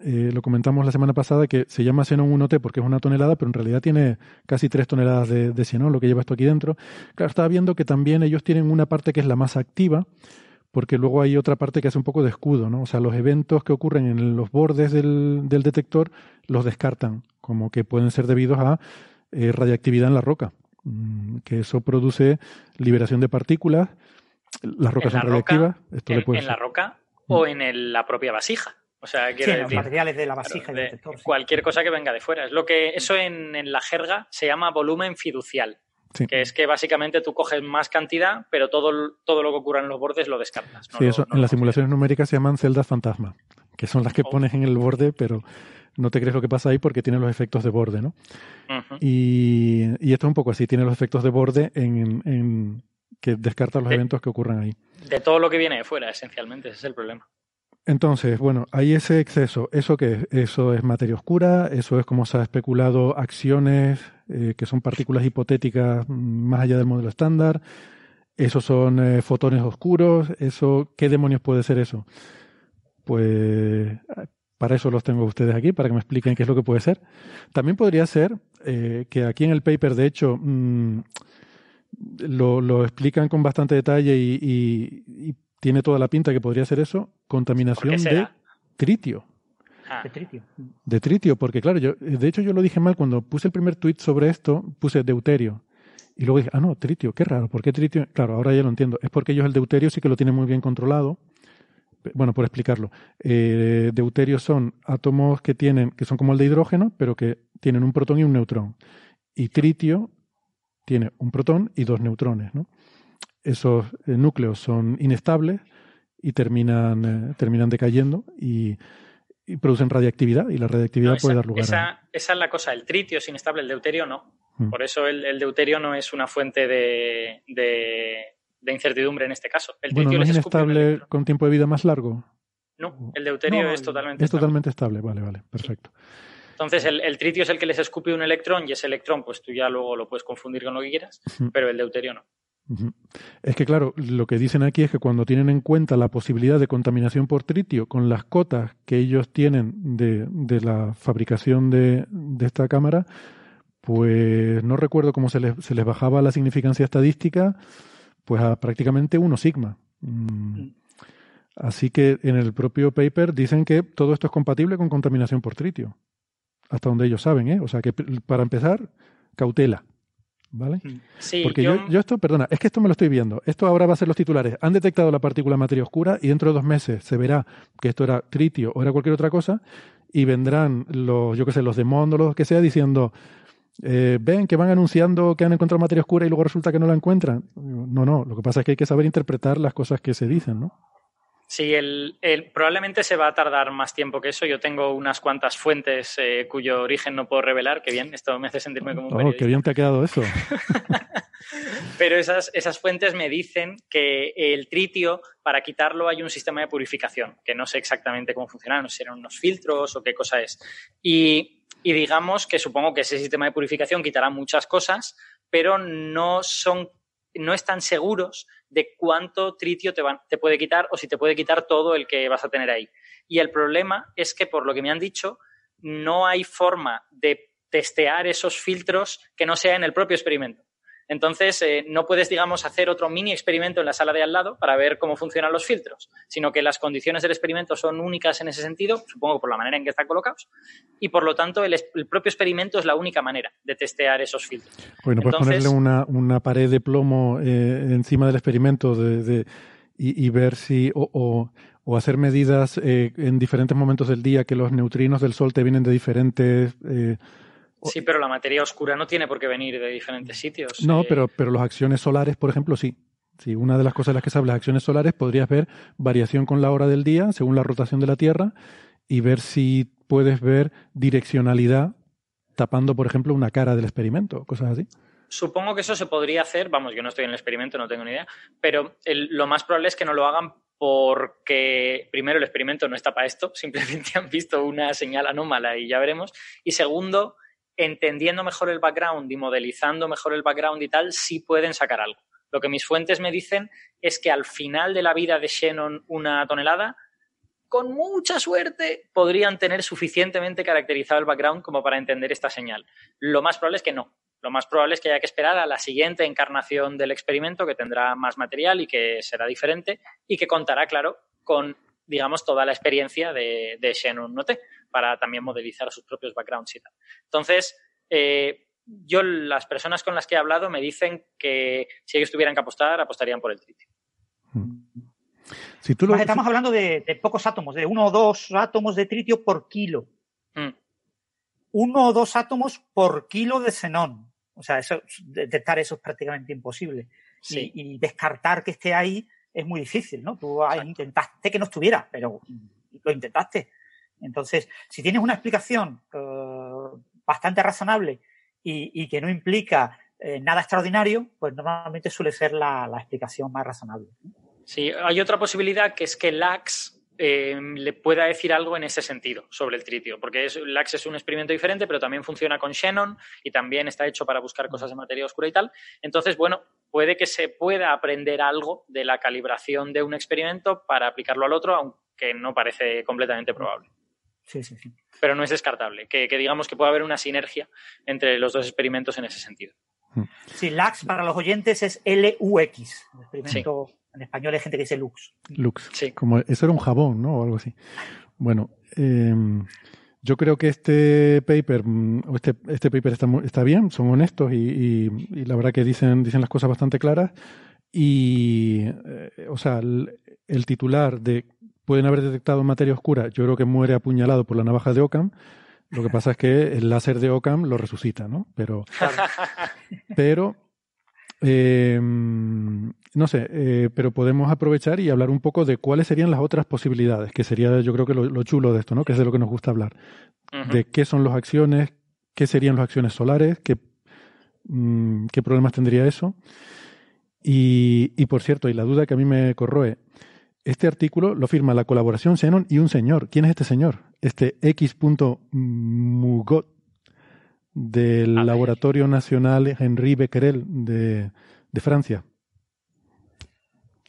eh, lo comentamos la semana pasada, que se llama xenón 1T porque es una tonelada, pero en realidad tiene casi tres toneladas de, de lo que lleva esto aquí dentro. Claro, estaba viendo que también ellos tienen una parte que es la más activa, porque luego hay otra parte que hace un poco de escudo, ¿no? O sea, los eventos que ocurren en los bordes del, detector los descartan, como que pueden ser debidos a eh, radiactividad en la roca, mm, que eso produce liberación de partículas, las rocas son radiactivas. esto en, en la roca o mm. en la propia vasija. O sea, decir, los materiales de la vasija detector. Cualquier cosa que venga de fuera. Es lo que eso en, en la jerga se llama volumen fiducial. Que es que básicamente tú coges más cantidad, pero todo, todo lo que ocurra en los bordes lo descartas. sí, eso en las simulaciones numéricas se llaman celdas fantasma, que son las que oh. pones en el borde, pero no te crees lo que pasa ahí porque tiene los efectos de borde, ¿no? y, esto es un poco así, tiene los efectos de borde en, que descarta los eventos que ocurran ahí. De todo lo que viene de fuera, esencialmente, ese es el problema. Entonces, bueno, hay ese exceso. ¿Eso qué es? Eso es materia oscura, eso es como se ha especulado acciones eh, que son partículas hipotéticas más allá del modelo estándar. esos son eh, fotones oscuros, eso, ¿qué demonios puede ser eso? Pues para eso los tengo ustedes aquí, para que me expliquen qué es lo que puede ser. También podría ser eh, que aquí en el paper, de hecho, mm, lo, explican con bastante detalle y, tiene toda la pinta que podría ser eso, contaminación de tritio. Ah. De tritio. De tritio, porque claro, yo, de hecho yo lo dije mal cuando puse el primer tweet sobre esto, puse deuterio. Y luego dije, ah, no, tritio, qué raro, ¿por qué tritio? Claro, ahora ya lo entiendo. Es porque ellos el deuterio sí que lo tienen muy bien controlado. Bueno, por explicarlo. Eh, deuterio son átomos que tienen, que son como el de hidrógeno, pero que tienen un protón y un neutrón. Y tritio tiene un protón y dos neutrones. ¿no? Esos eh, núcleos son inestables y terminan, eh, terminan decayendo y, producen radiactividad y la radiactividad puede dar lugar esa, Esa es la cosa, el tritio es inestable, el deuterio no. Mm. Por eso el, deuterio no es una fuente de, de, incertidumbre en este caso. El bueno, ¿no es inestable con tiempo de vida más largo? No, el deuterio es totalmente Es totalmente estable, vale, vale, perfecto. Entonces, el, tritio es el que les escupe un electrón y ese electrón, pues tú ya luego lo puedes confundir con lo que quieras, pero el deuterio no. Es que, claro, lo que dicen aquí es que cuando tienen en cuenta la posibilidad de contaminación por tritio con las cotas que ellos tienen de, la fabricación de, esta cámara, pues no recuerdo cómo se les, se les bajaba la significancia estadística, pues a prácticamente 1 sigma. Mm. Mm. Así que en el propio paper dicen que todo esto es compatible con contaminación por tritio hasta donde ellos saben, ¿eh? O sea que para empezar, cautela. ¿Vale? Mm. Sí, Porque yo... yo... esto, perdona, es que esto me lo estoy viendo. Esto ahora va a ser los titulares. Han detectado la partícula materia oscura y dentro de dos meses se verá que esto era tritio o era cualquier otra cosa y vendrán los, yo qué sé, los demonios o los que sea diciendo, eh, ven que van anunciando que han encontrado materia oscura y luego resulta que no la encuentran. No, no, lo que pasa es que hay que saber interpretar las cosas que se dicen, ¿no? Sí, el, probablemente se va a tardar más tiempo que eso. Yo tengo unas cuantas fuentes eh, cuyo origen no puedo revelar. Que bien, esto me hace sentirme como un oh, qué bien te ha quedado eso. Pero esas, esas fuentes me dicen que el tritio, para quitarlo hay un sistema de purificación, que no sé exactamente cómo funciona, no sé si eran unos filtros o qué cosa es. Y, y digamos que supongo que ese sistema de purificación quitará muchas cosas, pero no son no están seguros de cuánto tritio te, te puede quitar o si te puede quitar todo el que vas a tener ahí. Y el problema es que, por lo que me han dicho, no hay forma de testear esos filtros que no sea en el propio experimento. Entonces, eh, no puedes, digamos, hacer otro mini experimento en la sala de al lado para ver cómo funcionan los filtros, sino que las condiciones del experimento son únicas en ese sentido, supongo por la manera en que están colocados, y por lo tanto el, propio experimento es la única manera de testear esos filtros. Bueno, puedes ponerle una, pared de plomo eh, encima del experimento y, ver si... O, hacer medidas eh, en diferentes momentos del día que los neutrinos del Sol te vienen de diferentes Sí, pero la materia oscura no tiene por qué venir de diferentes sitios. No, eh. pero, pero las acciones solares, por ejemplo, sí. Sí, una de las cosas de las que se habla, las acciones solares, podrías ver variación con la hora del día según la rotación de la Tierra y ver si puedes ver direccionalidad tapando, por ejemplo, una cara del experimento, cosas así. Supongo que eso se podría hacer, vamos, yo no estoy en el experimento, no tengo ni idea, pero lo más probable es que no lo hagan porque, primero, el experimento no está para esto, simplemente han visto una señal anómala y ya veremos, y segundo, entendiendo mejor el background y modelizando mejor el background y tal, sí pueden sacar algo. Lo que mis fuentes me dicen es que al final de la vida de Shannon una tonelada, con mucha suerte podrían tener suficientemente caracterizado el background como para entender esta señal. Lo más probable es que no. Lo más probable es que haya que esperar a la siguiente encarnación del experimento que tendrá más material y que será diferente y que contará, claro, con digamos, toda la experiencia de, de Shannon Note para también modelizar sus propios backgrounds y tal. Entonces, eh, yo, las personas con las que he hablado me dicen que si ellos tuvieran que apostar, apostarían por el tritio. Si tú Estamos hablando de, pocos átomos, de uno o dos átomos de tritio por kilo. Mm. Uno o dos átomos por kilo de xenón. O sea, eso, detectar eso es prácticamente imposible. y, descartar que esté ahí es muy difícil, ¿no? Tú intentaste que no estuviera, pero lo intentaste. Entonces, si tienes una explicación eh, bastante razonable y, que no implica eh, nada extraordinario, pues normalmente suele ser la, explicación más razonable. Sí, hay otra posibilidad que es que LAX eh, le pueda decir algo en ese sentido sobre el tritio, porque es, LAX es un experimento diferente, pero también funciona con Shannon y también está hecho para buscar cosas de materia oscura y tal. Entonces, bueno, puede que se pueda aprender algo de la calibración de un experimento para aplicarlo al otro, aunque no parece completamente probable. Sí, sí, sí. Pero no es descartable, que, digamos que pueda haber una sinergia entre los dos experimentos en ese sentido. Sí, LAX para los oyentes es LUX, el experimento en español hay gente que dice Lux. Lux. Sí. Como eso era un jabón, ¿no? O algo así. Bueno, em, yo creo que este paper, mm, este, este paper está, está bien, son honestos y, la verdad que dicen, dicen las cosas bastante claras. Y, eh, o sea, el, titular de pueden haber detectado materia oscura, yo creo que muere apuñalado por la navaja de Ockham. Lo que pasa es que el láser de Ockham lo resucita, ¿no? Pero, pero eh, no sé, eh, pero podemos aprovechar y hablar un poco de cuáles serían las otras posibilidades, que sería yo creo que lo, chulo de esto, ¿no? Que es de lo que nos gusta hablar. De qué son las acciones, qué serían las acciones solares, qué, mm, qué problemas tendría eso. Y, y, por cierto, y la duda que a mí me corroe, este artículo lo firma la colaboración Xenon y un señor. ¿Quién es este señor? Este X.Mugot del Laboratorio Nacional Henri Becquerel de, Francia.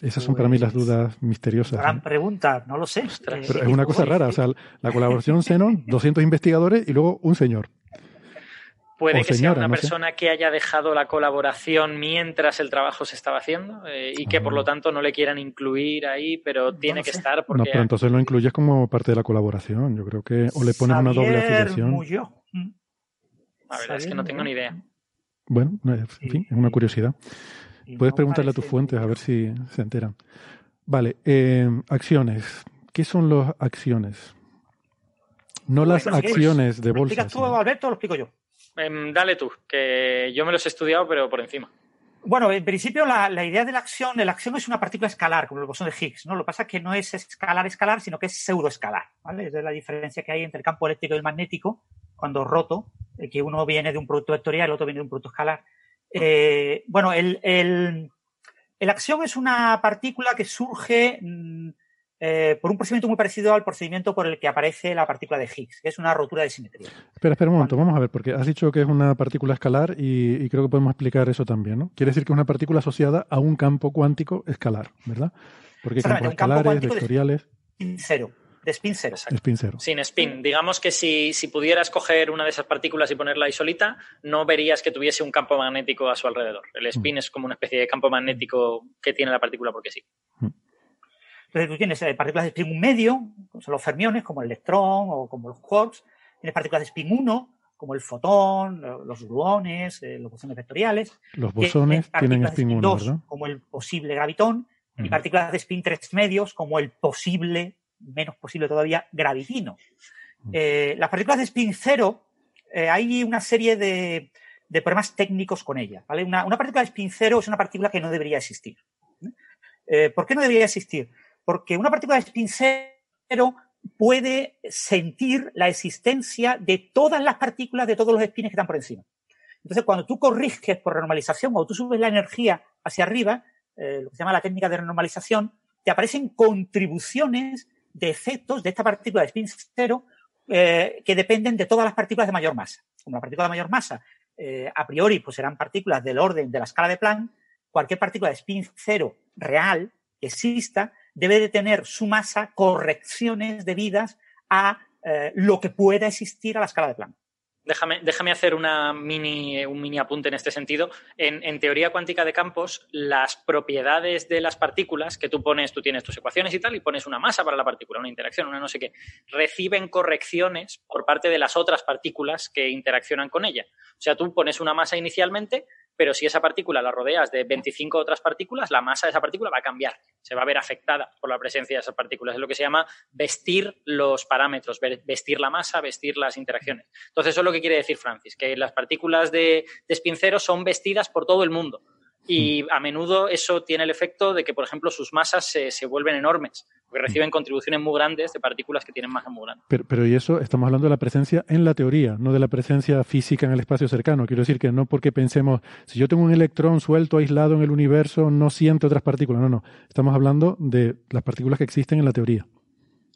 Esas son para mí las pues, dudas misteriosas. Gran pregunta, no lo sé. Pero es una cosa rara, o sea, la colaboración Xenon, 200 investigadores y luego un señor. Puede que sea una persona que haya dejado la colaboración mientras el trabajo se estaba haciendo eh, y que por lo ah. tanto no le quieran incluir ahí, pero tiene que estar porque... No, pero entonces lo incluyes como parte de la colaboración, yo creo que... O le pones una doble afiliación. Mm. La verdad es que no tengo ni idea. Bueno, en fin, es una curiosidad. Puedes preguntarle a tus fuentes a ver si se enteran. Vale, eh, acciones. ¿Qué son las acciones? No las acciones de bolsa. ¿Lo explicas tú, Alberto, o lo explico yo? Em, dale tú, que yo me los he estudiado, pero por encima. Bueno, en principio la, idea de la acción, la acción es una partícula escalar, como el bosón de Higgs, ¿no? Lo que pasa es que no es escalar escalar, sino que es pseudoescalar, ¿vale? Es la diferencia que hay entre el campo eléctrico y el magnético, cuando roto, eh, que uno viene de un producto vectorial, el otro viene de un producto escalar. Eh, bueno, el, el, acción es una partícula que surge mm, eh, por un procedimiento muy parecido al procedimiento por el que aparece la partícula de Higgs, que es una rotura de simetría. Espera, espera un momento, vamos a ver, porque has dicho que es una partícula escalar y, creo que podemos explicar eso también, ¿no? Quiere decir que es una partícula asociada a un campo cuántico escalar, ¿verdad? Porque hay campos escalares, vectoriales. De cero. De spin cero. Spin cero. Sin spin. Digamos que si, si pudieras coger una de esas partículas y ponerla ahí solita, no verías que tuviese un campo magnético a su alrededor. El spin mm. es como una especie de campo magnético que tiene la partícula porque sí. Mm. Entonces tú tienes eh, partículas de spin medio, como son los fermiones, como el electrón o como los quarks. Tienes partículas de spin 1, como el fotón, los gluones, eh, los bosones vectoriales. Los bosones tienen spin 1, ¿verdad? Como el posible gravitón. Y partículas de spin 3 medios, como el posible, menos posible todavía, gravitino. Eh, las partículas de spin 0, hay una serie de, problemas técnicos con ellas. ¿vale? Una, una, partícula de spin 0 es una partícula que no debería existir. ¿Por qué no debería existir? Porque una partícula de spin cero puede sentir la existencia de todas las partículas de todos los spins que están por encima. Entonces, cuando tú corriges por renormalización o tú subes la energía hacia arriba, eh, lo que se llama la técnica de renormalización, te aparecen contribuciones de efectos de esta partícula de spin cero eh, que dependen de todas las partículas de mayor masa. Como la partícula de mayor masa, eh, a priori, pues serán partículas del orden de la escala de Planck, cualquier partícula de spin cero real que exista debe de tener su masa correcciones debidas a eh, lo que pueda existir a la escala de Planck. Déjame, déjame, hacer una mini, un mini apunte en este sentido. En, teoría cuántica de campos, las propiedades de las partículas que tú pones, tú tienes tus ecuaciones y tal, y pones una masa para la partícula, una interacción, una no sé qué, reciben correcciones por parte de las otras partículas que interaccionan con ella. O sea, tú pones una masa inicialmente, pero si esa partícula la rodeas de 25 otras partículas, la masa de esa partícula va a cambiar, se va a ver afectada por la presencia de esas partículas. Es lo que se llama vestir los parámetros, vestir la masa, vestir las interacciones. Entonces, eso es lo que quiere decir Francis, que las partículas de, de son vestidas por todo el mundo. Y a menudo eso tiene el efecto de que, por ejemplo, sus masas se, se vuelven enormes, porque reciben contribuciones muy grandes de partículas que tienen masa muy grande. Pero, pero, y eso estamos hablando de la presencia en la teoría, no de la presencia física en el espacio cercano. Quiero decir que no porque pensemos, si yo tengo un electrón suelto, aislado en el universo, no siento otras partículas. No, no. Estamos hablando de las partículas que existen en la teoría.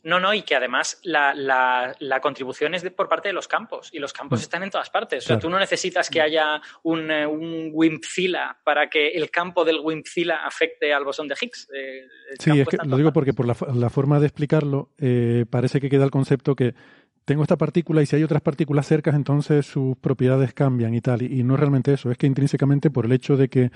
No, no, y que además la, la, contribución es por parte de los campos y los campos mm. están en todas partes. O sea, tú no necesitas que haya un, eh, un WIMPzilla para que el campo del WIMPzilla afecte al bosón de Higgs. Eh, sí, es que lo digo porque por la, la forma de explicarlo eh, parece que queda el concepto que tengo esta partícula y si hay otras partículas cercas, entonces sus propiedades cambian y tal. Y, no es realmente eso, es que intrínsecamente por el hecho de que,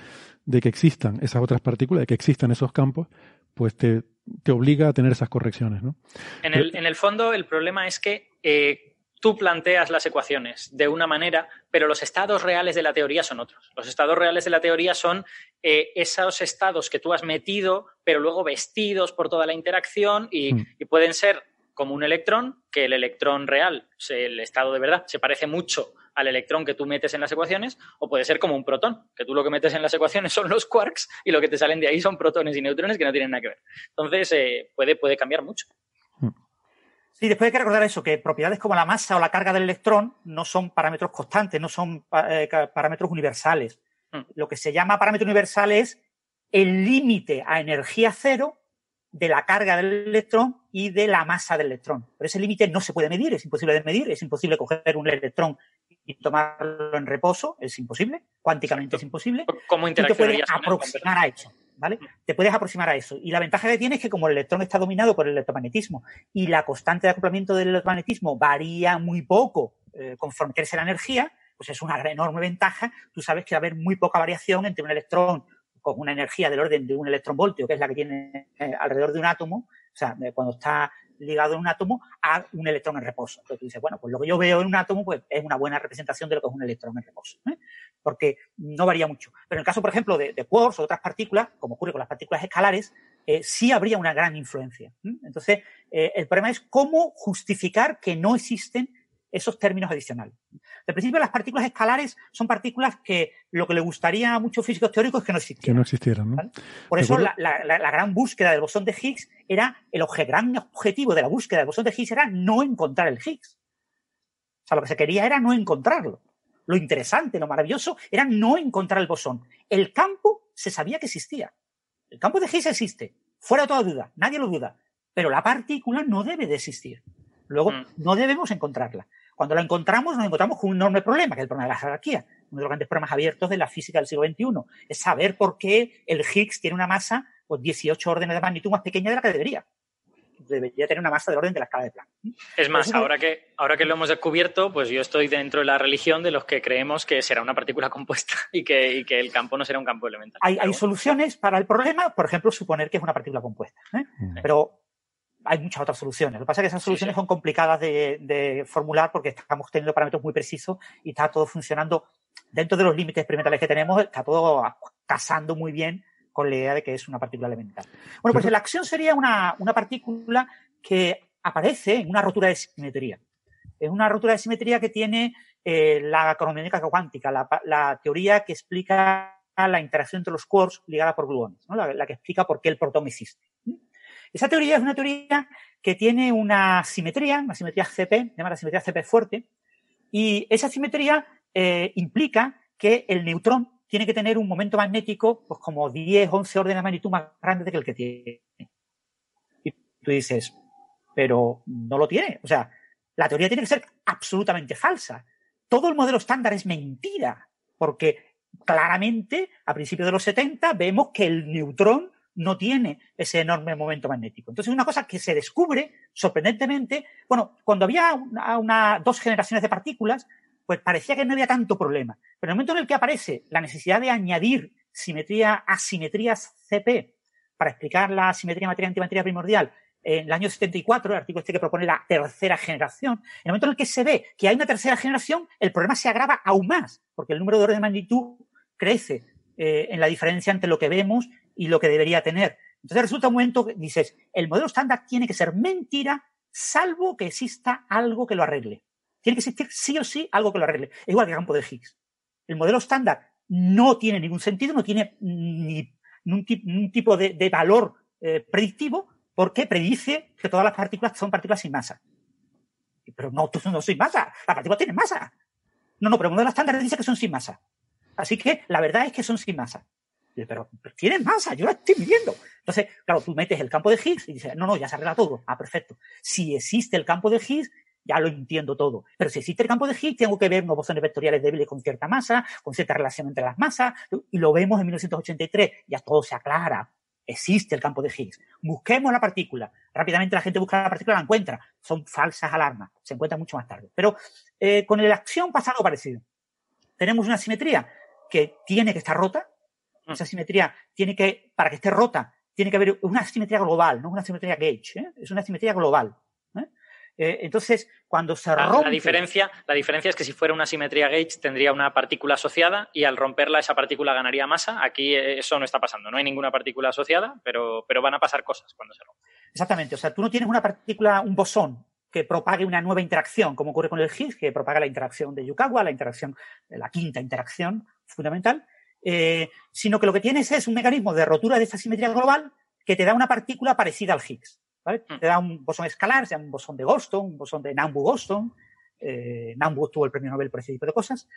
de que existan esas otras partículas, de que existan esos campos, pues te, te obliga a tener esas correcciones. ¿no? En, el, en el fondo, el problema es que eh, tú planteas las ecuaciones de una manera, pero los estados reales de la teoría son otros. Los estados reales de la teoría son eh, esos estados que tú has metido, pero luego vestidos por toda la interacción y, hmm. y pueden ser como un electrón, que el electrón real, el estado de verdad, se parece mucho al electrón que tú metes en las ecuaciones, o puede ser como un protón, que tú lo que metes en las ecuaciones son los quarks y lo que te salen de ahí son protones y neutrones que no tienen nada que ver. Entonces, eh, puede, puede cambiar mucho. Sí, después hay que recordar eso, que propiedades como la masa o la carga del electrón no son parámetros constantes, no son eh, parámetros universales. Hmm. Lo que se llama parámetro universal es el límite a energía cero de la carga del electrón y de la masa del electrón. Pero ese límite no se puede medir, es imposible de medir, es imposible coger un electrón y tomarlo en reposo, es imposible, cuánticamente es imposible. ¿Cómo y te puedes aproximar a eso, ¿vale? Te puedes aproximar a eso. Y la ventaja que tiene es que como el electrón está dominado por el electromagnetismo y la constante de acoplamiento del electromagnetismo varía muy poco eh, conforme crece la energía, pues es una enorme ventaja. Tú sabes que va a haber muy poca variación entre un electrón con una energía del orden de un electronvoltio, que es la que tiene eh, alrededor de un átomo, o sea, cuando está ligado en un átomo a un electrón en reposo. Entonces tú dices, bueno, pues lo que yo veo en un átomo pues, es una buena representación de lo que es un electrón en reposo, ¿eh? porque no varía mucho. Pero en el caso, por ejemplo, de, de quarks o otras partículas, como ocurre con las partículas escalares, eh, sí habría una gran influencia. Entonces, el problema es cómo justificar que no existen esos términos adicionales. De principio, las partículas escalares son partículas que lo que le gustaría a muchos físicos teóricos es que no existieran. Que no existieran, ¿no? Por eso la, gran búsqueda del bosón de Higgs era, el gran objetivo de la búsqueda del bosón de Higgs era no encontrar el Higgs. O sea, lo que se quería era no encontrarlo. Lo interesante, lo maravilloso, era no encontrar el bosón. El campo se sabía que existía. El campo de Higgs existe, fuera de toda duda, nadie lo duda. Pero la partícula no debe de existir. Luego, mm. no debemos encontrarla. Cuando la encontramos, nos encontramos con un enorme problema, que es el problema de la jerarquía. Uno de los grandes problemas abiertos de la física del siglo XXI es saber por qué el Higgs tiene una masa pues, 18 órdenes de magnitud más pequeña de la que debería. Debería tener una masa del orden de la escala de Planck. Es más, ahora que, ahora que lo hemos descubierto, pues yo estoy dentro de la religión de los que creemos que será una partícula compuesta y que, que el campo no será un campo elemental. Hay, hay soluciones para el problema, por ejemplo, suponer que es una partícula compuesta. ¿eh? Pero hay muchas otras soluciones. Lo que pasa es que esas soluciones son complicadas de, formular porque estamos teniendo parámetros muy precisos y está todo funcionando dentro de los límites experimentales que tenemos, está todo casando muy bien con la idea de que es una partícula elemental. Bueno, pues la acción sería una, partícula que aparece en una rotura de simetría. Es una rotura de simetría que tiene eh, la cromodinámica cuántica, la, teoría que explica la interacción entre los quarks ligada por gluones, la, la, que explica por qué el protón existe. Esa teoría es una teoría que tiene una simetría, una simetría CP, llama la simetría CP fuerte, y esa simetría eh, implica que el neutrón tiene que tener un momento magnético pues como 10, 11 órdenes de magnitud más grande que el que tiene. Y tú dices, pero no lo tiene. O sea, la teoría tiene que ser absolutamente falsa. Todo el modelo estándar es mentira, porque claramente a principios de los 70 vemos que el neutrón no tiene ese enorme momento magnético. Entonces, una cosa que se descubre sorprendentemente, bueno, cuando había una, dos generaciones de partículas, pues parecía que no había tanto problema. Pero en el momento en el que aparece la necesidad de añadir simetría, asimetrías CP para explicar la simetría materia-antimateria primordial en el año 74, el artículo este que propone la tercera generación, en el momento en el que se ve que hay una tercera generación, el problema se agrava aún más, porque el número de orden de magnitud crece eh, en la diferencia entre lo que vemos y lo que debería tener. Entonces resulta un momento que dices, el modelo estándar tiene que ser mentira salvo que exista algo que lo arregle. Tiene que existir sí o sí algo que lo arregle. igual que el campo de Higgs. El modelo estándar no tiene ningún sentido, no tiene ni un, tipo de, valor eh, predictivo porque predice que todas las partículas son partículas sin masa. Pero no, tú no sin masa. La partícula tiene masa. No, no, pero el modelo estándar dice que son sin masa. Así que la verdad es que son sin masa. Pero, pero tiene masa, yo la estoy midiendo. Entonces, claro, tú metes el campo de Higgs y dices, no, no, ya se arregla todo. Ah, perfecto. Si existe el campo de Higgs, ya lo entiendo todo. Pero si existe el campo de Higgs, tengo que ver unos bosones vectoriales débiles con cierta masa, con cierta relación entre las masas, y lo vemos en 1983, ya todo se aclara. Existe el campo de Higgs. Busquemos la partícula. Rápidamente la gente busca la partícula y la encuentra. Son falsas alarmas. Se encuentran mucho más tarde. Pero eh, con la acción pasa algo parecido. Tenemos una simetría que tiene que estar rota. Mm. Esa simetría tiene que, para que esté rota, tiene que haber una simetría global, no una simetría gauge. ¿eh? Es una simetría global. Eh, entonces, cuando se rompe... La diferencia, la diferencia es que si fuera una simetría gauge tendría una partícula asociada y al romperla esa partícula ganaría masa. Aquí eh, eso no está pasando. No hay ninguna partícula asociada, pero, pero van a pasar cosas cuando se rompe. Exactamente. O sea, tú no tienes una partícula, un bosón que propague una nueva interacción, como ocurre con el Higgs, que propaga la interacción de Yukawa, la interacción, la quinta interacción fundamental, eh, sino que lo que tienes es un mecanismo de rotura de esta simetría global que te da una partícula parecida al Higgs. ¿vale? Mm. Te da un bosón escalar, sea un bosón de Goldstone, un bosón de Nambu-Goldstone. Eh, Nambu tuvo el premio Nobel por ese tipo de cosas.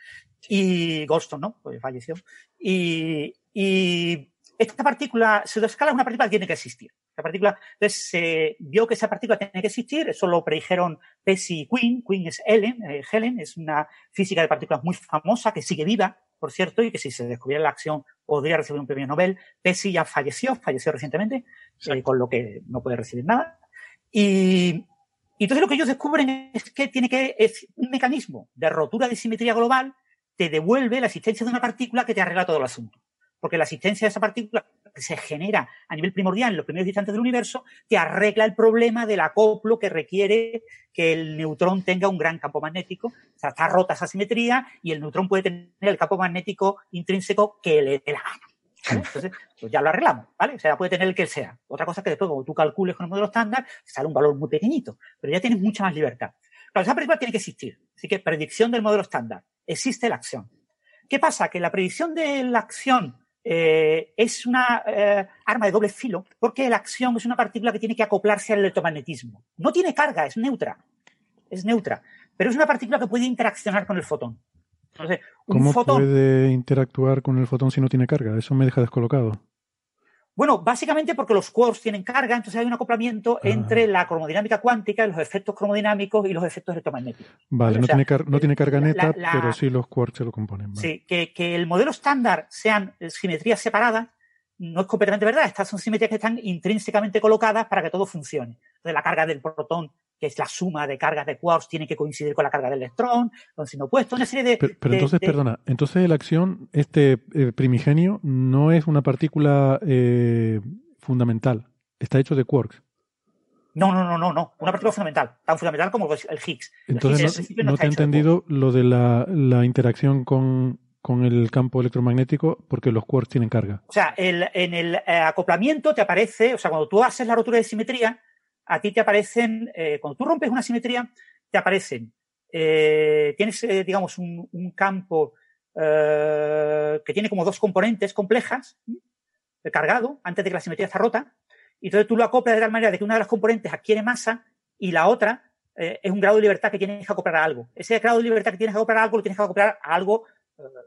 Y Goldstone, ¿no? Pues falleció. Y, y esta partícula pseudoescalar es una partícula que tiene que existir. Esta partícula, entonces se vio que esa partícula tiene que existir, eso lo predijeron Pesci y Quinn. Quinn es Helen, eh, Helen es una física de partículas muy famosa que sigue viva, por cierto, y que si se descubriera la acción podría recibir un premio Nobel. Pesci ya falleció, falleció recientemente, eh, con lo que no puede recibir nada. Y, y, entonces lo que ellos descubren es que tiene que, es un mecanismo de rotura de simetría global te devuelve la existencia de una partícula que te arregla todo el asunto. Porque la existencia de esa partícula se genera a nivel primordial en los primeros instantes del universo, te arregla el problema del acoplo que requiere que el neutrón tenga un gran campo magnético. O sea, está rota esa simetría y el neutrón puede tener el campo magnético intrínseco que le dé la gana. Entonces, pues ya lo arreglamos, ¿vale? O sea, puede tener el que sea. Otra cosa es que después, como tú calcules con el modelo estándar, sale un valor muy pequeñito, pero ya tienes mucha más libertad. Claro, esa partícula tiene que existir. Así que predicción del modelo estándar. Existe la acción. ¿Qué pasa? Que la predicción de la acción eh, es una eh, arma de doble filo porque la acción es una partícula que tiene que acoplarse al electromagnetismo. No tiene carga, es neutra. Es neutra. Pero es una partícula que puede interaccionar con el fotón. ¿Cómo puede interactuar con el fotón si no tiene carga? Eso me deja descolocado. Bueno, básicamente porque los quarks tienen carga, entonces hay un acoplamiento ah. entre la cromodinámica cuántica, los efectos cromodinámicos y los efectos electromagnéticos. Vale, no, tiene no, tiene carga neta, pero sí los quarks se lo componen. Sí, que, el modelo estándar sean simetrías separadas no es completamente verdad. Estas son simetrías que están intrínsecamente colocadas para que todo funcione. Entonces, la carga del protón que es la suma de cargas de quarks, tiene que coincidir con la carga del electrón, con signo opuesto, una serie de... Pero, entonces, perdona, entonces la acción, este eh, primigenio, no es una partícula eh, fundamental, está hecho de quarks. No, no, no, no, no, una partícula fundamental, tan fundamental como el Higgs. Entonces no, te he entendido lo de la, interacción con, el campo electromagnético porque los quarks tienen carga. O sea, en el eh, acoplamiento te aparece, o sea, cuando tú haces la rotura de simetría, a ti te aparecen, eh, cuando tú rompes una simetría, te aparecen, eh, tienes, eh, digamos, un, campo que tiene como dos componentes complejas, cargado, antes de que la simetría está rota, y entonces tú lo acoplas de tal manera de que una de las componentes adquiere masa y la otra es un grado de libertad que tienes que acoplar a algo. Ese grado de libertad que tienes que acoplar a algo lo tienes que acoplar a algo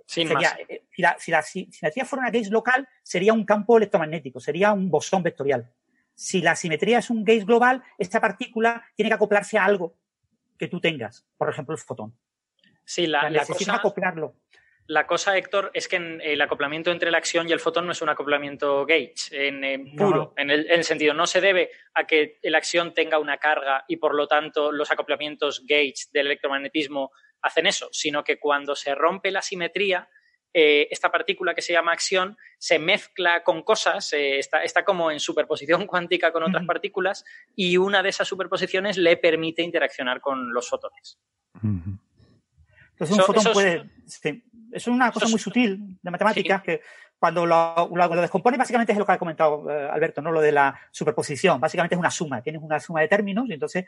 Sin sería, si, la, si, la, simetría fuera una gauge local, sería un campo electromagnético, sería un bosón vectorial si la simetría es un gauge global, esta partícula tiene que acoplarse a algo que tú tengas, por ejemplo, el fotón. Sí, la, necesita acoplarlo. La cosa, Héctor, es que el acoplamiento entre la acción y el fotón no es un acoplamiento gauge en, eh, puro, En, el, sentido, no se debe a que la acción tenga una carga y por lo tanto los acoplamientos gauge del electromagnetismo hacen eso, sino que cuando se rompe la simetría, eh, esta partícula que se llama acción se mezcla con cosas, eh, está, como en superposición cuántica con otras partículas y una de esas superposiciones le permite interaccionar con los fotones. Entonces un fotón puede... es una cosa muy sutil de matemáticas que cuando lo, lo, descompone básicamente es lo que ha comentado eh, Alberto, ¿no? Lo de la superposición. Básicamente es una suma. Tienes una suma de términos y entonces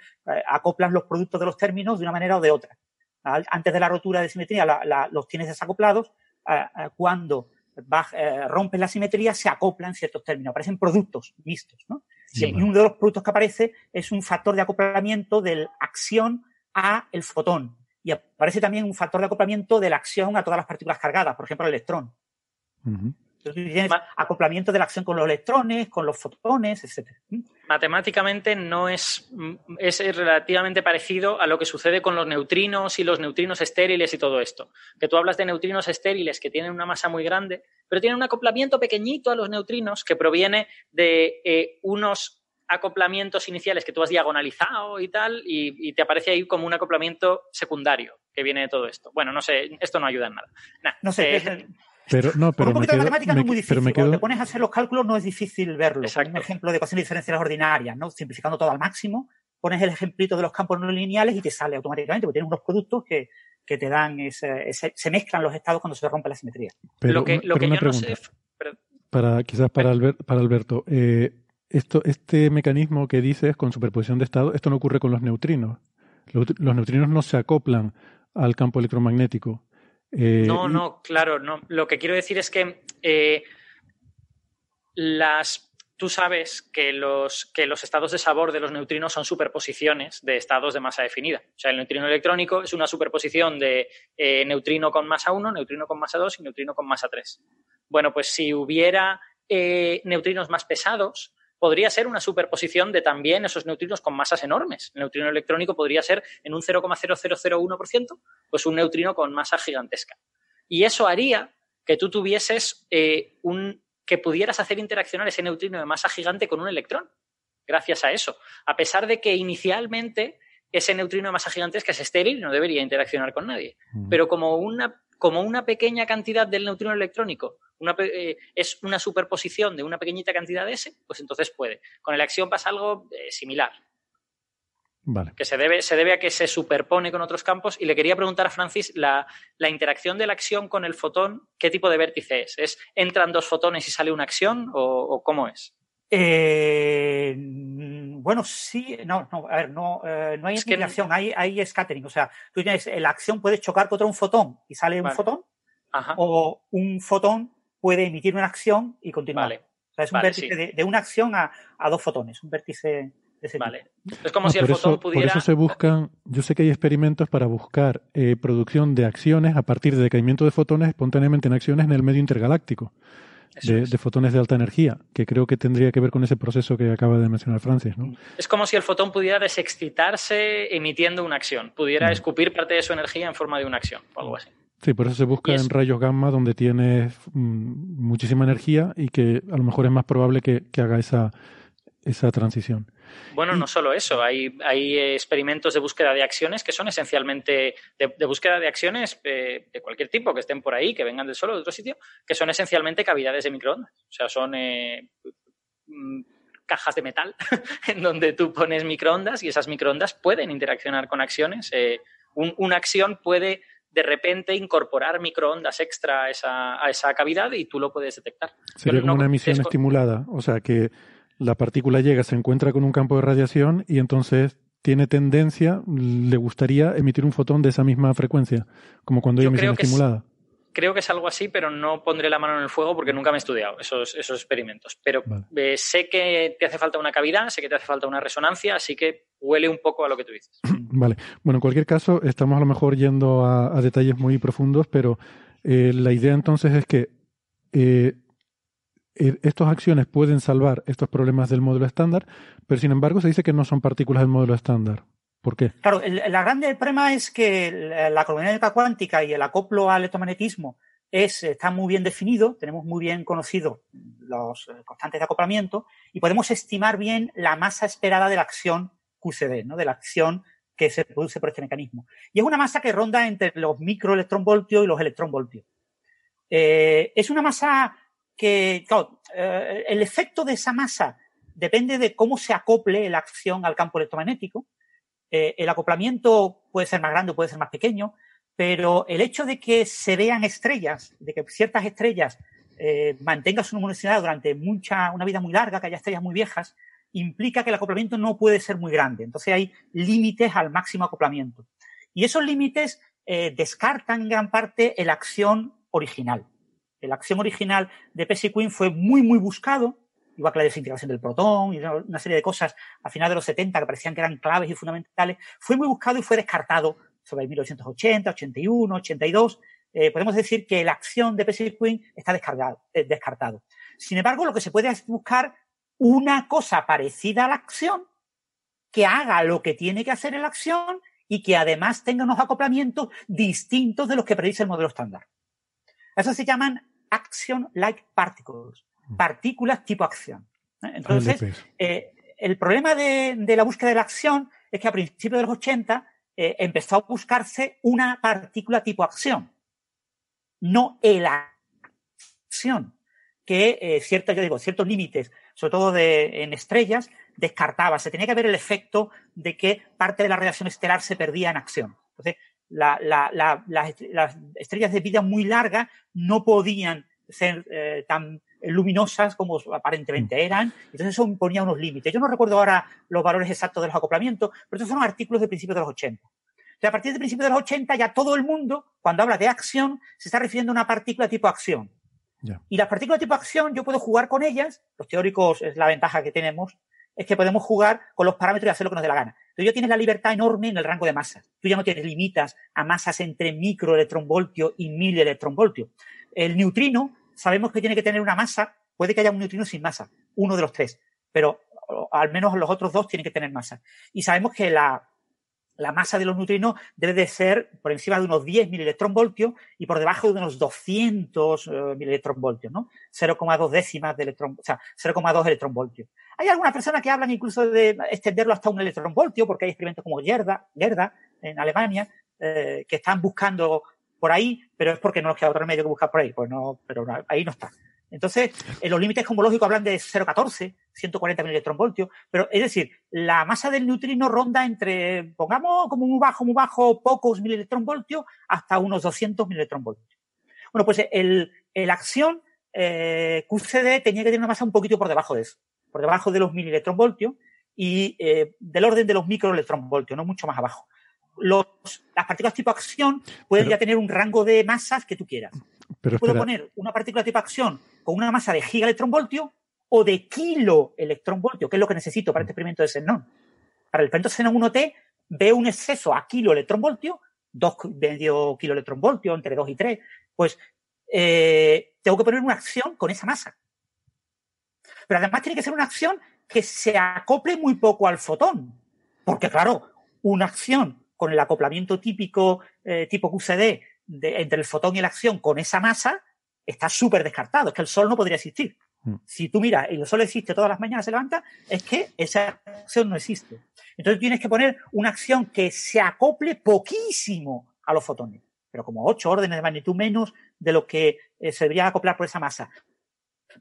acoplas los productos de los términos de una manera o de otra. Antes de la rotura de simetría los tienes desacoplados cuando eh, rompes la simetría, se acoplan ciertos términos, aparecen productos mixtos. ¿no? y uno de los productos que aparece es un factor de acoplamiento de la acción a el fotón. Y aparece también un factor de acoplamiento de la acción a todas las partículas cargadas, por ejemplo, el electrón. Acoplamiento de la acción con los electrones, con los fotones, etc. Matemáticamente no es, es relativamente parecido a lo que sucede con los neutrinos y los neutrinos estériles y todo esto. Que tú hablas de neutrinos estériles que tienen una masa muy grande, pero tienen un acoplamiento pequeñito a los neutrinos que proviene de eh, unos acoplamientos iniciales que tú has diagonalizado y tal, y, te aparece ahí como un acoplamiento secundario que viene de todo esto. Bueno, no sé, esto no ayuda en nada. no sé. Eh, pero, no, pero un poquito de matemática no es muy difícil. Cuando te pones a hacer los cálculos no es difícil verlo. Un ejemplo de ecuaciones diferenciales ordinarias, ¿no? Simplificando todo al máximo, pones el ejemplito de los campos no lineales y te sale automáticamente, porque tienes unos productos que, que te dan ese, se mezclan los estados cuando se rompe la simetría. Pero, lo que, lo que yo no sé. Para, quizás para, para Alberto, eh, esto, este mecanismo que dices con superposición de estado, esto no ocurre con los neutrinos. Los, neutrinos no se acoplan al campo electromagnético. Eh, no, no, claro, no. Lo que quiero decir es que eh, las, tú sabes que los, que los estados de sabor de los neutrinos son superposiciones de estados de masa definida. O sea, el neutrino electrónico es una superposición de eh, neutrino con masa 1, neutrino con masa 2 y neutrino con masa 3. Bueno, pues si hubiera neutrinos más pesados, podría ser una superposición de también esos neutrinos con masas enormes. El neutrino electrónico podría ser en un 0,0001%, pues un neutrino con masa gigantesca. Y eso haría que tú tuvieses eh, un que pudieras hacer interaccionar ese neutrino de masa gigante con un electrón, gracias a eso. A pesar de que inicialmente ese neutrino de masa gigantesca es estéril y no debería interaccionar con nadie. Pero como una, como una pequeña cantidad del neutrino electrónico eh, es una superposición de una pequeñita cantidad de S, pues entonces puede. Con el acción pasa algo eh, similar. Vale. Que se debe, se debe a que se superpone con otros campos. Y le quería preguntar a Francis, la, interacción de la acción con el fotón, ¿qué tipo de vértice es? ¿Es entran dos fotones y sale una acción o, cómo es? Eh, bueno, sí, no, no, a ver, no, no hay interacción, hay, hay scattering. O sea, tú tienes la acción puede chocar contra un fotón y sale un fotón, o un fotón puede emitir una acción y continuar. Vale. O sea, es un vértice de, una acción a, dos fotones, un vértice de ese Vale. Es como si el fotón pudiera. Por eso se buscan. Yo sé que hay experimentos para buscar eh, producción de acciones a partir de decaimiento de fotones espontáneamente en acciones en el medio intergaláctico. De, fotones de alta energía, que creo que tendría que ver con ese proceso que acaba de mencionar Francis. ¿no? Es como si el fotón pudiera desexcitarse emitiendo una acción, pudiera escupir parte de su energía en forma de una acción o algo así. Sí, por eso se busca en rayos gamma donde tienes mm, muchísima energía y que a lo mejor es más probable que, haga esa, esa transición. Bueno, no solo eso, hay, hay experimentos de búsqueda de acciones que son esencialmente de, búsqueda de acciones eh, de, cualquier tipo, que estén por ahí, que vengan del Sol o de otro sitio, que son esencialmente cavidades de microondas. O sea, son eh, mm, cajas de metal en donde tú pones microondas y esas microondas pueden interaccionar con acciones. Eh, una acción puede de repente incorporar microondas extra a esa, a esa cavidad y tú lo puedes detectar. Sería como una emisión estimulada, o sea que la partícula llega, se encuentra con un campo de radiación y entonces tiene tendencia, le gustaría emitir un fotón de esa misma frecuencia, como cuando hay emisión estimulada creo que es algo así, pero no pondré la mano en el fuego porque nunca me he estudiado esos, esos experimentos. Pero eh, sé que te hace falta una cavidad, sé que te hace falta una resonancia, así que huele un poco a lo que tú dices. Vale. Bueno, en cualquier caso, estamos a lo mejor yendo a, detalles muy profundos, pero eh, la idea entonces es que eh, estas acciones pueden salvar estos problemas del módulo estándar, pero sin embargo se dice que no son partículas del módulo estándar. ¿Por qué? Claro, el, la grande problema es que la cromodinámica cuántica y el acoplo al electromagnetismo es, está muy bien definido, tenemos muy bien conocidos los constantes de acoplamiento y podemos estimar bien la masa esperada de la acción QCD, ¿no? de la acción que se produce por este mecanismo. Y es una masa que ronda entre los microelectronvoltios y los electronvoltios. Eh, es una masa que, claro, eh, el efecto de esa masa depende de cómo se acople la acción al campo electromagnético eh, el acoplamiento puede ser más grande o puede ser más pequeño, pero el hecho de que se vean estrellas, de que ciertas estrellas eh, mantengan su luminosidad durante mucha, una vida muy larga, que haya estrellas muy viejas, implica que el acoplamiento no puede ser muy grande. Entonces hay límites al máximo acoplamiento. Y esos límites eh, descartan en gran parte la acción original. La acción original de Pesci Queen fue muy, muy buscado igual que la desintegración del protón y una serie de cosas a finales de los 70 que parecían que eran claves y fundamentales, fue muy buscado y fue descartado sobre 1980, 81, 82, eh, podemos decir que la acción de Pacific Queen está descargado, eh, descartado. Sin embargo, lo que se puede buscar una cosa parecida a la acción que haga lo que tiene que hacer en la acción y que además tenga unos acoplamientos distintos de los que predice el modelo estándar. Eso se llaman action-like particles, mm. partículas tipo acción. Entonces, eh, el problema de, la búsqueda de la acción es que a principios de los 80 eh, empezó a buscarse una partícula tipo acción, no el acción, que eh, yo digo, ciertos límites, sobre todo de, en estrellas, descartaba. Se tenía que ver el efecto de que parte de la radiación estelar se perdía en acción. Entonces, las estrellas de vida muy larga no podían ser eh, tan luminosas como aparentemente mm. eran. Entonces eso imponía unos límites. Yo no recuerdo ahora los valores exactos de los acoplamientos, pero estos son artículos de principios de los 80. O sea, a partir de principios de los 80 ya todo el mundo, cuando habla de acción, se está refiriendo a una partícula tipo acción. Y las partículas tipo acción yo puedo jugar con ellas, los teóricos es la ventaja que tenemos, es que podemos jugar con los parámetros y hacer lo que nos dé la gana. Tú ya tienes la libertad enorme en el rango de masa. Tú ya no tienes limitas a masas entre microelectronvoltio y mil electronvoltio. El neutrino sabemos que tiene que tener una masa, puede que haya un neutrino sin masa, uno de los tres, pero al menos los otros dos tienen que tener masa. Y sabemos que la, la masa de los neutrinos debe de ser por encima de unos 10 milelectronvoltios y por debajo de unos 200 uh, eh, milelectronvoltios, ¿no? 0,2 décimas de electrón, o sea, 0,2 electronvoltios. Hay algunas personas que hablan incluso de extenderlo hasta un electronvoltio, porque hay experimentos como Gerda, Gerda en Alemania, eh, que están buscando por ahí, pero es porque no nos queda otro remedio que buscar por ahí, pues no, pero ahí no está. Entonces, en los límites cosmológicos hablan de 0,14, 140 electronvoltios, pero es decir, la masa del neutrino ronda entre, pongamos como muy bajo, muy bajo, pocos electronvoltios, hasta unos 200 electronvoltios. Bueno, pues el, el acción eh, QCD tenía que tener una masa un poquito por debajo de eso, por debajo de los electronvoltios y eh, del orden de los microelectronvoltios, no mucho más abajo. Los, las partículas tipo acción pueden ya tener un rango de masas que tú quieras. Pero Puedo poner una partícula tipo acción con una masa de gigaelectronvoltio o de kiloelectronvoltio, que es lo que necesito para este experimento de xenón. Para el experimento xenón 1T veo un exceso a kiloelectronvoltio, dos medio kiloelectronvoltio, entre 2 y 3, pues eh, tengo que poner una acción con esa masa. Pero además tiene que ser una acción que se acople muy poco al fotón. Porque claro, una acción con el acoplamiento típico eh, tipo QCD entre el fotón y la acción con esa masa, está súper descartado. Es que el Sol no podría existir. Mm. Si tú miras y el Sol existe todas las mañanas, se levanta, es que esa acción no existe. Entonces tienes que poner una acción que se acople poquísimo a los fotones, pero como ocho órdenes de magnitud menos de lo que eh, se debería acoplar por esa masa,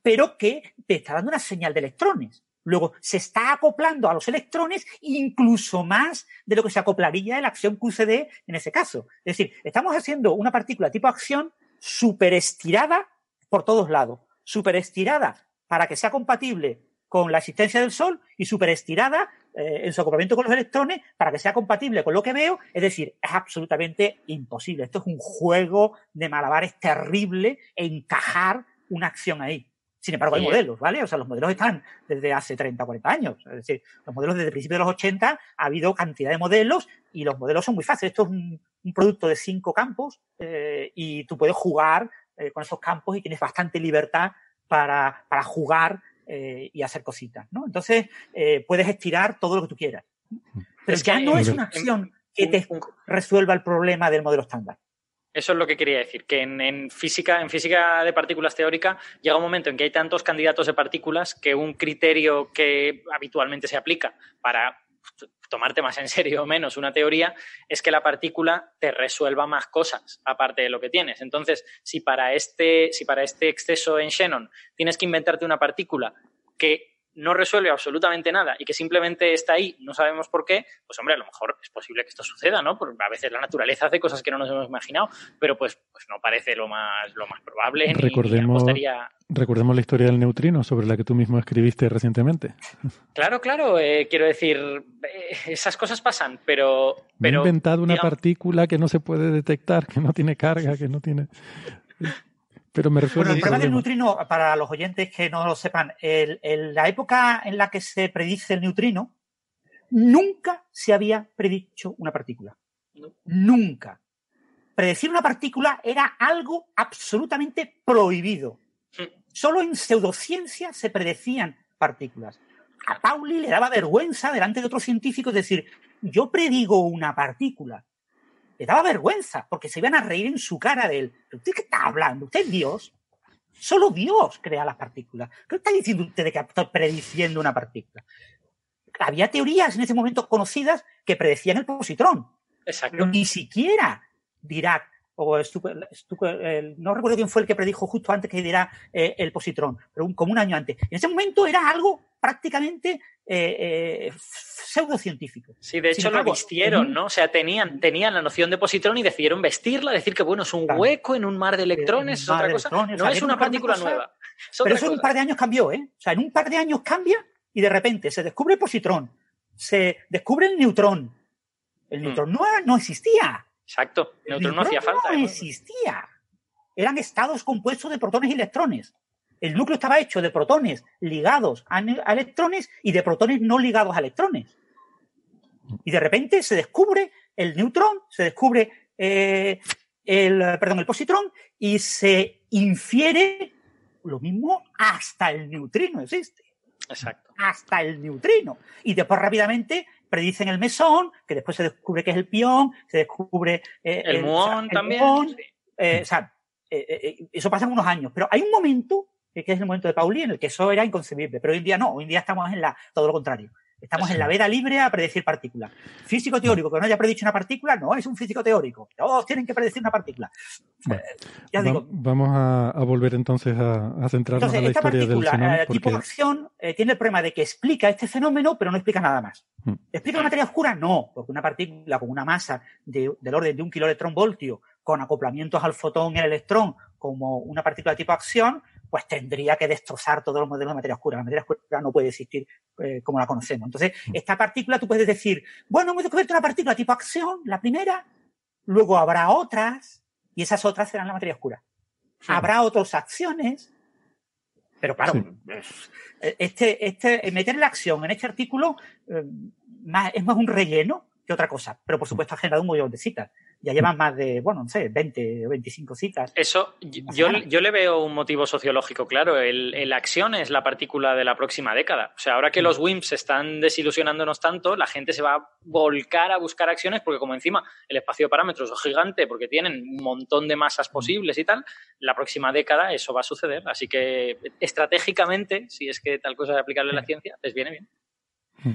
pero que te está dando una señal de electrones. Luego, se está acoplando a los electrones incluso más de lo que se acoplaría en la acción QCD en ese caso. Es decir, estamos haciendo una partícula tipo acción super estirada por todos lados. Super estirada para que sea compatible con la existencia del Sol y super estirada eh, en su acoplamiento con los electrones para que sea compatible con lo que veo. Es decir, es absolutamente imposible. Esto es un juego de malabares terrible encajar una acción ahí. Sin embargo, hay modelos, ¿vale? O sea, los modelos están desde hace 30 o 40 años. Es decir, los modelos desde principios de los 80 ha habido cantidad de modelos y los modelos son muy fáciles. Esto es un, producto de cinco campos eh, y tú puedes jugar eh, con esos campos y tienes bastante libertad para, para jugar eh, y hacer cositas, ¿no? Entonces, puedes estirar todo lo que tú quieras. Pero ya no es una acción que te resuelva el problema del modelo estándar. Eso es lo que quería decir, que en, física, en física de partículas teórica llega un momento en que hay tantos candidatos de partículas que un criterio que habitualmente se aplica para tomarte más en serio o menos una teoría es que la partícula te resuelva más cosas aparte de lo que tienes. Entonces, si para este, si para este exceso en Shannon tienes que inventarte una partícula que no resuelve absolutamente nada y que simplemente está ahí, no sabemos por qué, pues hombre, a lo mejor es posible que esto suceda, ¿no? Porque a veces la naturaleza hace cosas que no nos hemos imaginado, pero pues, pues no parece lo más, lo más probable. Recordemos, recordemos la historia del neutrino sobre la que tú mismo escribiste recientemente. Claro, claro, eh, quiero decir, eh, esas cosas pasan, pero... pero he inventado una partícula que no se puede detectar, que no tiene carga, que no tiene... Pero me refiero bueno, el problema del neutrino, para los oyentes que no lo sepan, el, la época en la que se predice el neutrino, nunca se había predicho una partícula. Nunca. predecir una partícula era algo absolutamente prohibido. Solo en pseudociencia se predecían partículas. A Pauli le daba vergüenza delante de otros científicos decir, yo predigo una partícula. Le daba vergüenza, porque se iban a reír en su cara de él. ¿Usted qué está hablando? ¿Usted es Dios? Solo Dios crea las partículas. ¿Qué está diciendo usted de que está prediciendo una partícula? Había teorías en ese momento conocidas que predecían el positrón. Exacto. Pero ni siquiera Dirac o no recuerdo quién fue el que predijo justo antes que dirá eh, el positrón, pero como un año antes. En ese momento era algo prácticamente eh, eh, pseudocientífico. Sí, de hecho lo vistieron, ¿no? O sea, tenían, tenían la noción de positrón y decidieron vestirla, decir que bueno, es un hueco en un mar de electrones, es otra cosa. no es una partícula nueva. pero eso en un par de años cambió, ¿eh? O sea, en un par de años cambia y de repente se descubre el positrón, se descubre el neutrón. El mm. neutrón no, no existía. Exacto, el neutrón no hacía falta. No ¿eh? existía. Eran estados compuestos de protones y electrones. El núcleo estaba hecho de protones ligados a, electrones y de protones no ligados a electrones. Y de repente se descubre el neutrón, se descubre eh, el, perdón, el positrón y se infiere lo mismo hasta el neutrino existe. Exacto. Hasta el neutrino. Y después rápidamente predicen el mesón, que después se descubre que es el pión, se descubre... Eh, el, muón también. Eh, o sea, eso pasa en unos años. Pero hay un momento que es el momento de Pauli, en el que eso era inconcebible. Pero hoy en día no, hoy en día estamos en la, todo lo contrario. Estamos en la veda libre a predecir partículas. Físico teórico que no haya predicho una partícula no es un físico teórico. Todos tienen que predecir una partícula. Eh, ya digo, vamos a, volver entonces a, centrarnos en la historia del partícula, eh, tipo acción eh, tiene el problema de que explica este fenómeno, pero no explica nada más. Mm. ¿Explica la materia oscura? No, porque una partícula con una masa del orden de un kiloelectrón voltio, con acoplamientos al fotón y al electrón, como una partícula tipo acción, pues tendría que destrozar todos los modelos de materia oscura. La materia oscura no puede existir eh, como la conocemos. Entonces, mm. esta partícula tú puedes decir, bueno, hemos descubierto una partícula tipo acción, la primera, luego habrá otras, y esas otras serán la materia oscura. Habrá otras acciones, pero claro, este, este, meter la acción en este artículo eh, es más un relleno que otra cosa, pero por supuesto ha generado un montón de citas ya llevan más de, bueno, no sé, 20 o 25 citas. Eso, yo, yo le veo un motivo sociológico, claro. El, el, acción es la partícula de la próxima década. O sea, ahora que los WIMPs están desilusionándonos tanto, la gente se va a volcar a buscar acciones porque como encima el espacio de parámetros es gigante porque tienen un montón de masas posibles y tal, la próxima década eso va a suceder. Así que estratégicamente, si es que tal cosa de aplicarle a la ciencia, les viene bien.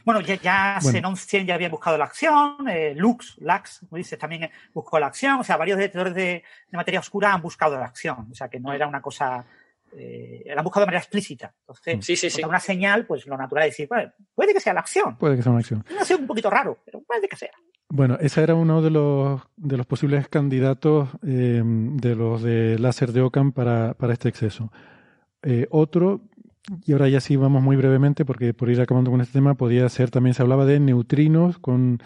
Bueno, ya, ya 100 ya había buscado la acción, eh, Lux, Lux, como dices, también buscó la acción, o sea, varios detectores de, materia oscura han buscado la acción, o sea, que no era una cosa, eh, la han buscado de manera explícita. Entonces, sí, sí, sí. una señal, pues lo natural es decir, puede que sea la acción. Puede que sea una acción. Ha sido un poquito raro, pero puede que sea. Bueno, ese era uno de los, de los posibles candidatos eh, de los de láser de Ockham para, para este exceso. Eh, otro y ahora ya sí vamos muy brevemente, porque por ir acabando con este tema, podía ser también se hablaba de neutrinos con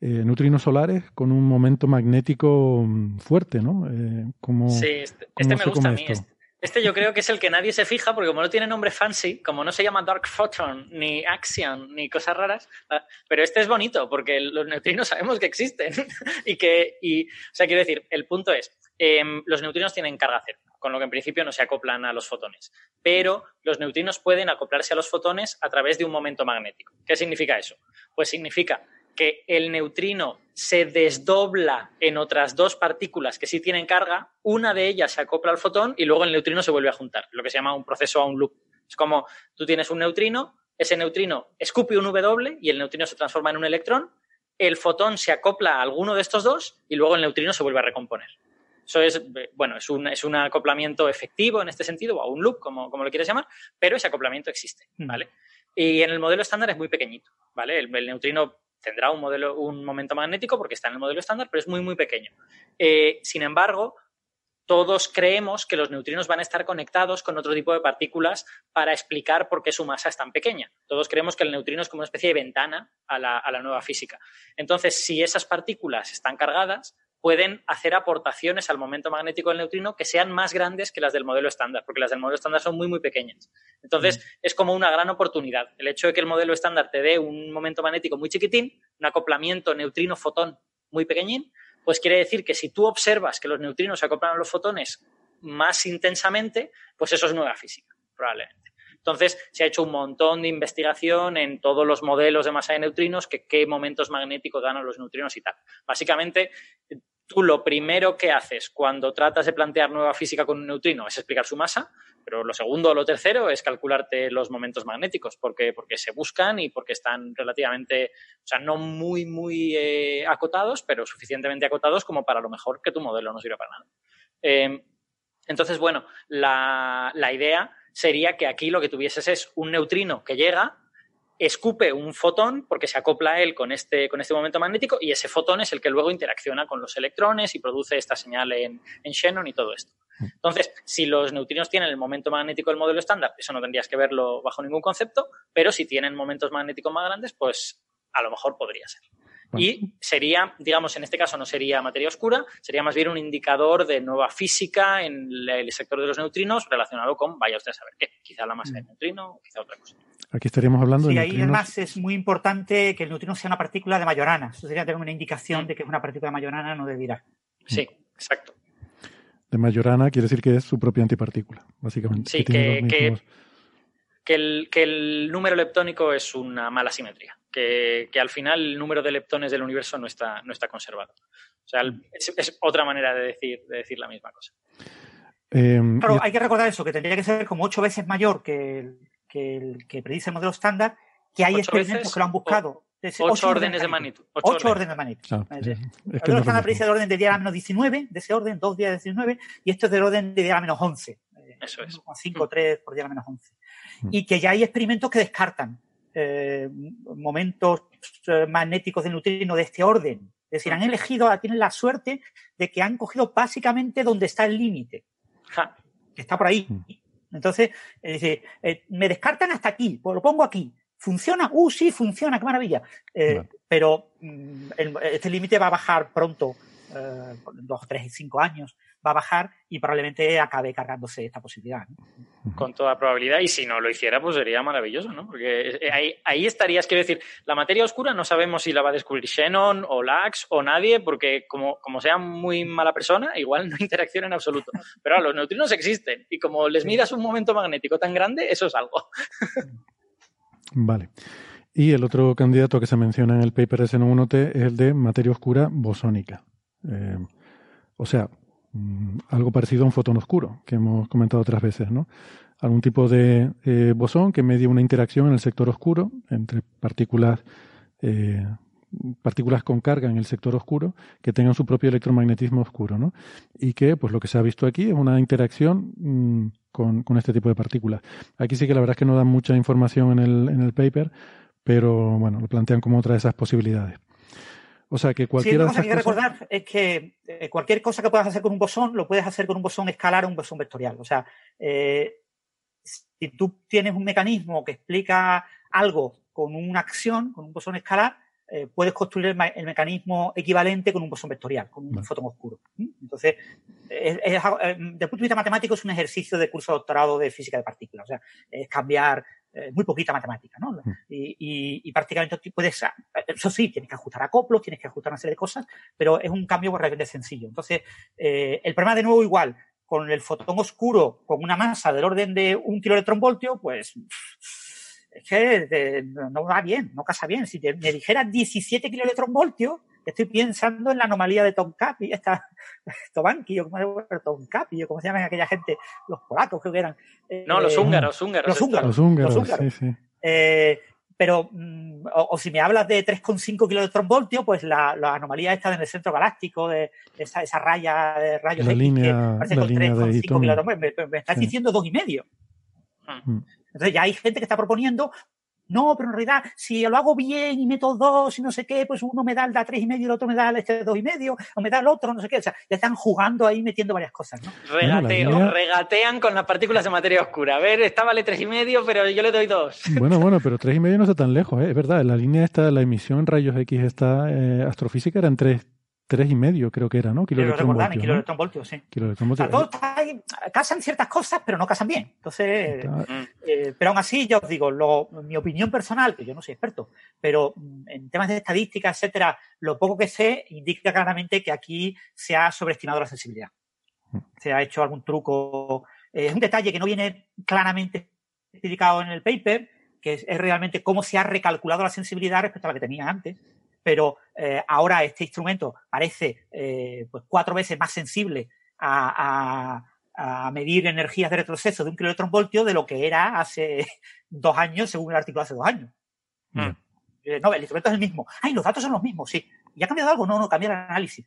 eh, neutrinos solares con un momento magnético mm, fuerte, ¿no? Eh, como, sí, este, este me gusta a mí. Este, este, yo creo que es el que nadie se fija, porque como no tiene nombre fancy, como no se llama Dark Photon, ni Axion, ni cosas raras, ah, pero este es bonito, porque los neutrinos sabemos que existen. y que, y, o sea, quiero decir, el punto es, em, los neutrinos tienen carga cero con lo que en principio no se acoplan a los fotones. Pero los neutrinos pueden acoplarse a los fotones a través de un momento magnético. ¿Qué significa eso? Pues significa que el neutrino se desdobla en otras dos partículas que sí tienen carga, una de ellas se acopla al fotón y luego el neutrino se vuelve a juntar, lo que se llama un proceso a un loop. Es como tú tienes un neutrino, ese neutrino escupe un W y el neutrino se transforma en un electrón, el fotón se acopla a alguno de estos dos y luego el neutrino se vuelve a recomponer. Eso es, bueno, es un, es un acoplamiento efectivo en este sentido, o un loop, como, como lo quieras llamar, pero ese acoplamiento existe, mm. ¿vale? Y en el modelo estándar es muy pequeñito, ¿vale? El, neutrino tendrá un, modelo, un momento magnético porque está en el modelo estándar, pero es muy, muy pequeño. Eh, sin embargo, todos creemos que los neutrinos van a estar conectados con otro tipo de partículas para explicar por qué su masa es tan pequeña. Todos creemos que el neutrino es como una especie de ventana a la, a la nueva física. Entonces, si esas partículas están cargadas, pueden hacer aportaciones al momento magnético del neutrino que sean más grandes que las del modelo estándar, porque las del modelo estándar son muy, muy pequeñas. Entonces, mm. es como una gran oportunidad. El hecho de que el modelo estándar te dé un momento magnético muy chiquitín, un acoplamiento neutrino-fotón muy pequeñín, pues quiere decir que si tú observas que los neutrinos se acoplan a los fotones más intensamente, pues eso es nueva física, probablemente. Entonces, se ha hecho un montón de investigación en todos los modelos de masa de neutrinos, que qué momentos magnéticos dan a los neutrinos y tal. Básicamente, tú lo primero que haces cuando tratas de plantear nueva física con un neutrino es explicar su masa, pero lo segundo o lo tercero es calcularte los momentos magnéticos, porque, porque se buscan y porque están relativamente, o sea, no muy, muy eh, acotados, pero suficientemente acotados como para lo mejor que tu modelo no sirva para nada. Eh, entonces, bueno, la, la idea sería que aquí lo que tuvieses es un neutrino que llega, escupe un fotón porque se acopla a él con este, con este momento magnético y ese fotón es el que luego interacciona con los electrones y produce esta señal en, en Shannon y todo esto. Entonces, si los neutrinos tienen el momento magnético del modelo estándar, eso no tendrías que verlo bajo ningún concepto, pero si tienen momentos magnéticos más grandes, pues a lo mejor podría ser. Y sería, digamos, en este caso no sería materia oscura, sería más bien un indicador de nueva física en el sector de los neutrinos relacionado con, vaya usted a saber qué, quizá la masa del neutrino o quizá otra cosa. Aquí estaríamos hablando sí, de. ahí además es muy importante que el neutrino sea una partícula de Majorana. Eso sería tener una indicación de que es una partícula de Majorana no de Dirac. Sí, exacto. De Majorana quiere decir que es su propia antipartícula, básicamente. Sí, que, que, que, el, que el número leptónico es una mala simetría que, que, al final el número de leptones del universo no está, no está conservado. O sea, es, es otra manera de decir, de decir la misma cosa. Eh, claro, hay que recordar eso, que tendría que ser como ocho veces mayor que el que, el, que predice el modelo estándar, que hay experimentos que lo han buscado. Ocho, ocho, órdenes de magnitud. Ocho, ocho órdenes de magnitud. Ah, es, es que el estándar predice del orden de día menos 19, de ese orden, dos días de 19, y esto es del orden de día menos 11. Eso es. 5, 3 por día menos 11. Mm. Y que ya hay experimentos que descartan eh, momentos eh, magnéticos de neutrino de este orden. Es decir, han elegido, tienen la suerte de que han cogido básicamente donde está el límite, que está por ahí. Entonces, es decir, eh, me descartan hasta aquí, pues lo pongo aquí. ¿Funciona? Uh, sí, funciona, qué maravilla. Eh, bueno. Pero mm, el, este límite va a bajar pronto, eh, dos, tres y cinco años, va a bajar y probablemente acabe cargándose esta posibilidad. ¿no? Con toda probabilidad, y si no lo hiciera, pues sería maravilloso, ¿no? Porque ahí, ahí estarías, quiero decir, la materia oscura no sabemos si la va a descubrir Shannon o Lax o nadie, porque como, como sea muy mala persona, igual no interacciona en absoluto. Pero los neutrinos existen, y como les miras un momento magnético tan grande, eso es algo. Vale. Y el otro candidato que se menciona en el paper SN1T es el de materia oscura bosónica. Eh, o sea, algo parecido a un fotón oscuro, que hemos comentado otras veces, ¿no? Algún tipo de eh, bosón que medie una interacción en el sector oscuro entre partículas, eh, partículas con carga en el sector oscuro que tengan su propio electromagnetismo oscuro, ¿no? Y que, pues lo que se ha visto aquí es una interacción mmm, con, con, este tipo de partículas. Aquí sí que la verdad es que no dan mucha información en el, en el paper, pero bueno, lo plantean como otra de esas posibilidades. O sea, que cualquiera sí, cosa que hay que recordar es que eh, cualquier cosa que puedas hacer con un bosón, lo puedes hacer con un bosón escalar o un bosón vectorial. O sea, eh, si tú tienes un mecanismo que explica algo con una acción, con un bosón escalar, eh, puedes construir el, el, mecanismo equivalente con un bosón vectorial, con un vale. fotón oscuro. Entonces, es, es, desde el punto de vista matemático, es un ejercicio de curso de doctorado de física de partículas. O sea, es cambiar eh, muy poquita matemática, ¿no? Mm. Y, y, y, prácticamente puedes, eso sí, tienes que ajustar acoplos, tienes que ajustar una serie de cosas, pero es un cambio realmente sencillo. Entonces, eh, el problema de nuevo igual, con el fotón oscuro, con una masa del orden de un kiloelectronvoltio, pues es que de, no va bien, no casa bien. Si te, me dijeras 17 kiloelectronvoltios, estoy pensando en la anomalía de Tonkapi, esta Tobanki, o como Tonkapi, o como se llaman aquella gente, los polacos creo que eran. No, eh, los húngaros, húngaros. Los húngaros. Los húngaros, los húngaros. Sí, sí. Eh, pero, mm, o, o, si me hablas de 3,5 kiloelectronvoltios, pues la, la, anomalía esta en el centro galáctico, de esa, esa raya de rayos la X, línea, que parece la con 3,5 kiloelectronvoltios, me, me, estás sí. diciendo 2,5. Mm. Entonces ya hay gente que está proponiendo no, pero en realidad, si lo hago bien y meto dos y no sé qué, pues uno me da el da tres y medio y el otro me da el este dos y medio, o me da el otro, no sé qué. O sea, ya están jugando ahí metiendo varias cosas, ¿no? Regateo, bueno, regatean con las partículas de materia oscura. A ver, esta vale tres y medio, pero yo le doy dos. Bueno, bueno, pero tres y medio no está tan lejos, ¿eh? Es verdad, la línea esta, la emisión en rayos X esta eh, astrofísica era en tres tres y medio, creo que era, ¿no? Kiloelectronvoltios. Kiloelectronvoltios, sí. Kiloelectronvoltios. O sea, todos casan ciertas cosas, pero no casan bien. Entonces, eh, pero aún así, ya os digo, lo, mi opinión personal, que yo no soy experto, pero mm, en temas de estadística, etcétera, lo poco que sé indica claramente que aquí se ha sobreestimado la sensibilidad. Mm. Se ha hecho algún truco. Eh, es un detalle que no viene claramente explicado en el paper, que es, realmente cómo se ha recalculado la sensibilidad respecto a la que tenía antes pero eh, ahora este instrumento parece eh, pues cuatro veces más sensible a, medir energías de retroceso de un kiloelectronvoltio de lo que era hace dos años, según el artículo hace dos años. Mm. Eh, no, el instrumento es el mismo. Ay, los datos son los mismos, sí. ¿Y ha cambiado algo? No, no, cambia el análisis.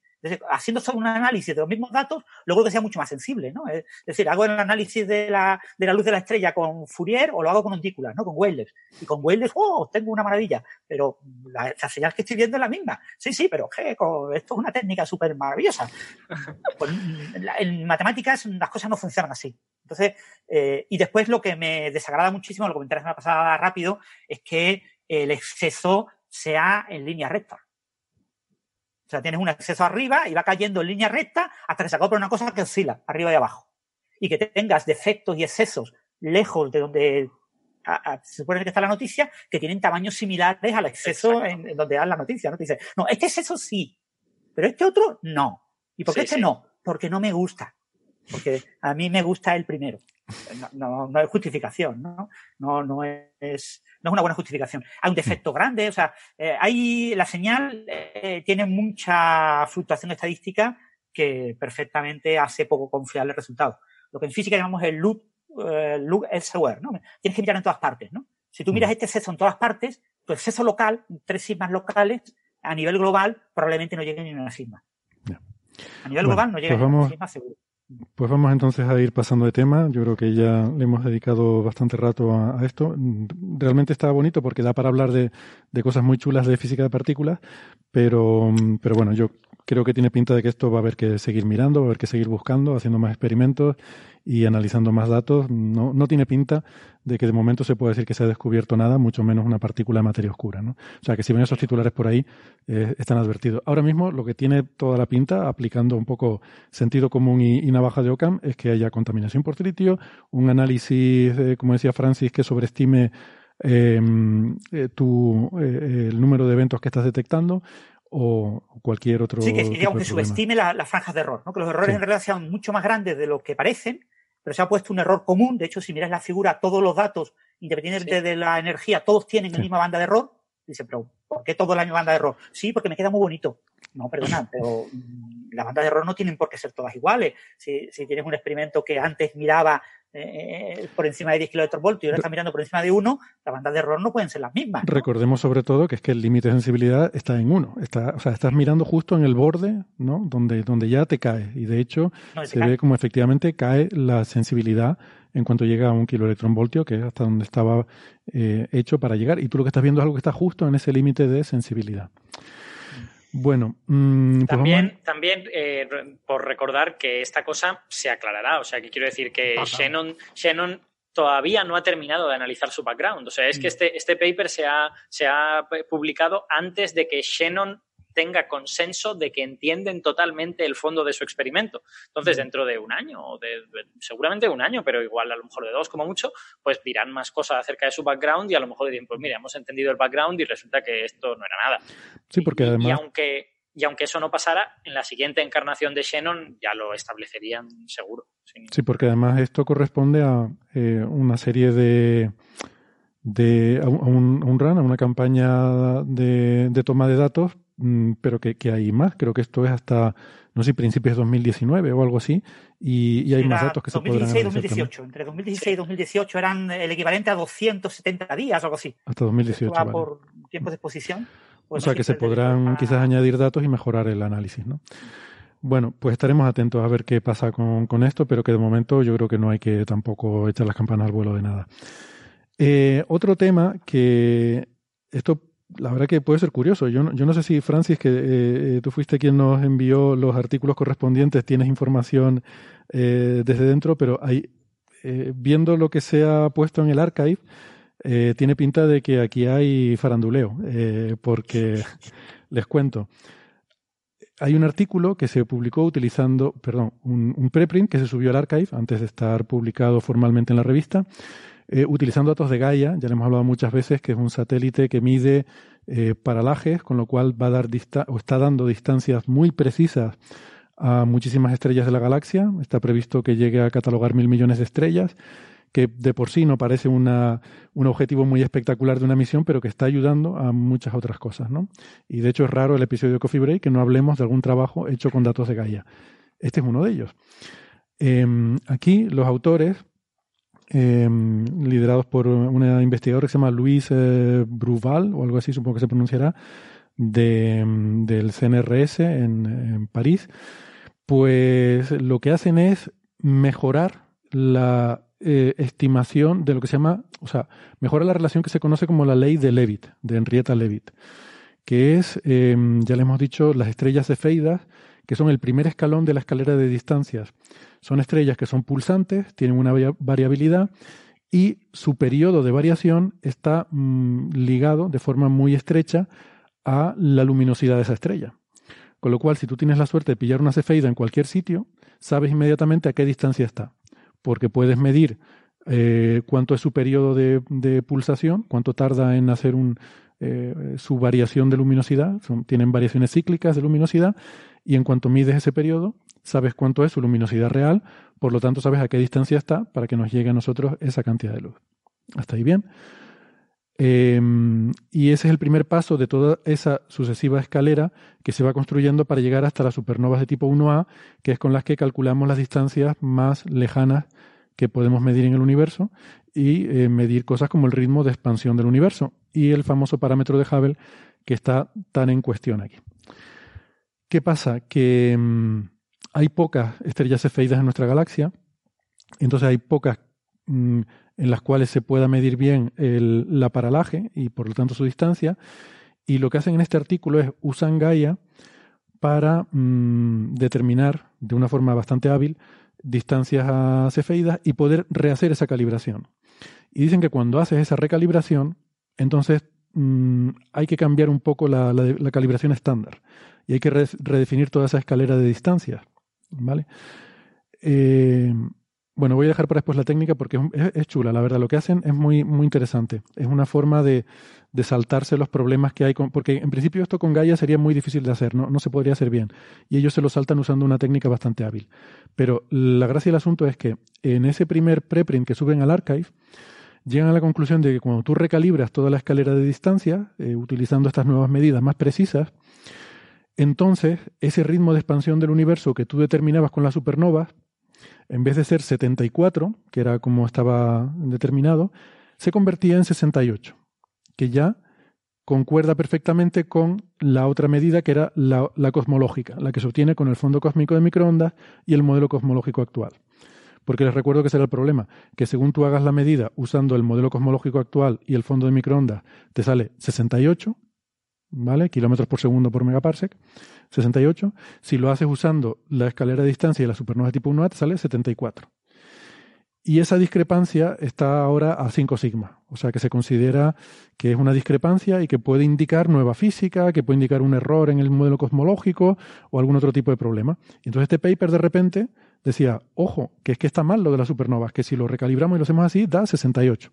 haciendo solo un análisis de los mismos datos, luego que sea mucho más sensible, ¿no? Es decir, hago el análisis de la, de la luz de la estrella con Fourier o lo hago con ondículas, ¿no? Con Wavelengths. Y con Wavelengths, ¡oh! Tengo una maravilla. Pero la, señal que estoy viendo es la misma. Sí, sí, pero esto es una técnica súper maravillosa. Pues, en matemáticas las cosas no funcionan así. Entonces, eh, y después lo que me desagrada muchísimo, lo comenté la semana pasada rápido, es que el exceso sea en línea recta. O sea, tienes un exceso arriba y va cayendo en línea recta hasta que se acopla una cosa que oscila arriba y abajo. Y que tengas defectos y excesos lejos de donde se supone que está la noticia, que tienen tamaños similares al exceso en, donde da la noticia. ¿no? Te dice, no, este exceso sí, pero este otro no. ¿Y por qué este no? Porque no me gusta. Porque a mí me gusta el primero. No, no, es justificación, ¿no? No, no es, no es una buena justificación. Hay un defecto mm. grande, o sea, eh, la señal eh, tiene mucha fluctuación estadística que perfectamente hace poco confiable el resultado. Lo que en física llamamos el loop, eh, loop elsewhere, ¿no? Tienes que mirar en todas partes, ¿no? Si tú miras mm. este exceso en todas partes, tu exceso local, tres sigmas locales, a nivel global, probablemente no llegue ni a una sigma. A nivel global no llega pues ni una sigma seguro. Pues vamos entonces a ir pasando de tema. Yo creo que ya le hemos dedicado bastante rato a, esto. Realmente está bonito porque da para hablar de, de, cosas muy chulas de física de partículas, pero, pero bueno, yo creo que tiene pinta de que esto va a haber que seguir mirando, va a haber que seguir buscando, haciendo más experimentos y analizando más datos. No, no tiene pinta de que de momento se pueda decir que se ha descubierto nada, mucho menos una partícula de materia oscura. O sea, que si ven esos titulares por ahí, eh, están advertidos. Ahora mismo lo que tiene toda la pinta, aplicando un poco sentido común y, navaja de Ockham, es que haya contaminación por tritio, un análisis, como decía Francis, que sobreestime em, eh, tu, eh, el número de eventos que estás detectando o cualquier otro. Sí, que digamos que subestime las franjas de error, ¿no? que los errores en realidad sean mucho más grandes de lo que parecen, pero se ha puesto un error común. De hecho, si miras la figura, todos los datos, independientemente de la energía, todos tienen la misma banda de error. Dice, pero ¿por qué todo la misma banda de error? Sí, porque me queda muy bonito. No, perdona, pero mm, las bandas de error no tienen por qué ser todas iguales. Si, si tienes un experimento que antes miraba eh, por encima de 10 kilovoltios y ahora está mirando por encima de 1, las bandas de error no pueden ser las mismas. Recordemos sobre todo que es que el límite de sensibilidad está en 1. Está, o sea, estás mirando justo en el borde, ¿no? Donde, donde ya te cae. Y de hecho, se ve como efectivamente cae la sensibilidad en cuanto llega a un kiloelectronvoltio, que es hasta donde estaba eh, hecho para llegar. Y tú lo que estás viendo es algo que está justo en ese límite de sensibilidad. Bueno, mm, pues también, también eh, por recordar que esta cosa se aclarará. O sea, que quiero decir que Shannon, Shannon todavía no ha terminado de analizar su background. O sea, es que mm. este, este paper se ha, se ha publicado antes de que Shannon tenga consenso de que entienden totalmente el fondo de su experimento. Entonces, dentro de un año, o de, seguramente un año, pero igual a lo mejor de dos como mucho, pues dirán más cosas acerca de su background y a lo mejor dirán, pues mira, hemos entendido el background y resulta que esto no era nada. Sí, porque además... Y aunque, y aunque eso no pasara, en la siguiente encarnación de Shannon ya lo establecerían seguro. Sí, porque además esto corresponde a eh, una serie de de a un, un, run, a una campaña de, de, toma de datos pero que, que, hay más. Creo que esto es hasta, no sé, principios de 2019 o algo así, y, hay más datos que se podrán 2018. Entre 2016 y 2018 eran el equivalente a 270 días o algo así. Hasta 2018. Por tiempos de exposición. Pues o sea que se podrán quizás añadir datos y mejorar el análisis, ¿no? Bueno, pues estaremos atentos a ver qué pasa con, con, esto, pero que de momento yo creo que no hay que tampoco echar las campanas al vuelo de nada. Eh, otro tema que esto la verdad que puede ser curioso. Yo no, yo no sé si, Francis, que eh, tú fuiste quien nos envió los artículos correspondientes, tienes información eh, desde dentro, pero eh, viendo lo que se ha puesto en el archive, tiene pinta de que aquí hay faranduleo, porque les cuento. hay un artículo que se publicó utilizando, perdón, un, preprint que se subió al archive antes de estar publicado formalmente en la revista, eh, utilizando datos de Gaia, ya le hemos hablado muchas veces que es un satélite que mide eh, paralajes, con lo cual va a dar o está dando distancias muy precisas a muchísimas estrellas de la galaxia. Está previsto que llegue a catalogar mil millones de estrellas que de por sí no parece una, un objetivo muy espectacular de una misión, pero que está ayudando a muchas otras cosas, ¿no? Y de hecho es raro el episodio de Coffee Break que no hablemos de algún trabajo hecho con datos de Gaia. Este es uno de ellos. Em, aquí los autores, em, liderados por una investigadora que se llama Luis eh, Bruval, o algo así supongo que se pronunciará, em, del CNRS en, en París, pues lo que hacen es mejorar la eh, estimación de lo que se llama, o sea, mejora la relación que se conoce como la ley de Levitt, de Henrietta Leavitt, que es, em, ya le hemos dicho, las estrellas cefeidas, que son el primer escalón de la escalera de distancias. Son estrellas que son pulsantes, tienen una variabilidad y su periodo de variación está mm, ligado de forma muy estrecha a la luminosidad de esa estrella. Con lo cual, si tú tienes la suerte de pillar una cefeida en cualquier sitio, sabes inmediatamente a qué distancia está porque puedes medir eh, cuánto es su periodo de, pulsación, cuánto tarda en hacer un, eh, su variación de luminosidad, tienen variaciones cíclicas de luminosidad, y en cuanto mides ese periodo, sabes cuánto es su luminosidad real, por lo tanto sabes a qué distancia está para que nos llegue a nosotros esa cantidad de luz. ¿Hasta ahí bien? Em, y ese es el primer paso de toda esa sucesiva escalera que se va construyendo para llegar hasta las supernovas de tipo 1A, que es con las que calculamos las distancias más lejanas que podemos medir en el universo y eh, medir cosas como el ritmo de expansión del universo y el famoso parámetro de Hubble que está tan en cuestión aquí. ¿Qué pasa? Que em, hay pocas estrellas cefeidas en nuestra galaxia, entonces hay pocas mm, en las cuales se pueda medir bien la paralaje y por lo tanto su distancia. Y lo que hacen en este artículo es usan Gaia para mm, determinar de una forma bastante hábil distancias a cefeidas y poder rehacer esa calibración. Y dicen que cuando haces esa recalibración, entonces mm, hay que cambiar un poco la, calibración estándar y hay que redefinir toda esa escalera de distancias. ¿Vale? Eh, bueno, voy a dejar para después la técnica porque es, chula, la verdad. Lo que hacen es muy, muy interesante. Es una forma de, saltarse los problemas que hay. Con, porque en principio esto con Gaia sería muy difícil de hacer, ¿no? no se podría hacer bien. Y ellos se lo saltan usando una técnica bastante hábil. Pero la gracia del asunto es que en ese primer preprint que suben al archive, llegan a la conclusión de que cuando tú recalibras toda la escalera de distancia, eh, utilizando estas nuevas medidas más precisas, entonces ese ritmo de expansión del universo que tú determinabas con las supernovas en vez de ser 74, que era como estaba determinado, se convertía en 68, que ya concuerda perfectamente con la otra medida que era la, cosmológica, la que se obtiene con el fondo cósmico de microondas y el modelo cosmológico actual. Porque les recuerdo que ese era el problema, que según tú hagas la medida usando el modelo cosmológico actual y el fondo de microondas, te sale 68, ¿vale? Kilómetros por segundo por megaparsec, 68. Si lo haces usando la escalera de distancia y la supernova tipo 1A, te sale 74. Y esa discrepancia está ahora a 5 sigma, o sea que se considera que es una discrepancia y que puede indicar nueva física, que puede indicar un error en el modelo cosmológico o algún otro tipo de problema. Entonces este paper de repente decía, ojo, que es que está mal lo de las supernovas, que si lo recalibramos y lo hacemos así, da 68.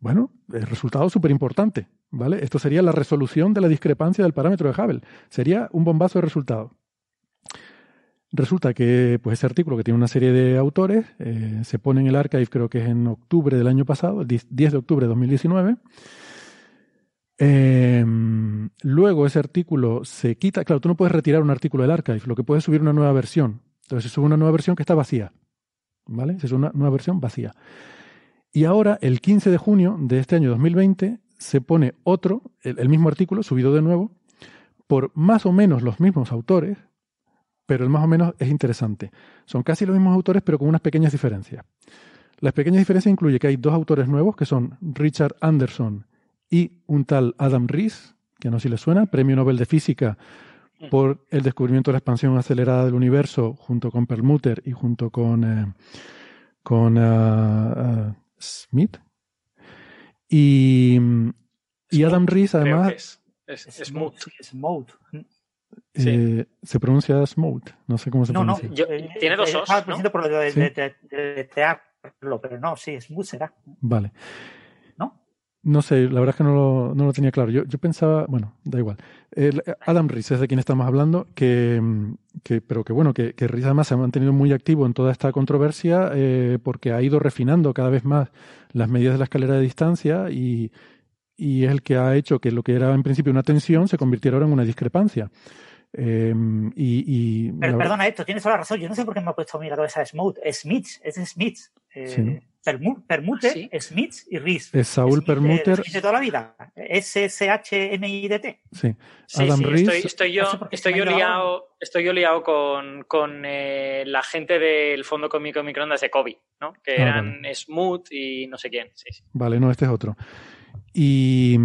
Bueno, el resultado es súper importante, ¿vale? Esto sería la resolución de la discrepancia del parámetro de Hubble. Sería un bombazo de resultado. Resulta que pues, ese artículo, que tiene una serie de autores, eh, se pone en el archive, creo que es en octubre del año pasado, el 10 de octubre de 2019. Em, luego ese artículo se quita. Claro, tú no puedes retirar un artículo del archive, lo que puedes es subir una nueva versión. Entonces se sube una nueva versión que está vacía. ¿Vale? Se sube una nueva versión vacía. Y ahora, el 15 de junio de este año 2020, se pone otro, el, mismo artículo, subido de nuevo, por más o menos los mismos autores, pero el más o menos es interesante. Son casi los mismos autores, pero con unas pequeñas diferencias. Las pequeñas diferencias incluyen que hay dos autores nuevos, que son Richard Anderson y un tal Adam Rees, que no sé si les suena, Premio Nobel de Física por el descubrimiento de la expansión acelerada del universo, junto con Perlmutter y junto con, eh, con ah, ah, Smith. Y, y Adam Rees, además. Es, es, Smooth. Eh, se pronuncia Smoke, no sé cómo se pronuncia. No, no, eh, tiene dos os, ¿no? por lo de, ¿Sí? de, pero no, sí, Smooth será. Vale. No sé, la verdad es que no lo, no lo tenía claro. Yo, yo, pensaba, bueno, da igual. El, Adam Rees es de quien estamos hablando, que, que pero que bueno, que, que además se ha mantenido muy activo en toda esta controversia eh, porque ha ido refinando cada vez más las medidas de la escalera de distancia y, y es el que ha hecho que lo que era en principio una tensión se convirtiera ahora en una discrepancia. Eh, y, y Pero, perdona, esto, tienes toda la razón. Yo no sé por qué me ha puesto a mí la cabeza de Smooth. Es Smith, es Smith. Eh, sí, ¿no? Permuter, ¿Sí? Smith y Rees. Es Saúl Permuter. De toda la vida. S-S-H-M-I-D-T. Sí. Adam sí. Estoy, estoy, yo, estoy, yo liado, estoy yo liado con, con eh, la gente del Fondo Cómico Microondas de Kobe, ¿no? Que ah, eran vale. Smooth y no sé quién. Sí, sí. Vale, no, este es otro. Y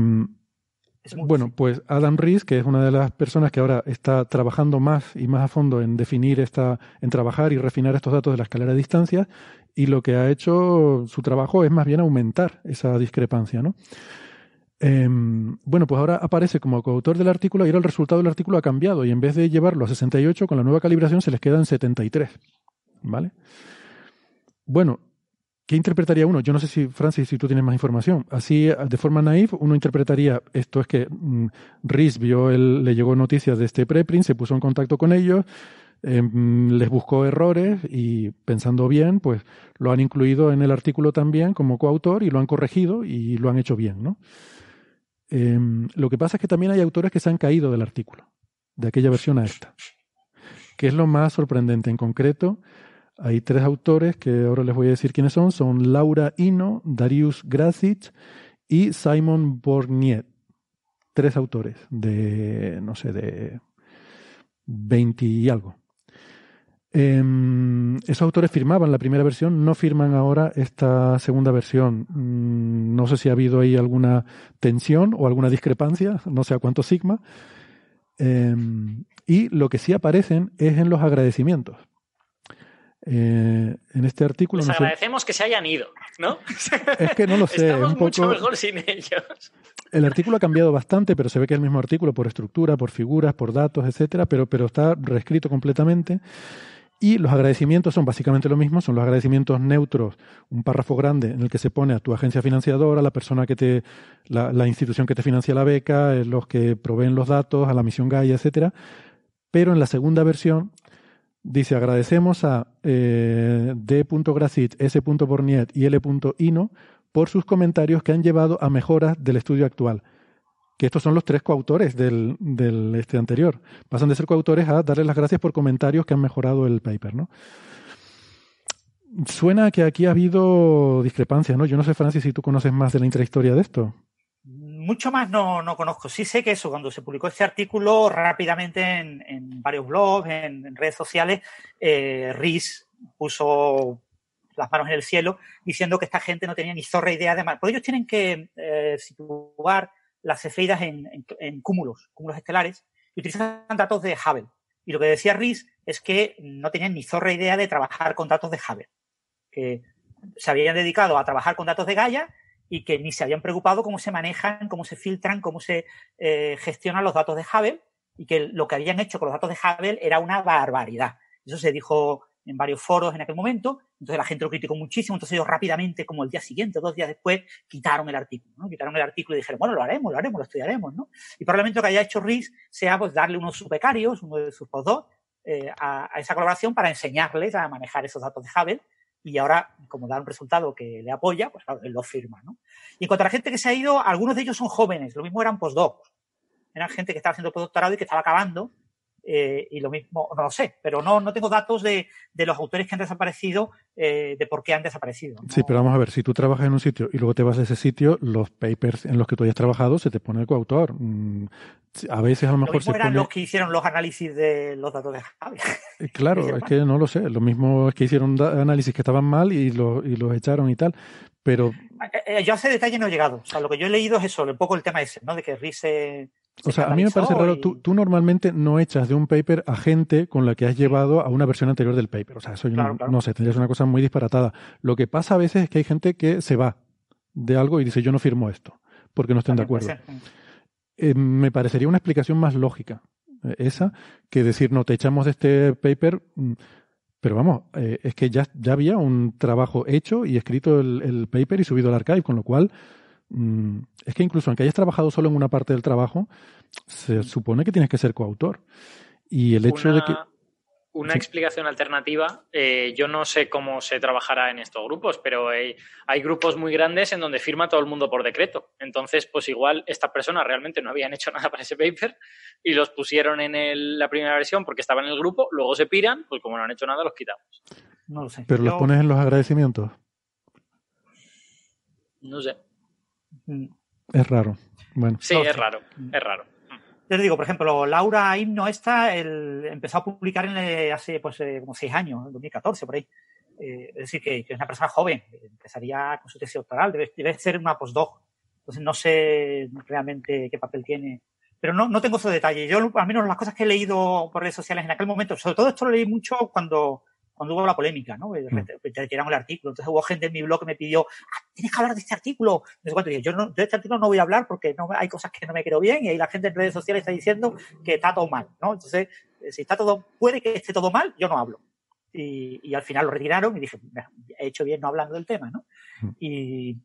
bueno, pues Adam Rees, que es una de las personas que ahora está trabajando más y más a fondo en definir esta, en trabajar y refinar estos datos de la escalera de distancia, y lo que ha hecho su trabajo es más bien aumentar esa discrepancia, ¿no? Eh, bueno, pues ahora aparece como coautor del artículo y ahora el resultado del artículo ha cambiado y en vez de llevarlo a 68 con la nueva calibración se les queda en 73, ¿vale? Bueno, ¿Qué interpretaría uno? Yo no sé si, Francis, si tú tienes más información. Así, de forma naif, uno interpretaría, esto es que mm, Rhys vio, le llegó noticias de este preprint, se puso en contacto con ellos, eh, les buscó errores y pensando bien, pues lo han incluido en el artículo también como coautor y lo han corregido y lo han hecho bien, ¿no? Eh, lo que pasa es que también hay autores que se han caído del artículo, de aquella versión a esta, que es lo más sorprendente. En concreto, hay tres autores que ahora les voy a decir quiénes son. Son Laura Ino, Darius Grasic y Simon Borniet. Tres autores de, no sé, de 20 y algo. Eh, esos autores firmaban la primera versión, no firman ahora esta segunda versión. Mm, no sé si ha habido ahí alguna tensión o alguna discrepancia, no sé a cuánto sigma. Eh, y lo que sí aparecen es en los agradecimientos. Eh, en este artículo. Les no agradecemos sé, que se hayan ido, ¿no? Es que no lo sé. Estamos un poco, mucho mejor sin ellos. El artículo ha cambiado bastante, pero se ve que es el mismo artículo por estructura, por figuras, por datos, etcétera, pero, pero está reescrito completamente. Y los agradecimientos son básicamente lo mismo, son los agradecimientos neutros, un párrafo grande en el que se pone a tu agencia financiadora, la persona que te, la, institución que te financia la beca, eh, los que proveen los datos, a la misión Gaia, etcétera. Pero en la segunda versión Dice, agradecemos a eh, D.Gracit, S.Borniet y L.Ino por sus comentarios que han llevado a mejoras del estudio actual. Que estos son los tres coautores del, del este anterior. Pasan de ser coautores a darles las gracias por comentarios que han mejorado el paper, ¿no? Suena que aquí ha habido discrepancias, ¿no? Yo no sé, Francis, si tú conoces más de la intrahistoria de esto mucho más no, no, conozco. Sí sé que eso, cuando se publicó este artículo rápidamente en, en varios blogs, en, redes sociales, eh, Riz puso las manos en el cielo diciendo que esta gente no tenía ni zorra idea de... Porque ellos tienen que eh, situar las cefeidas en, cúmulos, cúmulos estelares, y utilizan datos de Hubble. Y lo que decía Riz es que no tenían ni zorra idea de trabajar con datos de Hubble. Que se habían dedicado a trabajar con datos de Gaia y que ni se habían preocupado cómo se manejan, cómo se filtran, cómo se eh, gestionan los datos de Hubble y que lo que habían hecho con los datos de Hubble era una barbaridad. Eso se dijo en varios foros en aquel momento, entonces la gente lo criticó muchísimo, entonces ellos rápidamente, como el día siguiente, dos días después, quitaron el artículo, ¿no? Quitaron el artículo y dijeron, bueno, lo haremos, lo haremos, lo estudiaremos, ¿no? Y probablemente lo que haya hecho RIS sea pues darle unos subecarios, uno de sus postdocs, eh, a, a, esa colaboración para enseñarles a manejar esos datos de Hubble y ahora, como da un resultado que le apoya, pues claro, él lo firma, ¿no? Y en cuanto a la gente que se ha ido, algunos de ellos son jóvenes, lo mismo eran postdocs. Eran gente que estaba haciendo postdoctorado y que estaba acabando, eh, y lo mismo, no lo sé, pero no, no tengo datos de, de los autores que han desaparecido, eh, de por qué han desaparecido. ¿no? Sí, pero vamos a ver, si tú trabajas en un sitio y luego te vas a ese sitio, los papers en los que tú hayas trabajado se te pone el coautor. Mm, a veces a lo mejor lo mismo se eran pone... los que hicieron los análisis de los datos de Javi. Claro, es que no lo sé. Lo mismo es que hicieron análisis que estaban mal y, lo, y los echaron y tal. Pero. Eh, yo a ese detalle no he llegado. O sea, lo que yo he leído es eso, un poco el tema ese, ¿no? De que Rise. O sea, a mí me parece raro, tú, tú, normalmente no echas de un paper a gente con la que has llevado a una versión anterior del paper. O sea, eso yo claro, no, claro. no, sé, tendrías una cosa muy disparatada. Lo que pasa a veces es que hay gente que se va de algo y dice yo no firmo esto, porque no estén de acuerdo. Eh, me parecería una explicación más lógica. eh, esa, que decir, no, te echamos de este paper. Mm, pero vamos, eh, es que ya, ya había un trabajo hecho y escrito el, paper y subido al archive, con lo cual es que incluso aunque hayas trabajado solo en una parte del trabajo, se supone que tienes que ser coautor. Y el hecho de que una explicación alternativa. Eh, yo no sé cómo se trabajará en estos grupos, pero hay, grupos muy grandes en donde firma todo el mundo por decreto. Entonces, pues igual estas personas realmente no habían hecho nada para ese paper y los pusieron en la primera versión porque estaban en el grupo, luego se piran, pues como no han hecho nada, los quitamos. No lo sé. ¿Pero los pones en los agradecimientos? No sé. Mm. Es raro. Bueno. Sí, es raro, es raro. Yo te digo, por ejemplo, Laura Himno esta el, empezó a publicar en, eh, hace pues, eh, como seis años, en 2014, por ahí. Eh, es decir, que, es una persona joven, empezaría con su tesis doctoral, debe, debe ser una postdoc. Entonces no sé realmente qué papel tiene. Pero no, no tengo esos detalles. Yo, al menos las cosas que he leído por redes sociales en aquel momento, sobre todo esto lo leí mucho cuando, cuando hubo la polémica, ¿no? Mm. retiraron el artículo. Entonces hubo gente en mi blog que me pidió, ah, tienes que hablar de este artículo. No sé yo no, de este artículo no voy a hablar porque no, hay cosas que no me quiero bien y ahí la gente en redes sociales está diciendo que está todo mal, ¿no? Entonces, eh, si está todo, puede que esté todo mal, yo no hablo. Y, y al final lo retiraron y dije, he hecho bien no hablando del tema, ¿no? Mm. Y,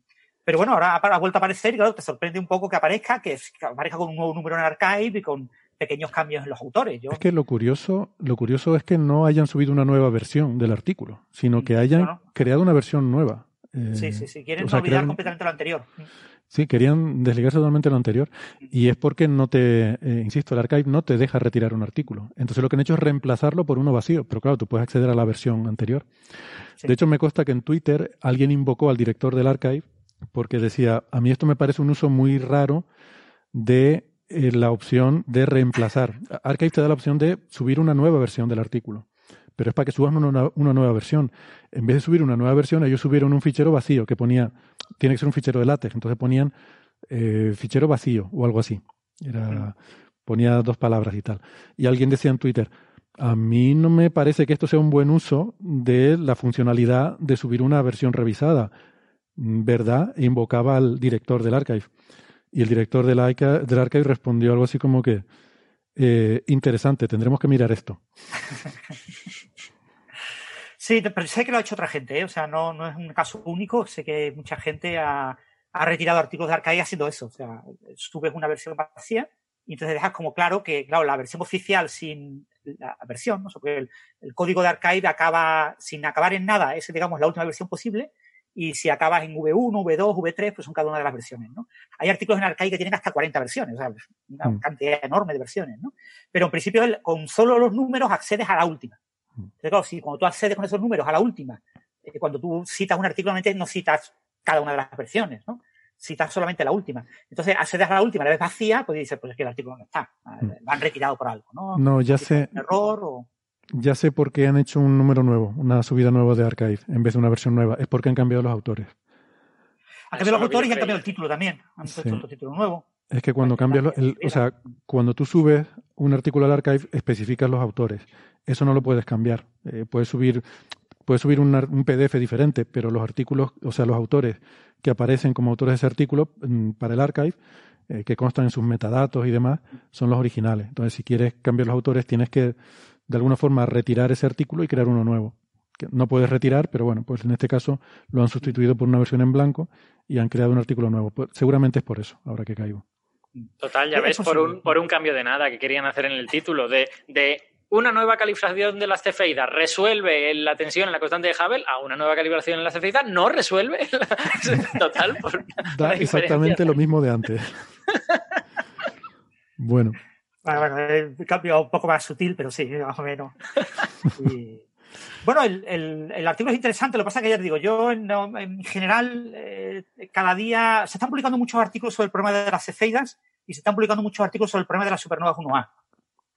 pero bueno, ahora ha vuelto a aparecer y claro, te sorprende un poco que aparezca, que, que aparezca con un nuevo número en Archive y con pequeños cambios en los autores. Es que lo curioso, lo curioso es que no hayan subido una nueva versión del artículo, sino que hayan creado una versión nueva. Eh, sí, sí, sí. Quieren olvidar completamente lo anterior. Sí, querían desligarse totalmente de lo anterior. Y es porque no te, eh, insisto, el archive no te deja retirar un artículo. Entonces lo que han hecho es reemplazarlo por uno vacío. Pero claro, tú puedes acceder a la versión anterior. De hecho, me consta que en Twitter alguien invocó al director del archive porque decía, a mí esto me parece un uso muy raro de eh, la opción de reemplazar. Archive te da la opción de subir una nueva versión del artículo, pero es para que subas una, nueva versión. En vez de subir una nueva versión, ellos subieron un fichero vacío que ponía, tiene que ser un fichero de látex, entonces ponían eh, fichero vacío o algo así. Era, ponía dos palabras y tal. Y alguien decía en Twitter, a mí no me parece que esto sea un buen uso de la funcionalidad de subir una versión revisada. ¿Verdad? E invocaba al director del archive. Y el director del, del archive respondió algo así como que, eh, interesante, tendremos que mirar esto. Sí, pero sé que lo ha hecho otra gente, ¿eh? o sea, no, no es un caso único, sé que mucha gente ha, retirado artículos de Archive haciendo eso, o sea, subes una versión vacía y entonces dejas como claro que, claro, la versión oficial sin la versión, ¿no? o el, el, código de Archive acaba sin acabar en nada, es, digamos, la última versión posible, y si acabas en V1, V2, V3, pues son cada una de las versiones, ¿no? Hay artículos en Arcade que tienen hasta 40 versiones, o sea, una mm. cantidad enorme de versiones, ¿no? Pero en principio con solo los números accedes a la última. Mm. Entonces, claro, si cuando tú accedes con esos números a la última, eh, cuando tú citas un artículo, no citas cada una de las versiones, ¿no? Citas solamente la última. Entonces, accedes a la última, la ves vacía, pues dices, pues es que el artículo no está. Mm. Lo han retirado por algo, ¿no? No, ya sé. Un error o... Ya sé por qué han hecho un número nuevo, una subida nueva de Archive, en vez de una versión nueva. Es porque han cambiado los autores. Han cambiado los autores y han cambiado el título también. Han puesto otro título nuevo. Es que cuando cambias, o sea, cuando tú subes un artículo al archive, especificas los autores. Eso no lo puedes cambiar. Eh, puedes subir, puedes subir un PDF diferente, pero los artículos, o sea, los autores que aparecen como autores de ese artículo mm, para el archive, eh, que constan en sus metadatos y demás, son los originales. Entonces, si quieres cambiar los autores, tienes que de alguna forma retirar ese artículo y crear uno nuevo. Que no puedes retirar, pero bueno, pues en este caso lo han sustituido por una versión en blanco y han creado un artículo nuevo. Pues seguramente es por eso, ahora que caigo. Total, ya ves, por un, por un cambio de nada que querían hacer en el título, de, de una nueva calibración de las cefeidas resuelve la tensión en la constante de Hubble, a una nueva calibración en las cefeidas no resuelve. Total. da exactamente lo mismo de antes. bueno. Bueno, bueno, un cambio un poco más sutil, pero sí, más o menos. Bueno, el, el, artículo es interesante, lo que pasa es que ya te digo, yo en, general, eh, cada día se están publicando muchos artículos sobre el problema de las cefeidas y se están publicando muchos artículos sobre el problema de las supernovas 1A.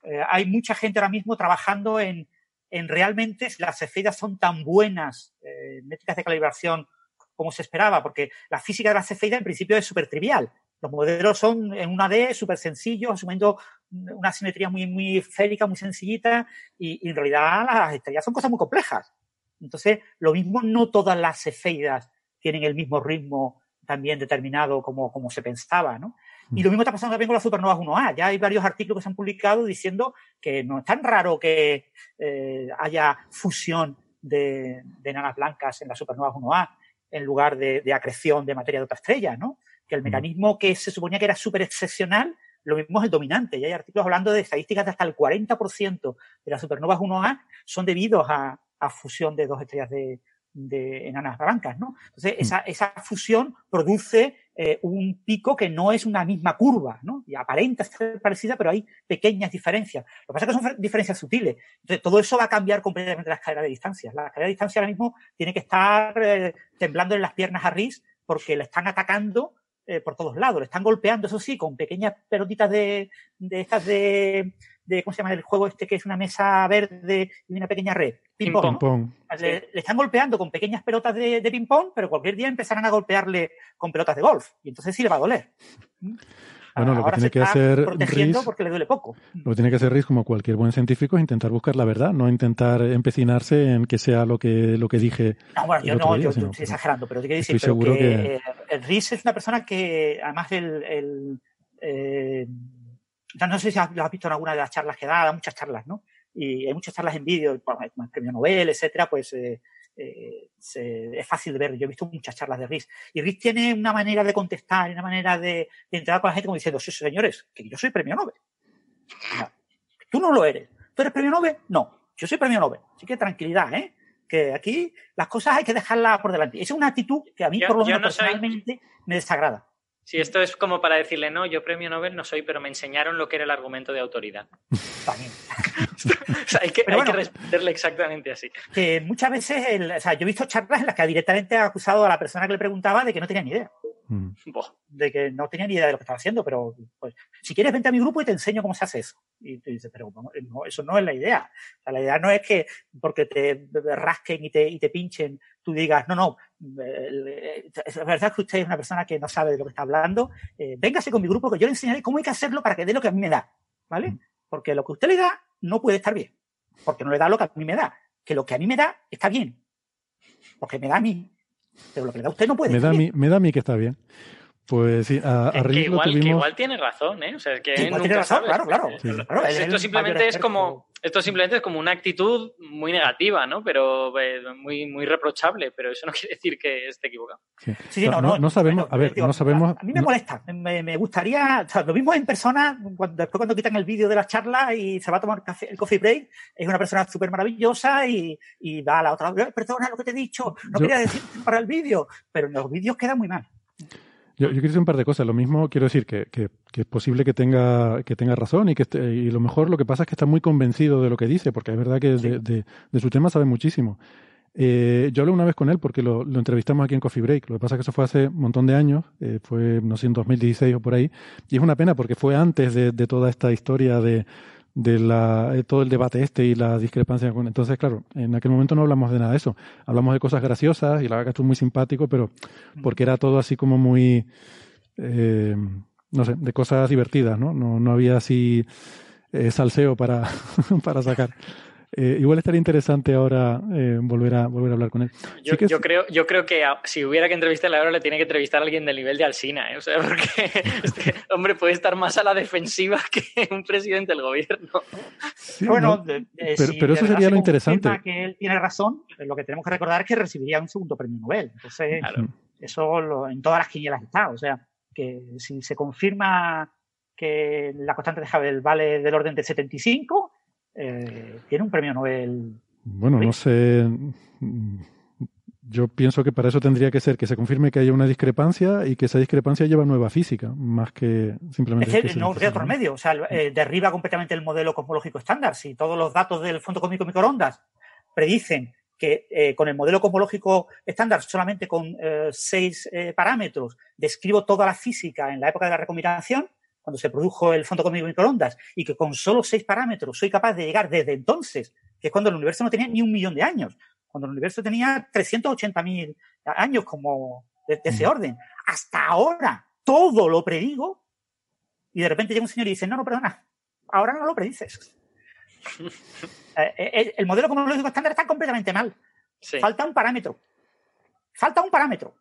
Eh, hay mucha gente ahora mismo trabajando en, en realmente si las cefeidas son tan buenas, eh, métricas de calibración, como se esperaba, porque la física de las cefeidas en principio es súper trivial. Los modelos son en una D súper sencillos, asumiendo una simetría muy, muy esférica, muy sencillita, y, en realidad las estrellas son cosas muy complejas. Entonces, lo mismo, no todas las cefeidas tienen el mismo ritmo también determinado como, como se pensaba, ¿no? Y lo mismo está pasando también con las supernovas 1A. Ya hay varios artículos que se han publicado diciendo que no es tan raro que eh, haya fusión de, de, enanas blancas en las supernovas 1A en lugar de, de, acreción de materia de otra estrella, ¿no? Que el mm. mecanismo que se suponía que era súper excepcional, lo mismo es el dominante. Y hay artículos hablando de estadísticas de hasta el 40% de las supernovas 1A son debidos a, a fusión de dos estrellas de, de enanas blancas, ¿no? Entonces, esa, esa fusión produce eh, un pico que no es una misma curva, ¿no? Y aparenta ser parecida, pero hay pequeñas diferencias. Lo que pasa es que son diferencias sutiles. Entonces, todo eso va a cambiar completamente la escalera de distancias. La escalera de distancia ahora mismo tiene que estar eh, temblando en las piernas a Riz porque le están atacando eh, por todos lados. Le están golpeando, eso sí, con pequeñas pelotitas de, de estas de, de, ¿cómo se llama el juego este que es una mesa verde y una pequeña red? Ping-pong. Le, le, están golpeando con pequeñas pelotas de, de ping-pong, pero cualquier día empezarán a golpearle con pelotas de golf. Y entonces sí le va a doler. Bueno, lo que tiene que hacer Riz, porque le duele poco. Lo que tiene que hacer Riz, como cualquier buen científico, es intentar buscar la verdad, no intentar empecinarse en que sea lo que, lo que dije. No, bueno, yo no, día, yo, estoy exagerando, pero te quiero decir pero que, que... Riz es una persona que, además, el, el eh, no sé si lo has visto en alguna de las charlas que da, da muchas charlas, ¿no? Y hay muchas charlas en vídeo, el premio Nobel, etcétera, pues eh, eh, es fácil de ver. Yo he visto muchas charlas de Riz. Y Riz tiene una manera de contestar, una manera de, de entrar con la gente como diciendo, sí, señores, que yo soy premio Nobel. No, tú no lo eres. ¿Tú eres premio Nobel? No, yo soy premio Nobel. Así que tranquilidad, ¿eh? Que aquí las cosas hay que dejarlas por delante. Esa es una actitud que a mí, yo, por lo menos no personalmente, soy... me desagrada. Sí, esto es como para decirle, no, yo premio Nobel no soy, pero me enseñaron lo que era el argumento de autoridad. También. o sea, hay que, bueno, hay que responderle exactamente así. Que muchas veces, el, o sea, yo he visto charlas en las que directamente ha acusado a la persona que le preguntaba de que no tenía ni idea. Mm. De que no tenía ni idea de lo que estaba haciendo, pero pues, si quieres vente a mi grupo y te enseño cómo se hace eso. Y tú dices, pero no, eso no es la idea. O sea, la idea no es que porque te rasquen y te, y te pinchen, tú digas, no, no, es verdad que usted es una persona que no sabe de lo que está hablando, eh, véngase con mi grupo que yo le enseñaré cómo hay que hacerlo para que dé lo que a mí me da, ¿vale? Porque lo que usted le da no puede estar bien, porque no le da lo que a mí me da, que lo que a mí me da está bien, porque me da a mí, pero lo que le da a usted no puede me estar da bien. Me da a mí que está bien. Pues sí, a, a que lo igual, tuvimos... que igual tiene razón, ¿eh? O sea, que igual tiene razón, sabes. claro, claro. Sí. Claro, él es Esto simplemente es como, esto simplemente es como una actitud muy negativa, ¿no? Pero eh, muy, muy reprochable, pero eso no quiere decir que esté equivocado. Sí. Sí, sí, no, no, no sabemos, bueno, a ver, digo, no sabemos... A, a mí me no- molesta, me, me gustaría, o sea, lo mismo en persona, cuando, después cuando quitan el vídeo de las charlas y se va a tomar café- el coffee break, es una persona súper maravillosa y, y va a la otra, "Eh, perdona lo que te he dicho, no Yo- quería decir para el vídeo, pero en los vídeos queda muy mal. Yo, yo quiero decir un par de cosas. Lo mismo quiero decir que, que- que es posible que tenga, que tenga razón y que esté- y lo mejor lo que pasa es que está muy convencido de lo que dice, porque es verdad que de, de- de su tema sabe muchísimo. Eh, yo hablé una vez con él porque lo, lo entrevistamos aquí en Coffee Break. Lo que pasa es que eso fue hace un montón de años, eh, fue, no sé, en 2016 o por ahí. Y es una pena porque fue antes de, de toda esta historia de, de la, eh, todo el debate este y la discrepancia. Entonces, claro, en aquel momento no hablamos de nada de eso. Hablamos de cosas graciosas y la verdad que estuvo muy simpático, pero porque era todo así como muy, eh, no sé, de cosas divertidas, ¿no? No, no había así eh, salseo para, para sacar. Eh, igual estaría interesante ahora eh, volver, a, volver a hablar con él. Yo, Sí es- yo creo, yo creo que a- si hubiera que entrevistarle ahora le tiene que entrevistar a alguien del nivel de Alsina, ¿eh? O sea, porque este hombre puede estar más a la defensiva que un presidente del gobierno. sí, bueno, ¿no? de- de- pero- si pero eso sería se lo interesante. confirma que él tiene razón, lo que tenemos que recordar es que recibiría un segundo premio Nobel. Entonces, Claro. eso lo- en todas las quinielas está. O sea, que si se confirma que la constante de Hubble vale del orden de 75, eh, tiene un premio Nobel. Bueno, no sé. Yo pienso que para eso tendría que ser que se confirme que haya una discrepancia y que esa discrepancia lleva nueva física, más que simplemente. Es que no hay otro medio. O sea, eh, derriba completamente el modelo cosmológico estándar. Si todos los datos del Fondo Cósmico Microondas predicen que eh, con el modelo cosmológico estándar, solamente con eh, seis parámetros, describo toda la física en la época de la recombinación, cuando se produjo el Fondo Cósmico Microondas, y que con solo seis parámetros soy capaz de llegar desde entonces, que es cuando el universo no tenía ni un millón de años, cuando el universo tenía 380.000 años como de, de ese orden, hasta ahora todo lo predigo, y de repente llega un señor y dice, no, no, perdona, ahora no lo predices. Eh, eh, el modelo cosmológico estándar está completamente mal. Sí. Falta un parámetro. Falta un parámetro.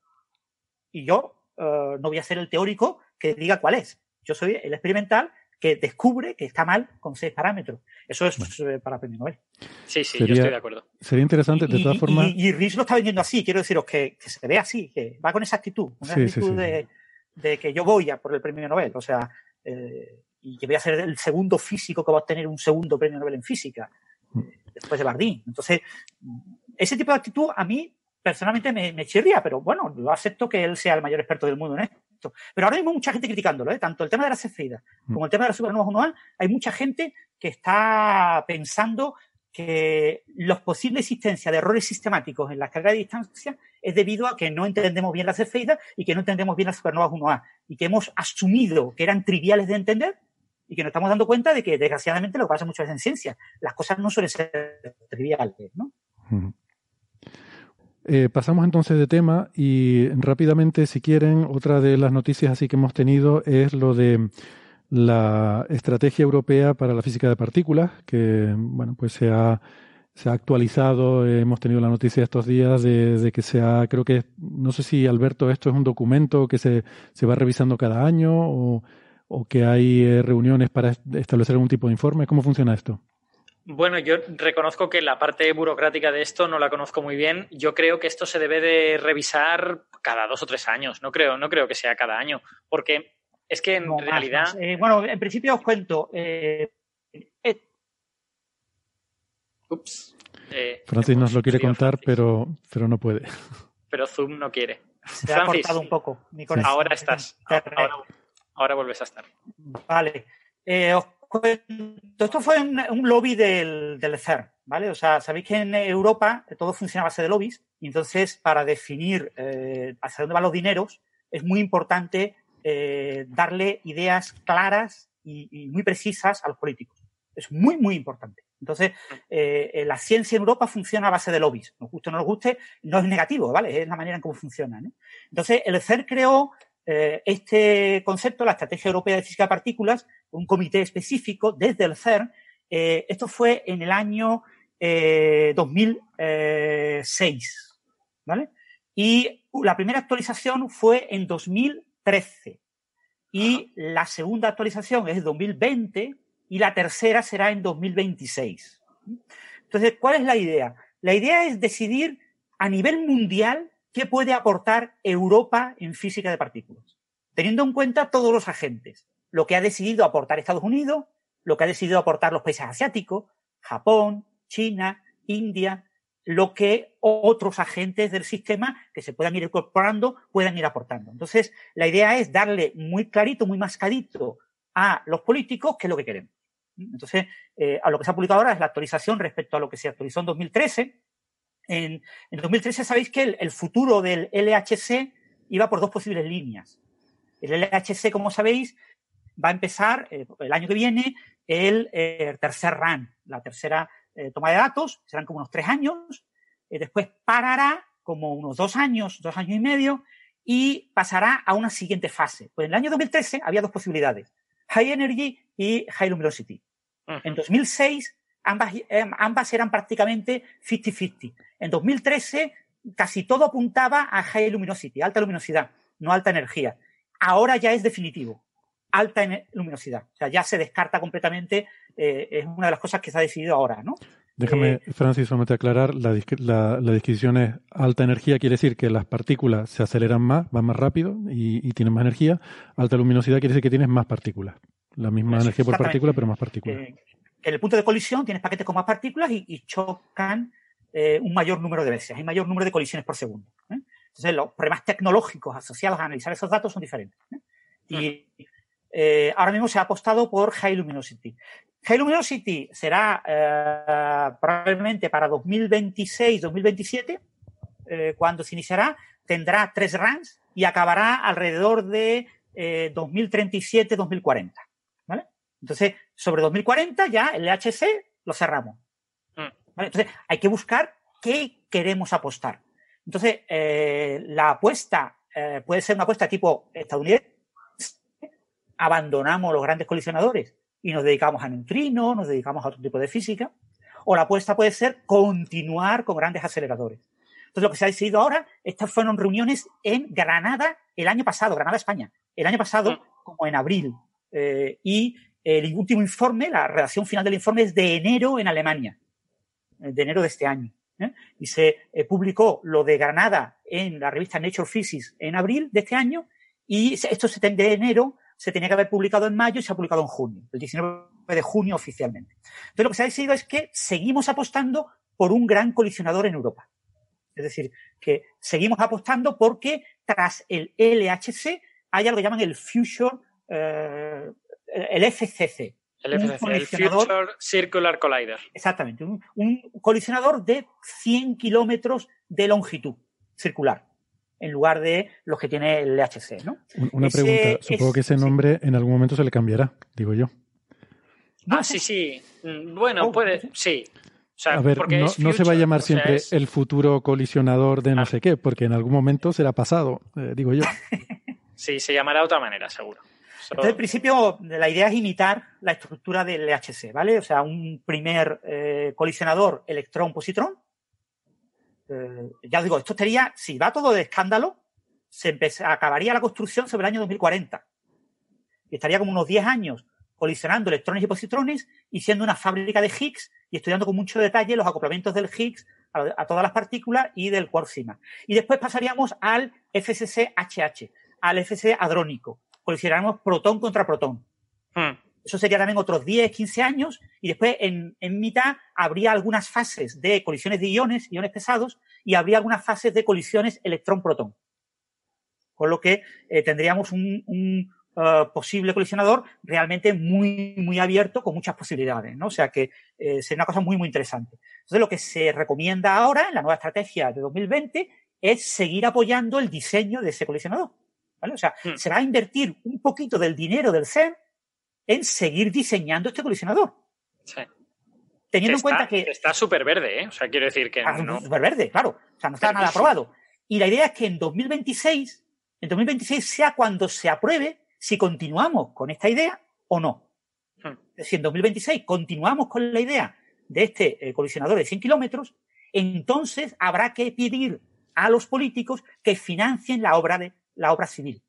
Y yo eh, no voy a ser el teórico que diga cuál es. Yo soy el experimental que descubre que está mal con seis parámetros. Eso es para premio Nobel. Sí, sí, yo estoy de acuerdo. Sería interesante, de todas formas. Y, y, lo está vendiendo así, quiero deciros que, se ve así, que va con esa actitud, una actitud de, que yo voy a por el premio Nobel. O sea, eh, y que voy a ser el segundo físico que va a obtener un segundo premio Nobel en física, mm. después de Bardeen. Entonces, ese tipo de actitud a mí personalmente me, me, chirría, pero bueno, yo acepto que él sea el mayor experto del mundo en esto. Pero ahora mismo mucha gente criticándolo, ¿eh? tanto el tema de las cefeidas mm. como el tema de las supernovas 1A, hay mucha gente que está pensando que la posible existencia de errores sistemáticos en las cargas de distancia es debido a que no entendemos bien las cefeidas y que no entendemos bien las supernovas 1A y que hemos asumido que eran triviales de entender y que nos estamos dando cuenta de que desgraciadamente lo que pasa muchas veces en ciencia, las cosas no suelen ser triviales, ¿no? Eh, pasamos entonces de tema y rápidamente, si quieren, otra de las noticias así que hemos tenido es lo de la estrategia europea para la física de partículas, que bueno, pues se ha, se ha actualizado. Hemos tenido la noticia estos días de, que se ha, creo que, no sé si Alberto, esto es un documento que se, se va revisando cada año o, o que hay eh, reuniones para establecer algún tipo de informe. ¿Cómo funciona esto? Bueno, yo reconozco que la parte burocrática de esto no la conozco muy bien. Yo creo que esto se debe de revisar cada dos o tres años. No creo, no creo que sea cada año, porque es que en realidad. Eh, bueno, en principio os cuento. Eh, eh, Ups. Francis nos lo quiere contar, pero, pero no puede. Pero Zoom no quiere. Se ha cortado un poco. Ahora estás. Ahora, vuelves a estar. Vale. os esto fue un, lobby del, del, CERN, ¿vale? O sea, sabéis que en Europa todo funciona a base de lobbies, y entonces para definir eh, hacia dónde van los dineros es muy importante eh, darle ideas claras y, muy precisas a los políticos. Es muy, muy importante. Entonces, eh, la ciencia en Europa funciona a base de lobbies. Nos guste o no nos guste, no es negativo, ¿vale? Es la manera en cómo funciona. Entonces, el CERN creó eh, este concepto, la Estrategia Europea de Física de Partículas, un comité específico desde el CERN. Eh, esto fue en el año 2006, eh, ¿vale? Y la primera actualización fue en 2013 y la segunda actualización es 2020 y la tercera será en 2026. Entonces, ¿cuál es la idea? La idea es decidir a nivel mundial ¿qué puede aportar Europa en física de partículas? Teniendo en cuenta todos los agentes, lo que ha decidido aportar Estados Unidos, lo que ha decidido aportar los países asiáticos, Japón, China, India, lo que otros agentes del sistema que se puedan ir incorporando puedan ir aportando. Entonces, la idea es darle muy clarito, muy mascadito a los políticos qué es lo que queremos. Entonces, eh, a lo que se ha publicado ahora es la actualización respecto a lo que se actualizó en 2013, en, 2013 sabéis que el, futuro del LHC iba por dos posibles líneas. El LHC, como sabéis, va a empezar eh, el año que viene el, eh, tercer run, la tercera eh, toma de datos, serán como unos tres años, después parará como unos dos años, dos años y medio, y pasará a una siguiente fase. Pues en el año 2013 había dos posibilidades, High Energy y High Luminosity. En 2006 ambas, ambas eran prácticamente 50-50. En 2013 casi todo apuntaba a high luminosity, alta luminosidad, no alta energía. Ahora ya es definitivo, alta luminosidad. O sea, ya se descarta completamente, eh, es una de las cosas que se ha decidido ahora, ¿no? Déjame, eh, Francis, solamente aclarar, la, la, descripción es alta energía, quiere decir que las partículas se aceleran más, van más rápido y, tienen más energía. Alta luminosidad quiere decir que tienes más partículas. La misma energía por partícula, pero más partículas. Eh, en el punto de colisión tienes paquetes con más partículas y chocan eh, un mayor número de veces, hay mayor número de colisiones por segundo. ¿eh? Entonces, los problemas tecnológicos asociados a analizar esos datos son diferentes. ¿eh? Y ahora mismo se ha apostado por High Luminosity. High Luminosity será probablemente para 2026-2027, cuando se iniciará, tendrá tres runs y acabará alrededor de 2037-2040. Entonces, sobre 2040 ya el HC lo cerramos. Entonces, hay que buscar qué queremos apostar. Entonces, eh, la apuesta eh, puede ser una apuesta tipo estadounidense. Abandonamos los grandes colisionadores y nos dedicamos a neutrinos, nos dedicamos a otro tipo de física. O la apuesta puede ser continuar con grandes aceleradores. Entonces, lo que se ha decidido ahora, estas fueron reuniones en Granada el año pasado, Granada, España. El año pasado, mm. como en abril. y el último informe, la redacción final del informe es de enero en Alemania, de enero de este año. Y se publicó lo de Granada en la revista Nature Physics en abril de este año y esto de enero se tenía que haber publicado en mayo y se ha publicado en junio, el 19 de junio oficialmente. Entonces lo que se ha decidido es que seguimos apostando por un gran colisionador en Europa. Es decir, que seguimos apostando porque tras el LHC hay algo que llaman el Future, eh, el FCC. El FCC, el Future Circular Collider. Exactamente, un, colisionador de 100 kilómetros de longitud circular en lugar de los que tiene el LHC, ¿no? Una pregunta, supongo que ese nombre en algún momento se le cambiará, digo yo. ah, sí, sí. Mm, bueno, oh, puede, sí. a ver, no, se va a llamar siempre el futuro colisionador de no ah. sé qué, porque en algún momento será pasado, eh, digo yo. sí, se llamará de otra manera, seguro. Entonces, en principio, la idea es imitar la estructura del LHC, ¿vale? O sea, un primer eh, colisionador electrón-positrón, eh, ya os digo, esto sería, si va todo de escándalo, se acabaría la construcción sobre el año 2040. Y estaría como unos 10 años colisionando electrones y positrones y siendo una fábrica de Higgs y estudiando con mucho detalle los acoplamientos del Higgs a, todas las partículas y del quark Y después pasaríamos al FCC-HH, al FCC hadrónico. Colisionáramos protón contra protón. Hmm. Eso sería también otros 10, 15 años y después en, mitad habría algunas fases de colisiones de iones, iones pesados, y habría algunas fases de colisiones electrón-protón. Con lo que eh, tendríamos un, uh, posible colisionador realmente muy, muy abierto con muchas posibilidades, ¿no? O sea que eh, sería una cosa muy, muy interesante. Entonces lo que se recomienda ahora en la nueva estrategia de 2020 es seguir apoyando el diseño de ese colisionador. ¿Vale? O sea, hmm. se va a invertir un poquito del dinero del CERN en seguir diseñando este colisionador. Sí. Teniendo en cuenta que. Está súper verde, ¿eh? O sea, quiero decir que. Ah, no. Súper verde, claro. O sea, no está nada aprobado. Y la idea es que en 2026, en 2026 sea cuando se apruebe si continuamos con esta idea o no. Hmm. Si en 2026 continuamos con la idea de este eh, colisionador de 100 kilómetros, entonces habrá que pedir a los políticos que financien la obra de la obra civil.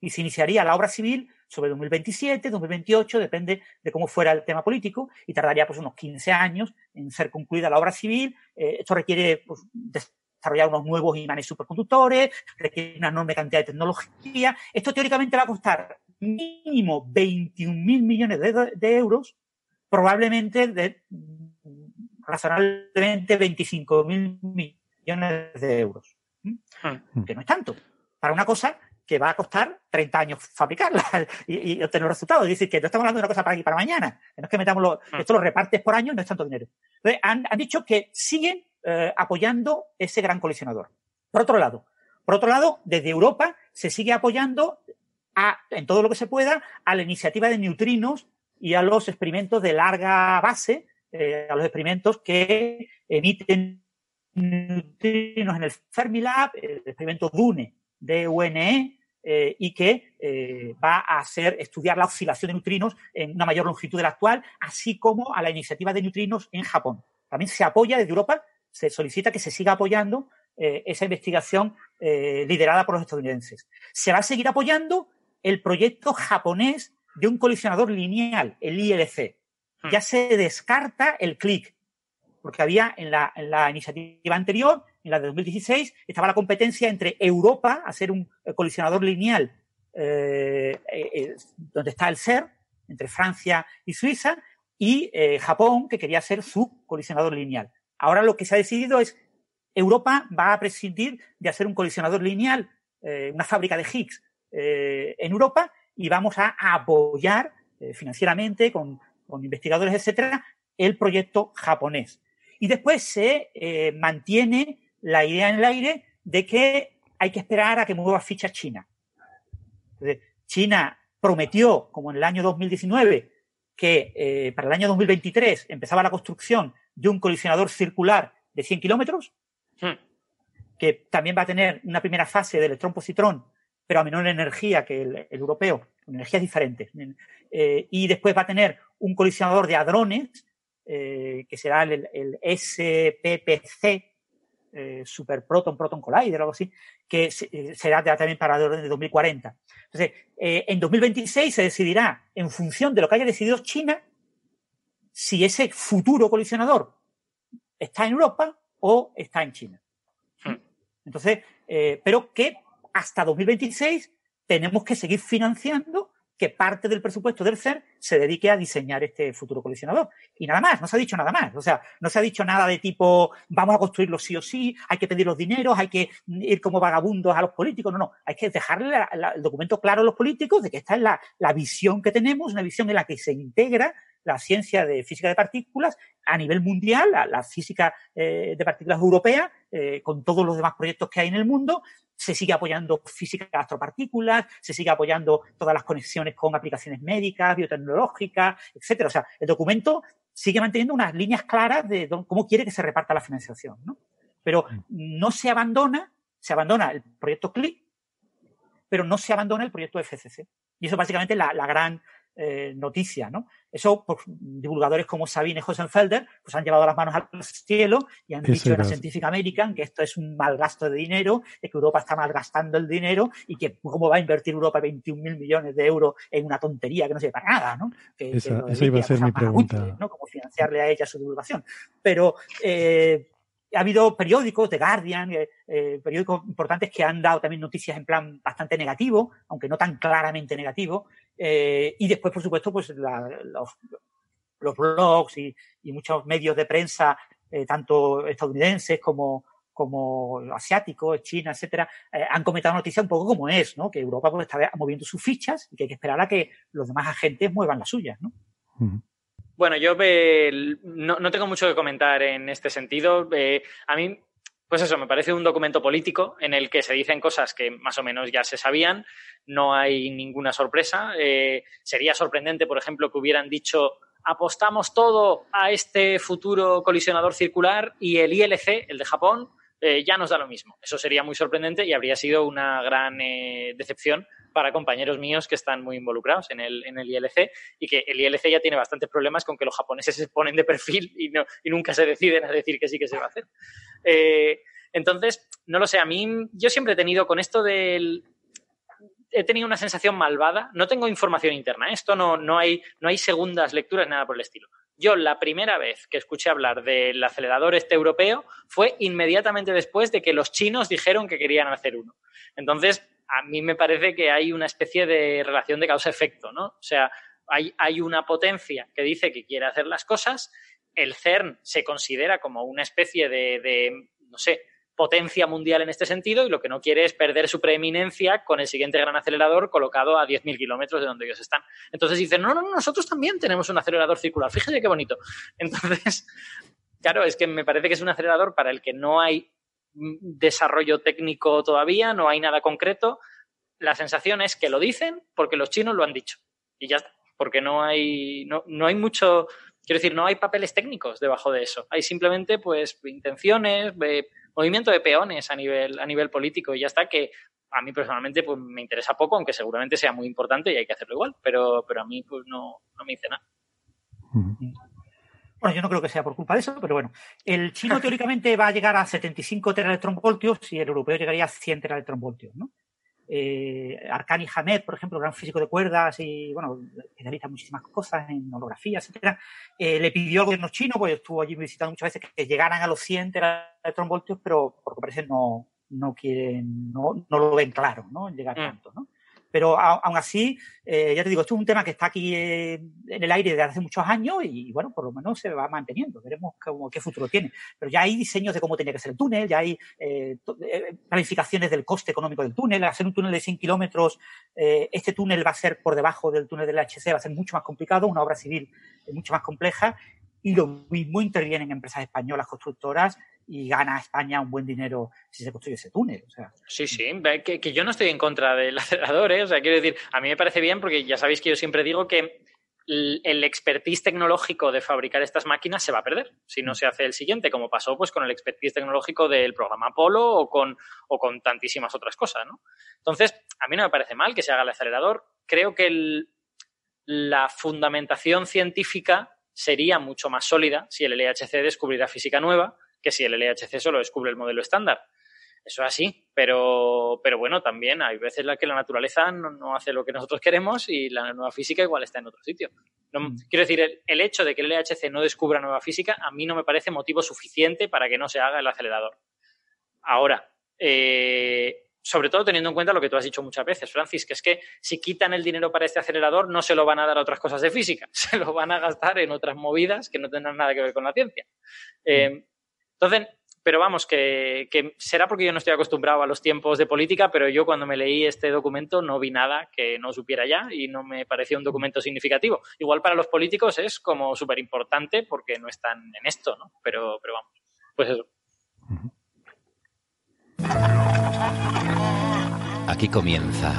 Y se iniciaría la obra civil sobre 2027, 2028, depende de cómo fuera el tema político, y tardaría pues unos 15 años en ser concluida la obra civil. Eh, esto requiere pues, desarrollar unos nuevos imanes superconductores, requiere una enorme cantidad de tecnología. Esto teóricamente va a costar mínimo 21 mil millones de, euros, probablemente de razonablemente 25 mil millones de euros. Hmm. Que no es tanto. Para una cosa que va a costar 30 años fabricarla y, obtener resultados. Es decir, que no estamos hablando de una cosa para aquí para mañana. No es que metamos los, hmm. esto lo repartes por año, no es tanto dinero. Entonces, han, dicho que siguen eh, apoyando ese gran colisionador. Por otro lado, por otro lado, desde Europa se sigue apoyando a, en todo lo que se pueda a la iniciativa de neutrinos y a los experimentos de larga base, eh, a los experimentos que emiten neutrinos en el Fermilab, el experimento DUNE, de UNE eh, y que eh, va a hacer estudiar la oscilación de neutrinos en una mayor longitud de la actual, así como a la iniciativa de neutrinos en Japón. También se apoya desde Europa, se solicita que se siga apoyando eh, esa investigación liderada por los estadounidenses. Se va a seguir apoyando el proyecto japonés de un colisionador lineal, el ILC. Hmm. Ya se descarta el clic, porque había en la, en la iniciativa anterior en la de 2016, estaba la competencia entre Europa, hacer un eh, colisionador lineal eh, eh, donde está el SER, entre Francia y Suiza, y Japón, que quería hacer su colisionador lineal. Ahora lo que se ha decidido es Europa va a prescindir de hacer un colisionador lineal, una fábrica de Higgs en Europa, y vamos a apoyar financieramente con, con investigadores, etcétera, el proyecto japonés. Y después se mantiene la idea en el aire de que hay que esperar a que mueva ficha China. China prometió, como en el año 2019, que eh, para el año 2023 empezaba la construcción de un colisionador circular de 100 kilómetros, hmm. que también va a tener una primera fase de electrón-positrón, pero a menor energía que el, europeo, con energías diferentes. Eh, y después va a tener un colisionador de hadrones, eh, que será el, el SPPC, eh, Super Proton, Proton Collider o algo así, que eh, será también para el orden de 2040. Entonces, eh, en 2026 se decidirá, en función de lo que haya decidido China, si ese futuro colisionador está en Europa o está en China. Hmm. Entonces, pero que hasta 2026 tenemos que seguir financiando que parte del presupuesto del CER se dedique a diseñar este futuro colisionador. Y nada más, no se ha dicho nada más. O sea, no se ha dicho nada de tipo, vamos a construirlo sí o sí, hay que pedir los dineros, hay que ir como vagabundos a los políticos. No, no, hay que dejarle el documento claro a los políticos de que esta es la, la visión que tenemos, una visión en la que se integra la ciencia de física de partículas a nivel mundial, la, física eh, de partículas europea, eh, con todos los demás proyectos que hay en el mundo, se sigue apoyando física de astropartículas, se sigue apoyando todas las conexiones con aplicaciones médicas, biotecnológicas, etcétera. O sea, el documento sigue manteniendo unas líneas claras de cómo quiere que se reparta la financiación, ¿no? Pero no se abandona, se abandona el proyecto CLIC, pero no se abandona el proyecto FCC. Y eso básicamente la, la gran eh, noticia, ¿no? Eso, pues, divulgadores como Sabine Hosenfelder, pues han llevado las manos al cielo y han dicho en la Scientific American que esto es un mal gasto de dinero, que Europa está malgastando el dinero y que cómo va a invertir Europa 21 mil millones de euros en una tontería que no sirve para nada, ¿no? Que, esa, iba a ser mi pregunta. ¿no? Como financiarle a ella su divulgación. Pero, eh, ha habido periódicos, The Guardian, eh, eh, periódicos importantes que han dado también noticias en plan bastante negativo, aunque no tan claramente negativo. Eh, y después, por supuesto, pues los, blogs y, muchos medios de prensa, tanto estadounidenses como, asiáticos, China, etcétera, han comentado noticias un poco como es, ¿no? Que Europa pues, está moviendo sus fichas y que hay que esperar a que los demás agentes muevan las suyas, ¿no? Bueno, yo no, tengo mucho que comentar en este sentido. a mí, pues eso, me parece un documento político en el que se dicen cosas que más o menos ya se sabían, no hay ninguna sorpresa. Eh, sería sorprendente, por ejemplo, que hubieran dicho apostamos todo a este futuro colisionador circular y el ILC, el de Japón, eh, ya nos da lo mismo. Eso sería muy sorprendente y habría sido una gran eh, decepción para compañeros míos que están muy involucrados en el, en el ILC y que el ILC ya tiene bastantes problemas con que los japoneses se ponen de perfil y, no, y nunca se deciden a decir que sí que se va a hacer. Eh, entonces, no lo sé, a mí yo siempre he tenido con esto del... He tenido una sensación malvada, no tengo información interna, esto no, no, hay, no hay segundas lecturas, nada por el estilo. Yo la primera vez que escuché hablar del acelerador este europeo fue inmediatamente después de que los chinos dijeron que querían hacer uno. Entonces, a mí me parece que hay una especie de relación de causa-efecto, ¿no? O sea, hay, hay, una potencia que dice que quiere hacer las cosas, el CERN se considera como una especie de, de, no sé, potencia mundial en este sentido y lo que no quiere es perder su preeminencia con el siguiente gran acelerador colocado a 10.000 kilómetros de donde ellos están. Entonces dicen, no, no, no, nosotros también tenemos un acelerador circular, fíjese qué bonito. Entonces, claro, es que me parece que es un acelerador para el que no hay desarrollo técnico todavía, no hay nada concreto. La sensación es que lo dicen porque los chinos lo han dicho. Y ya está. Porque no hay, no, no hay mucho, quiero decir, no hay papeles técnicos debajo de eso. Hay simplemente, pues, intenciones, movimiento de peones a nivel, a nivel político y ya está, que a mí personalmente pues, me interesa poco, aunque seguramente sea muy importante y hay que hacerlo igual, pero, pero a mí pues, no, no me dice nada. Bueno, yo no creo que sea por culpa de eso, pero bueno. El chino teóricamente va a llegar a 75 teraelectronvoltios y el europeo llegaría a 100 teraelectronvoltios, ¿no? Eh, Arcani Hamed, por ejemplo, gran físico de cuerdas y, bueno, especializa muchísimas cosas en holografía, etcétera, eh, le pidió al gobierno chino, pues estuvo allí visitando muchas veces, que llegaran a los 100 teraelectronvoltios, pero por lo que parece no, no quieren, no, no lo ven claro, ¿no? Llegar mm. tanto, ¿no? Pero aún así, eh, ya te digo, esto es un tema que está aquí eh, en el aire desde hace muchos años y, bueno, por lo menos se va manteniendo. Veremos cómo, qué futuro tiene. Pero ya hay diseños de cómo tenía que ser el túnel, ya hay eh, planificaciones del coste económico del túnel. Hacer un túnel de 100 kilómetros, este túnel va a ser por debajo del túnel del HC, va a ser mucho más complicado, una obra civil mucho más compleja. Y lo mismo intervienen empresas españolas constructoras y gana España un buen dinero si se construye ese túnel. O sea. Sí, sí, que, que, yo no estoy en contra del acelerador, ¿eh? o sea, quiero decir, a mí me parece bien porque ya sabéis que yo siempre digo que el expertise tecnológico de fabricar estas máquinas se va a perder si no se hace el siguiente, como pasó pues con el expertise tecnológico del programa Apolo o con, o con tantísimas otras cosas, ¿no? Entonces, a mí no me parece mal que se haga el acelerador. Creo que el, la fundamentación científica sería mucho más sólida si el LHC descubriera física nueva que si el LHC solo descubre el modelo estándar. Eso es así, pero, pero bueno, también hay veces en las que la naturaleza no, hace lo que nosotros queremos y la nueva física igual está en otro sitio. Mm. Quiero decir, el, hecho de que el LHC no descubra nueva física a mí no me parece motivo suficiente para que no se haga el acelerador. Ahora, eh, sobre todo teniendo en cuenta lo que tú has dicho muchas veces, Francis, que es que si quitan el dinero para este acelerador no se lo van a dar a otras cosas de física, se lo van a gastar en otras movidas que no tendrán nada que ver con la ciencia. Eh, mm. entonces, pero vamos, que, será porque yo no estoy acostumbrado a los tiempos de política, pero yo cuando me leí este documento no vi nada que no supiera ya y no me pareció un documento significativo. Igual para los políticos es como súper importante porque no están en esto, ¿no? Pero, pero vamos, pues eso. Aquí comienza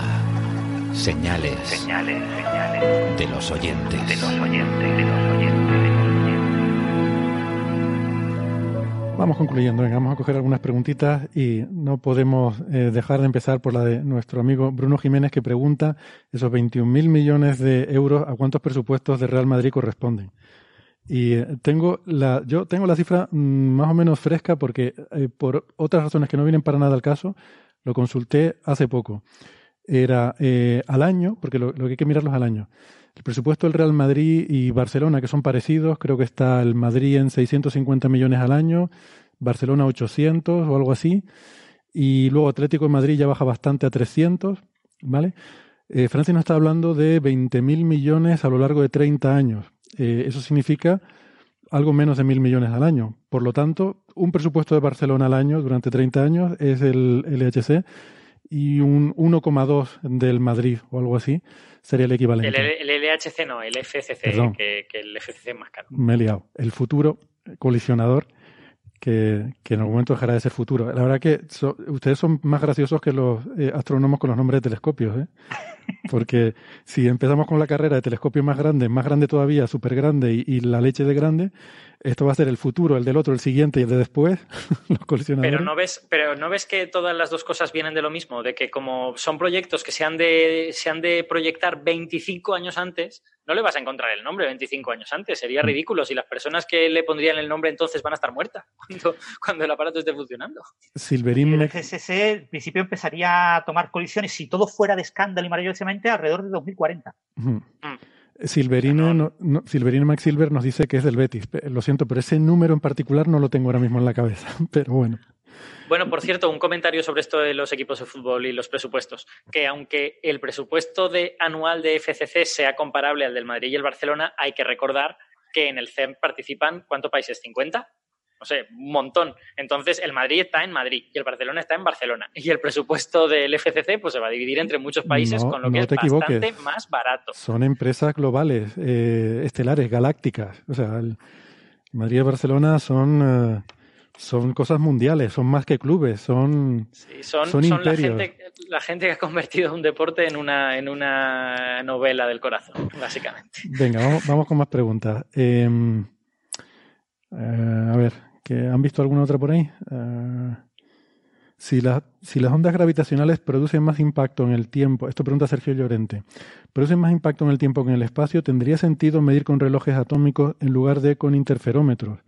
señales, señales, señales de los oyentes. De los oyentes, de los oyentes. Vamos concluyendo, venga, vamos a coger algunas preguntitas y no podemos eh, dejar de empezar por la de nuestro amigo Bruno Jiménez que pregunta esos 21.000 millones de euros a cuántos presupuestos de Real Madrid corresponden. Y eh, tengo la, yo tengo la cifra mm, más o menos fresca porque eh, por otras razones que no vienen para nada al caso, lo consulté hace poco. Era al año, porque lo, lo que hay que mirarlos al año. El presupuesto del Real Madrid y Barcelona, que son parecidos, creo que está el Madrid en 650 millones al año, Barcelona 800 o algo así, y luego Atlético de Madrid ya baja bastante a 300, ¿vale? Eh, Francia nos está hablando de 20.000 millones a lo largo de 30 años. Eh, eso significa algo menos de 1.000 millones al año. Por lo tanto, un presupuesto de Barcelona al año durante 30 años es el LHC y un 1,2 del Madrid o algo así sería el equivalente. El, LHC no, el FCC, que, el FCC es más caro. Me he liado. El futuro colisionador que, que, en algún momento dejará de ser futuro. La verdad que ustedes son más graciosos que los eh, astrónomos con los nombres de telescopios, ¿eh? Porque si empezamos con la carrera de telescopio más grande, más grande todavía, súper grande y, la leche de grande, esto va a ser el futuro, el del otro, el siguiente y el de después, los colisionadores. Pero no ves, pero no ves que todas las dos cosas vienen de lo mismo, de que como son proyectos que se han de, se han de proyectar 25 años antes, no le vas a encontrar el nombre 25 años antes. Sería mm. ridículo si las personas que le pondrían el nombre entonces van a estar muertas cuando, el aparato esté funcionando. Silverín... El GSS, en principio, empezaría a tomar colisiones, si todo fuera de escándalo y maravillosamente, alrededor de 2040. Mm. Silverino, no, Silverino Max Silver nos dice que es del Betis. Lo siento, pero ese número en particular no lo tengo ahora mismo en la cabeza. Pero bueno. Bueno, por cierto, un comentario sobre esto de los equipos de fútbol y los presupuestos. Que aunque el presupuesto de, anual de FCC sea comparable al del Madrid y el Barcelona, hay que recordar que en el CEM participan, ¿cuántos países? ¿50? No sé, un montón. Entonces, el Madrid está en Madrid y el Barcelona está en Barcelona. Y el presupuesto del FCC pues, se va a dividir entre muchos países, con lo que es bastante más barato. Son empresas globales, eh, estelares, galácticas. O sea, el Madrid y Barcelona son... Eh, son cosas mundiales, son más que clubes, son, son, son, la, gente, la, gente, que ha convertido un deporte en una, en una novela del corazón, básicamente. Venga, vamos, con más preguntas. Em, eh, a ver, ¿que ¿han visto alguna otra por ahí? Eh, si, si las ondas gravitacionales producen más impacto en el tiempo, esto pregunta Sergio Llorente, producen más impacto en el tiempo que en el espacio, ¿tendría sentido medir con relojes atómicos en lugar de con interferómetros?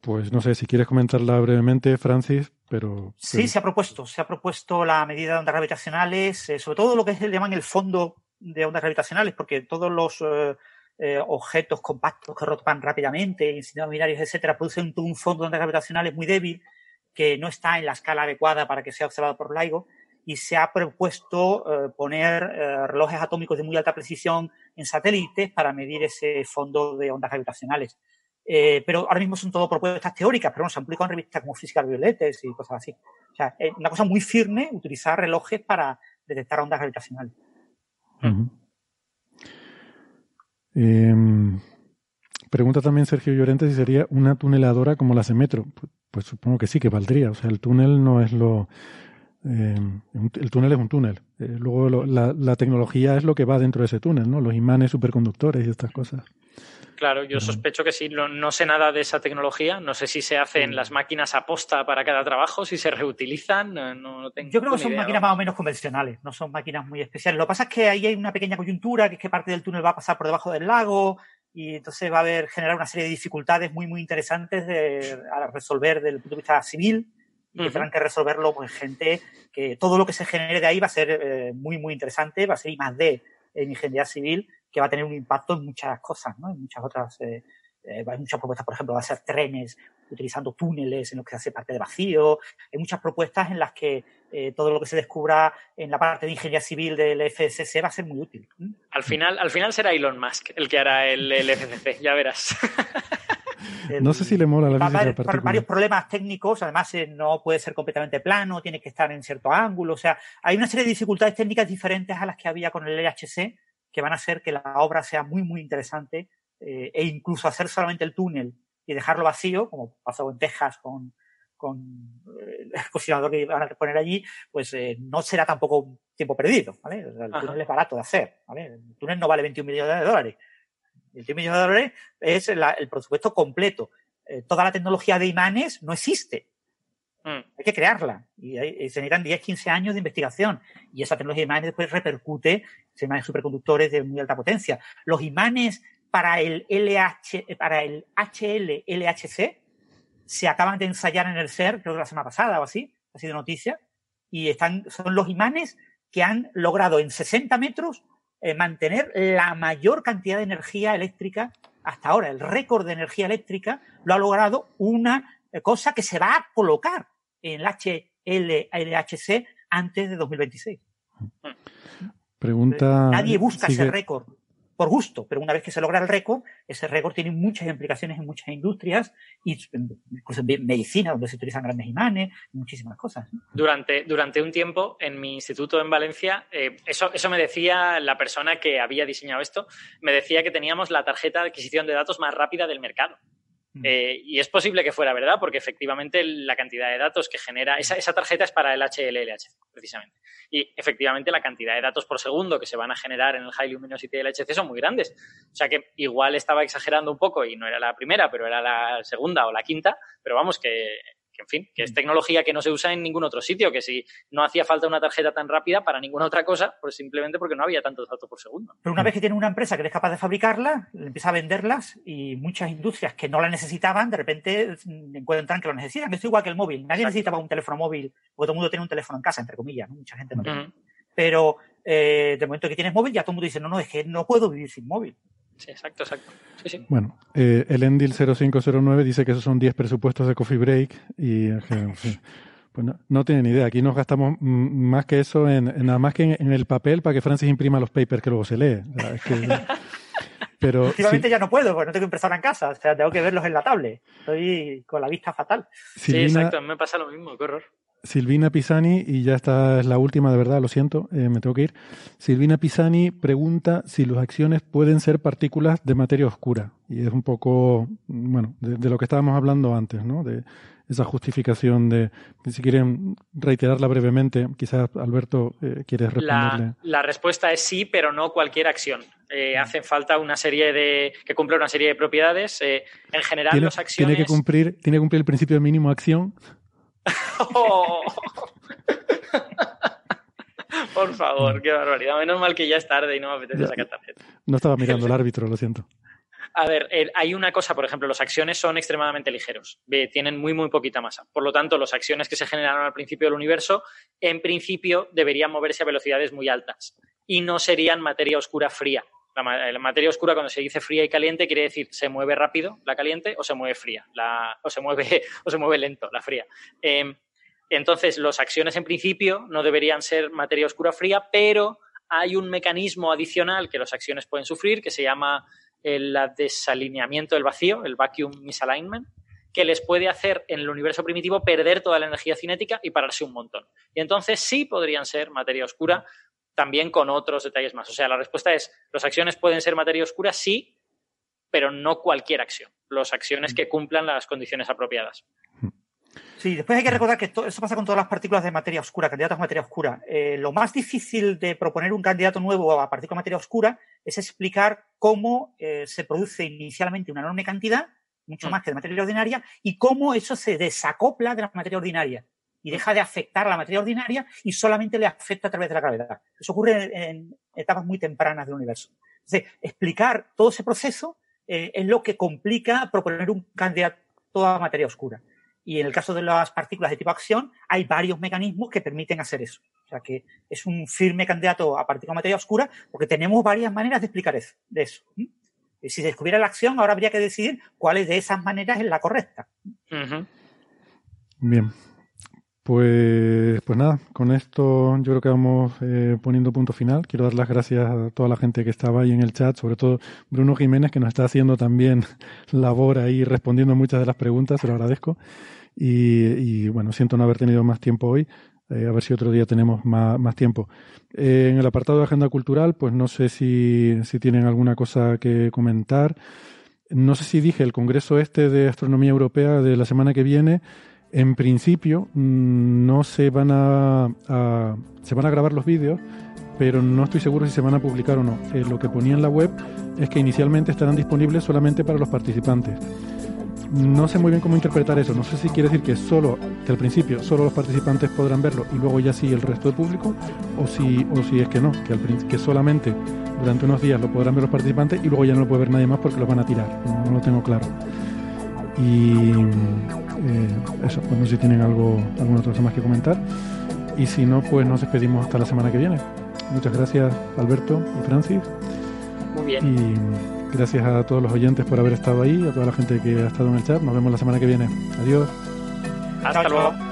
Pues no sé si quieres comentarla brevemente, Francis, pero... Sí, se ha propuesto, se ha propuesto la medida de ondas gravitacionales, eh, sobre todo lo que se llaman el fondo de ondas gravitacionales, porque todos los eh, eh, objetos compactos que rotan rápidamente, incendios binarios, etcétera, producen un fondo gravitacionales muy débil que no está en la escala adecuada para que sea observado por LIGO y se ha propuesto poner relojes atómicos de muy alta precisión en satélites para medir ese fondo de ondas gravitacionales. Eh, pero ahora mismo son todo propuestas teóricas, pero no se han publicado en revistas como Física Violetes y cosas así. O sea, es una cosa muy firme utilizar relojes para detectar ondas gravitacionales. Em, pregunta también Sergio Llorente si sería una tuneladora como la Semetro. Pues, pues, supongo que sí, que valdría. O sea, el túnel no es lo... Em, el túnel es un túnel. Eh, luego la, la, tecnología es lo que va dentro de ese túnel, ¿no? Los imanes superconductores y estas cosas. Claro, yo sospecho que sí, no, sé nada de esa tecnología, no sé si se hacen las máquinas a posta para cada trabajo, si se reutilizan, no, tengo Yo creo que son máquinas más o menos convencionales, no son máquinas muy especiales. Lo que pasa es que ahí hay una pequeña coyuntura, que es que parte del túnel va a pasar por debajo del lago, y entonces va a haber generar una serie de dificultades muy, muy interesantes de, a resolver desde el punto de vista civil y que tendrán que resolverlo pues gente que todo lo que se genere de ahí va a ser eh, muy, muy interesante, va a ser I más D en ingeniería civil que va a tener un impacto en muchas cosas, ¿no? En muchas otras, eh, eh, hay muchas propuestas, por ejemplo, va a ser trenes utilizando túneles en los que se hace parte de vacío. Hay muchas propuestas en las que eh, todo lo que se descubra en la parte de ingeniería civil del FSC va a ser muy útil. Al final, al final será Elon Musk el que hará el, el FCC, ya verás. no sé si le mola la física Para varios problemas técnicos, además eh, no puede ser completamente plano, tiene que estar en cierto ángulo, o sea, hay una serie de dificultades técnicas diferentes a las que había con el LHC que van a hacer que la obra sea muy, muy interesante eh, e incluso hacer solamente el túnel y dejarlo vacío, como pasó en Texas con, con eh, el cocinador que van a poner allí, pues eh, no será tampoco tiempo perdido, ¿vale? el túnel es barato de hacer, ¿vale? El túnel no vale 21 millones de dólares. 21 millones de dólares es el presupuesto completo. toda la tecnología de imanes no existe. Mm. Hay que crearla. Y, se necesitan 10, 15 años de investigación. Y esa tecnología de imanes después repercute en imanes superconductores de muy alta potencia. Los imanes para el LH, para el HL LHC se acaban de ensayar en el CER, creo que la semana pasada o así, ha sido noticia, y están, son los imanes que han logrado en 60 metros eh, mantener la mayor cantidad de energía eléctrica hasta ahora. El récord de energía eléctrica lo ha logrado una eh, cosa que se va a colocar el HLHC antes de 2026. Pregunta. Nadie busca ese récord por gusto, pero una vez que se logra el récord, ese récord tiene muchas implicaciones en muchas industrias, y incluso en medicina, donde se utilizan grandes imanes, muchísimas cosas. Durante, durante un tiempo, en mi instituto en Valencia, eh, eso, eso me decía la persona que había diseñado esto, me decía que teníamos la tarjeta de adquisición de datos más rápida del mercado. Mm. Eh, y es posible que fuera verdad, porque efectivamente la cantidad de datos que genera, esa, esa tarjeta es para el HLLH, precisamente. Y efectivamente la cantidad de datos por segundo que se van a generar en el High Luminosity LHC son muy grandes. O sea que igual estaba exagerando un poco y no era la primera, pero era la segunda o la quinta, pero vamos, que en fin, que es mm. tecnología que no se usa en ningún otro sitio, que si no hacía falta una tarjeta tan rápida para ninguna otra cosa, pues simplemente porque no había tantos datos por segundo. Pero una vez que tiene una empresa que es capaz de fabricarla, empieza a venderlas y muchas industrias que no la necesitaban, de repente mm, encuentran que lo necesitan. Esto es igual que el móvil. Nadie necesitaba un teléfono móvil, porque todo el mundo tiene un teléfono en casa, entre comillas, mucha gente no tiene. Pero eh, de momento que tienes móvil, ya todo el mundo dice, no, no, es que no puedo vivir sin móvil. Sí, exacto, exacto. Bueno, eh, el Endil 0509 dice que esos son 10 presupuestos de Coffee Break y pues no, tienen idea. Aquí nos gastamos más que eso en, nada más que en, el papel para que Francis imprima los papers que luego se lee. pero Últimamente ya no puedo, porque no tengo impresora en casa. O sea, tengo que verlos en la tablet. Estoy con la vista fatal. sí, exacto. Me pasa lo mismo. Qué horror. Silvina Pisani, y ya esta es la última, de verdad, lo siento, eh, me tengo que ir. Silvina Pisani pregunta si las acciones pueden ser partículas de materia oscura. Y es un poco, bueno, de, lo que estábamos hablando antes, ¿no? De esa justificación de, si quieren reiterarla brevemente, quizás Alberto eh, quieres responderle. La, respuesta es sí, pero no cualquier acción. Eh, hace falta una serie de, que cumpla una serie de propiedades. Eh, en general, las acciones... Tiene que cumplir, tiene que cumplir el principio de mínimo acción. Por favor, qué barbaridad. Menos mal que ya es tarde y no me apetece sacar tarjeta. No estaba mirando el árbitro, lo siento. A ver, hay una cosa, por ejemplo, los acciones son extremadamente ligeros, tienen muy, muy poquita masa. Por lo tanto, las acciones que se generaron al principio del universo, en principio, deberían moverse a velocidades muy altas y no serían materia oscura fría. La, materia oscura, cuando se dice fría y caliente, quiere decir se mueve rápido la caliente o se mueve fría, la, o, se mueve, o se mueve lento la fría. Em, entonces, las acciones en principio no deberían ser materia oscura fría, pero hay un mecanismo adicional que las acciones pueden sufrir que se llama el desalineamiento del vacío, el vacuum misalignment, que les puede hacer en el universo primitivo perder toda la energía cinética y pararse un montón. Y entonces sí podrían ser materia oscura, también con otros detalles más. O sea, la respuesta es, ¿las acciones pueden ser materia oscura? Sí, pero no cualquier acción. Las acciones que cumplan las condiciones apropiadas. Sí, después hay que recordar que eso pasa con todas las partículas de materia oscura, candidatos a materia oscura. Eh, lo más difícil de proponer un candidato nuevo a partícula de materia oscura es explicar cómo eh, se produce inicialmente una enorme cantidad, mucho mm. más que de materia ordinaria, y cómo eso se desacopla de la materia ordinaria y deja de afectar a la materia ordinaria y solamente le afecta a través de la gravedad. Eso ocurre en etapas muy tempranas del universo. Entonces, explicar todo ese proceso eh, es lo que complica proponer un candidato a materia oscura. Y en el caso de las partículas de tipo acción, hay varios mecanismos que permiten hacer eso. O sea que es un firme candidato a partícula de materia oscura porque tenemos varias maneras de explicar eso. De eso. Y si se descubriera la acción, ahora habría que decidir cuál de esas maneras es la correcta. Bien. Pues, pues nada, con esto yo creo que vamos eh, poniendo punto final. Quiero dar las gracias a toda la gente que estaba ahí en el chat, sobre todo Bruno Jiménez, que nos está haciendo también labor ahí respondiendo muchas de las preguntas, se lo agradezco. Y, bueno, siento no haber tenido más tiempo hoy, eh, a ver si otro día tenemos más, tiempo. Eh, en el apartado de agenda cultural, pues no sé si, si tienen alguna cosa que comentar. No sé si dije el Congreso este de Astronomía Europea de la semana que viene en principio mm, no se van a, se van a grabar los vídeos, pero no estoy seguro si se van a publicar o no. Eh, lo que ponía en la web es que inicialmente estarán disponibles solamente para los participantes. No sé muy bien cómo interpretar eso. No sé si quiere decir que solo, que al principio solo los participantes podrán verlo y luego ya sí el resto del público, o si, o si es que no, que, que solamente durante unos días lo podrán ver los participantes y luego ya no lo puede ver nadie más porque lo van a tirar. no lo tengo claro. Y eh, eso, pues no sé si tienen algo, alguna otra cosa más que comentar. Y si no, pues nos despedimos hasta la semana que viene. Muchas gracias, Alberto y Francis. Muy bien. Y gracias a todos los oyentes por haber estado ahí, a toda la gente que ha estado en el chat. Nos vemos la semana que viene. Adiós. Hasta luego.